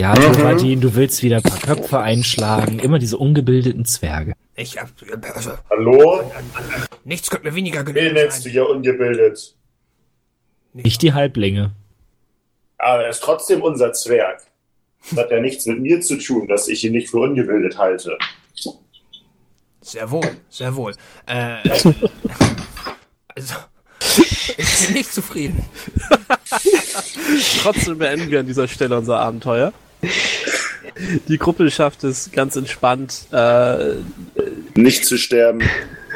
Ja, Thoradin, du willst wieder ein paar Köpfe einschlagen. Immer diese ungebildeten Zwerge. Ich hab, also, Hallo? nichts könnte mir weniger Wen genug nennst du sein. hier ungebildet? Nicht die Halblinge. Aber er ist trotzdem unser Zwerg. Das hat ja nichts mit mir zu tun, dass ich ihn nicht für ungebildet halte. Sehr wohl, sehr wohl. Äh, also, ich bin nicht zufrieden. (laughs) Trotzdem beenden wir an dieser Stelle unser Abenteuer. Die Gruppe schafft es ganz entspannt, äh, Nicht zu sterben.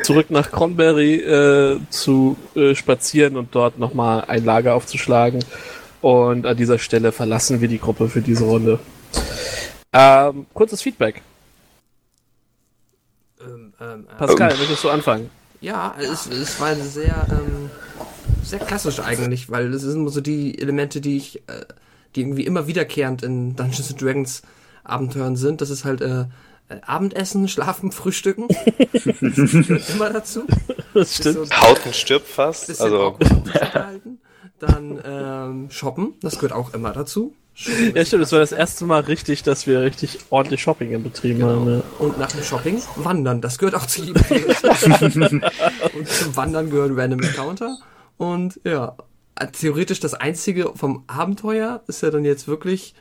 zurück nach Cronberry äh, zu äh, spazieren und dort nochmal ein Lager aufzuschlagen. Und an dieser Stelle verlassen wir die Gruppe für diese Runde. Ähm, kurzes Feedback. Ähm, ähm, äh, Pascal, möchtest du anfangen? Ja, es, es war sehr, ähm, sehr klassisch eigentlich, weil es sind so die Elemente, die ich, äh, die irgendwie immer wiederkehrend in Dungeons and Dragons Abenteuern sind. Das ist halt äh, äh, Abendessen, (laughs) Schlafen, Frühstücken. das gehört immer dazu. Das stimmt. So Hauten stirbt fast. Also. Dann ähm, shoppen, das gehört auch immer dazu. Shoppen Ja, stimmt. Es war das erste Mal richtig, dass wir richtig ordentlich Shopping betrieben haben. Ja. Und nach dem Shopping wandern, das gehört auch zu jedem. (laughs) und zum Wandern gehören Random Encounter. Und ja, theoretisch das einzige vom Abenteuer ist ja dann jetzt wirklich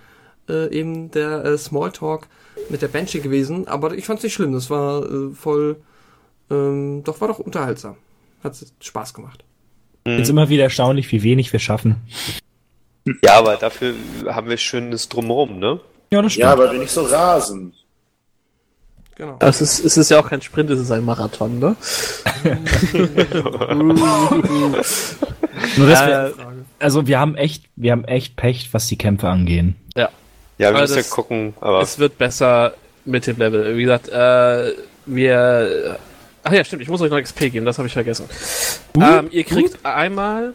äh, eben der äh, Smalltalk mit der Banshee gewesen. Aber ich fand's nicht schlimm, das war äh, voll, ähm, doch war doch unterhaltsam. Hat Spaß gemacht. Ist immer wieder erstaunlich, wie wenig wir schaffen. ja, aber dafür haben wir schönes Drumherum, ne? Ja, das Ja, aber wir nicht so rasen. Genau. Es ist, es ist ja auch kein Sprint, es ist ein Marathon, ne? (laughs) (laughs) (laughs) Nur, wir, Äh, also wir haben echt, wir haben echt Pech, was die Kämpfe angehen. ja. Ja, wir Aber müssen ja das- gucken, aber Es wird besser mit dem Level. Wie gesagt, äh, wir. Ach ja, stimmt, ich muss euch noch XP geben, das habe ich vergessen. ähm, ihr kriegt einmal.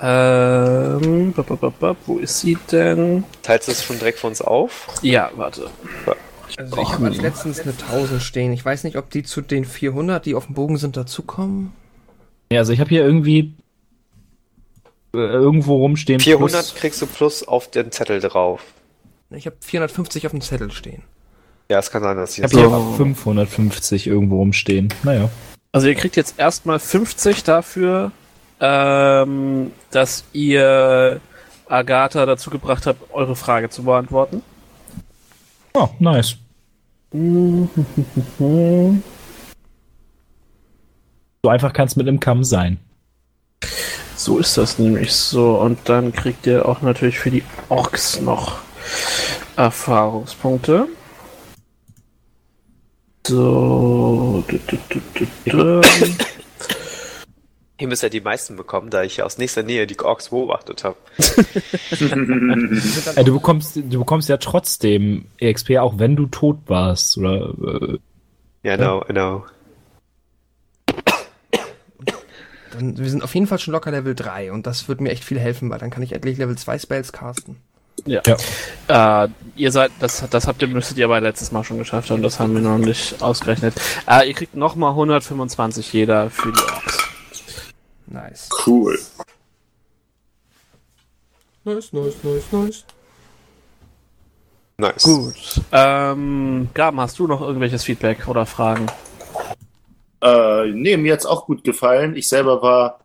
Ähm, bap, bap, bap, wo ist sie denn? teilst du es schon direkt für uns auf? Ja, warte. Also ich habe letztens eine 1000 stehen. Ich weiß nicht, ob die zu den 400, die auf dem Bogen sind, dazukommen. Ja, also ich habe hier irgendwie irgendwo rumstehen. 400 plus- kriegst du plus auf den Zettel drauf. Ich habe 450 auf dem Zettel stehen. Ja, es kann sein, dass Ich ich habe jetzt hier 550 irgendwo rumstehen. Naja. Also ihr kriegt jetzt erstmal 50 dafür, ähm, dass ihr Agatha dazu gebracht habt, eure Frage zu beantworten. Oh, nice. (laughs) So einfach kann es mit einem Kamm sein. So ist das nämlich so. Und dann kriegt ihr auch natürlich für die Orks noch Erfahrungspunkte. So. Hier müsst ihr die meisten bekommen, da ich aus nächster Nähe die Orks beobachtet habe. (laughs) Du, bekommst, du bekommst ja trotzdem EXP, auch wenn du tot warst. Oder, äh, Ja, genau, genau. Dann, wir sind auf jeden Fall schon locker Level 3 und das wird mir echt viel helfen, weil dann kann ich endlich Level 2 Spells casten. Ja. Äh, ihr seid, das, das habt ihr, müsstet ihr aber letztes Mal schon geschafft haben, das haben wir noch nicht ausgerechnet. Äh, ihr kriegt nochmal 125 jeder für die Orks. Nice. Cool. Nice, nice, nice, nice. Nice. Gut. Ähm, Gaben, hast du noch irgendwelches Feedback oder Fragen? Äh, nee, mir hat's auch gut gefallen. Ich selber war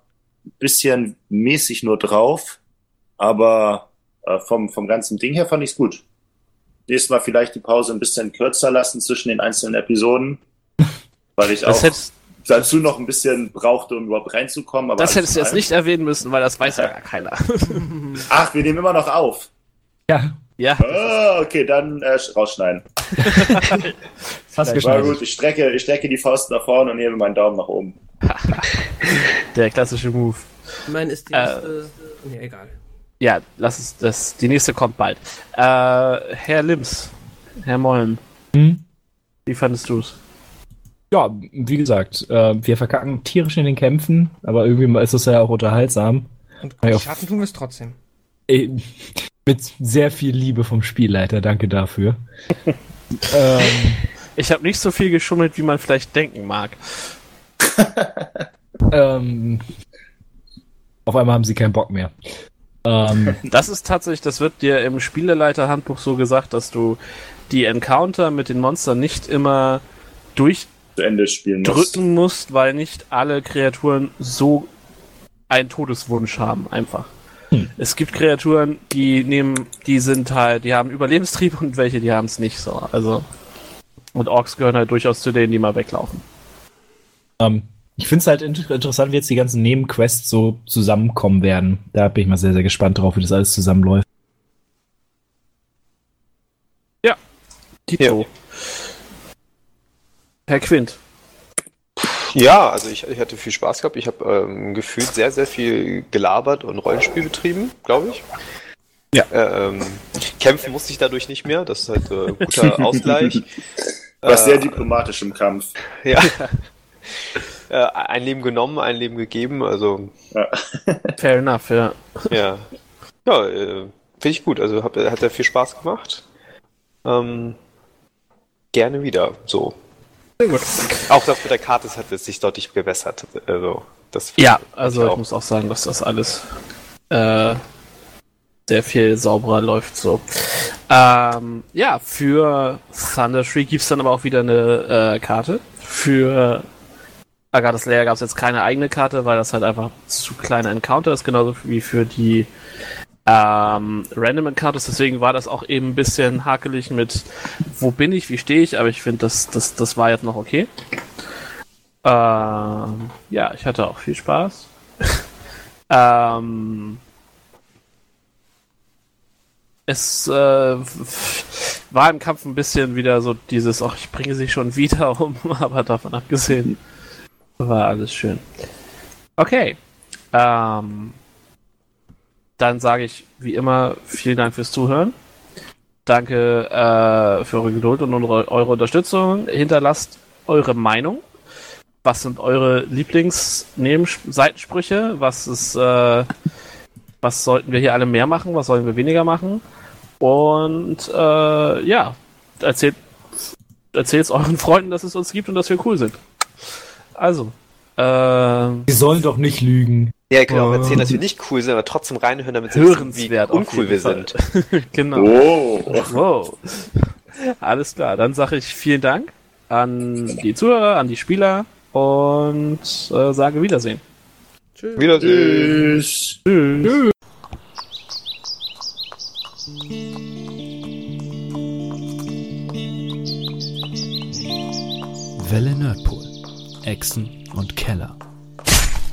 ein bisschen mäßig nur drauf, aber äh, vom, vom ganzen Ding her fand ich's gut. Nächstes Mal vielleicht die Pause ein bisschen kürzer lassen zwischen den einzelnen Episoden. (laughs) Weil ich Das auch hättest, dazu noch ein bisschen brauchte, um überhaupt reinzukommen. Aber das hättest du jetzt nicht erwähnen müssen, weil das weiß ja gar keiner. (laughs) Ach, wir nehmen immer noch auf. Ja, ja, Ah, okay, dann äh, rausschneiden. (laughs) fast War geschnallt. gut, ich strecke, ich strecke die Faust nach vorne und hebe meinen Daumen nach oben. (laughs) der klassische Move. Ich meine, ist die Äh. nächste. Nee, egal. Ja, lass es, das, die nächste kommt bald. Äh, Herr Lims, Herr Mollen, Hm? wie fandest du's? Ja, wie gesagt, äh, wir verkacken tierisch in den Kämpfen, aber irgendwie ist es ja auch unterhaltsam. Und Ja, tun wir es trotzdem. Mit sehr viel Liebe vom Spielleiter, danke dafür. (laughs) ähm, Ich habe nicht so viel geschummelt, wie man vielleicht denken mag. (laughs) ähm, auf einmal haben sie keinen Bock mehr. Ähm, (laughs) Das ist tatsächlich, das wird dir im Spieleleiterhandbuch so gesagt, dass du die Encounter mit den Monstern nicht immer durchdrücken Zu Ende spielen muss. musst, weil nicht alle Kreaturen so einen Todeswunsch haben, einfach. Es gibt Kreaturen, die nehmen, die sind halt, die haben Überlebenstrieb und welche, die haben es nicht so. Also. Und Orks gehören halt durchaus zu denen, die mal weglaufen. ähm, ich finde es halt inter interessant, wie jetzt die ganzen Nebenquests so zusammenkommen werden. Da bin ich mal sehr, sehr gespannt drauf, wie das alles zusammenläuft. Dito. Herr Quint. Ja, also ich, ich hatte viel Spaß gehabt. Ich habe ähm, gefühlt sehr, sehr viel gelabert und Rollenspiel betrieben, glaube ich. Ja. Ähm, kämpfen musste ich dadurch nicht mehr. Das ist halt äh, ein guter (laughs) Ausgleich. Was Äh, sehr diplomatisch im Kampf. Ja. (laughs) äh, ein Leben genommen, ein Leben gegeben. Also (laughs) Fair enough, ja. ja, ja, äh, finde ich gut. Also hab, hat er viel Spaß gemacht. Ähm, gerne wieder. So. Gut. Auch das mit der Karte das hat sich deutlich gebessert. Also das Ja, also ich auch. muss auch sagen, dass das alles äh, sehr viel sauberer läuft so. Ähm, ja, für Thunder Tree gibt es dann aber auch wieder eine äh, Karte. Für Agatha's Lair gab es jetzt keine eigene Karte, weil das halt einfach zu kleiner Encounter ist, genauso wie für die ähm, Random Encounters. Deswegen war das auch eben ein bisschen hakelig mit, wo bin ich, wie stehe ich, aber ich finde, das, das, das war jetzt noch okay. Ähm, ja, ich hatte auch viel Spaß. (laughs) ähm, es äh, war im Kampf ein bisschen wieder so dieses, ach, ich bringe sie schon wieder (laughs) um, aber davon abgesehen war alles schön. Okay. Ähm, dann sage ich wie immer vielen Dank fürs Zuhören. Danke äh, für eure Geduld und eure, Unterstützung. Hinterlasst eure Meinung. Was sind eure Lieblings-Seitensprüche? Was äh, was sollten wir hier alle mehr machen? Was sollen wir weniger machen? Und äh, ja, erzählt erzählt euren (laughs) Freunden, dass es uns gibt und dass wir cool sind. Also, äh, Sie sollen doch nicht lügen. Ja, kann auch erzählen, dass wir nicht cool sind, aber trotzdem reinhören, damit sie wissen, wie uncool wir Fall. sind. (laughs) genau. Oh, Wow. Alles klar, dann sage ich vielen Dank an die Zuhörer, an die Spieler und äh, sage Wiedersehen. Tschüss. Wiedersehen. tschüss. Tschüss. Welle Nerdpool. Echsen und Keller.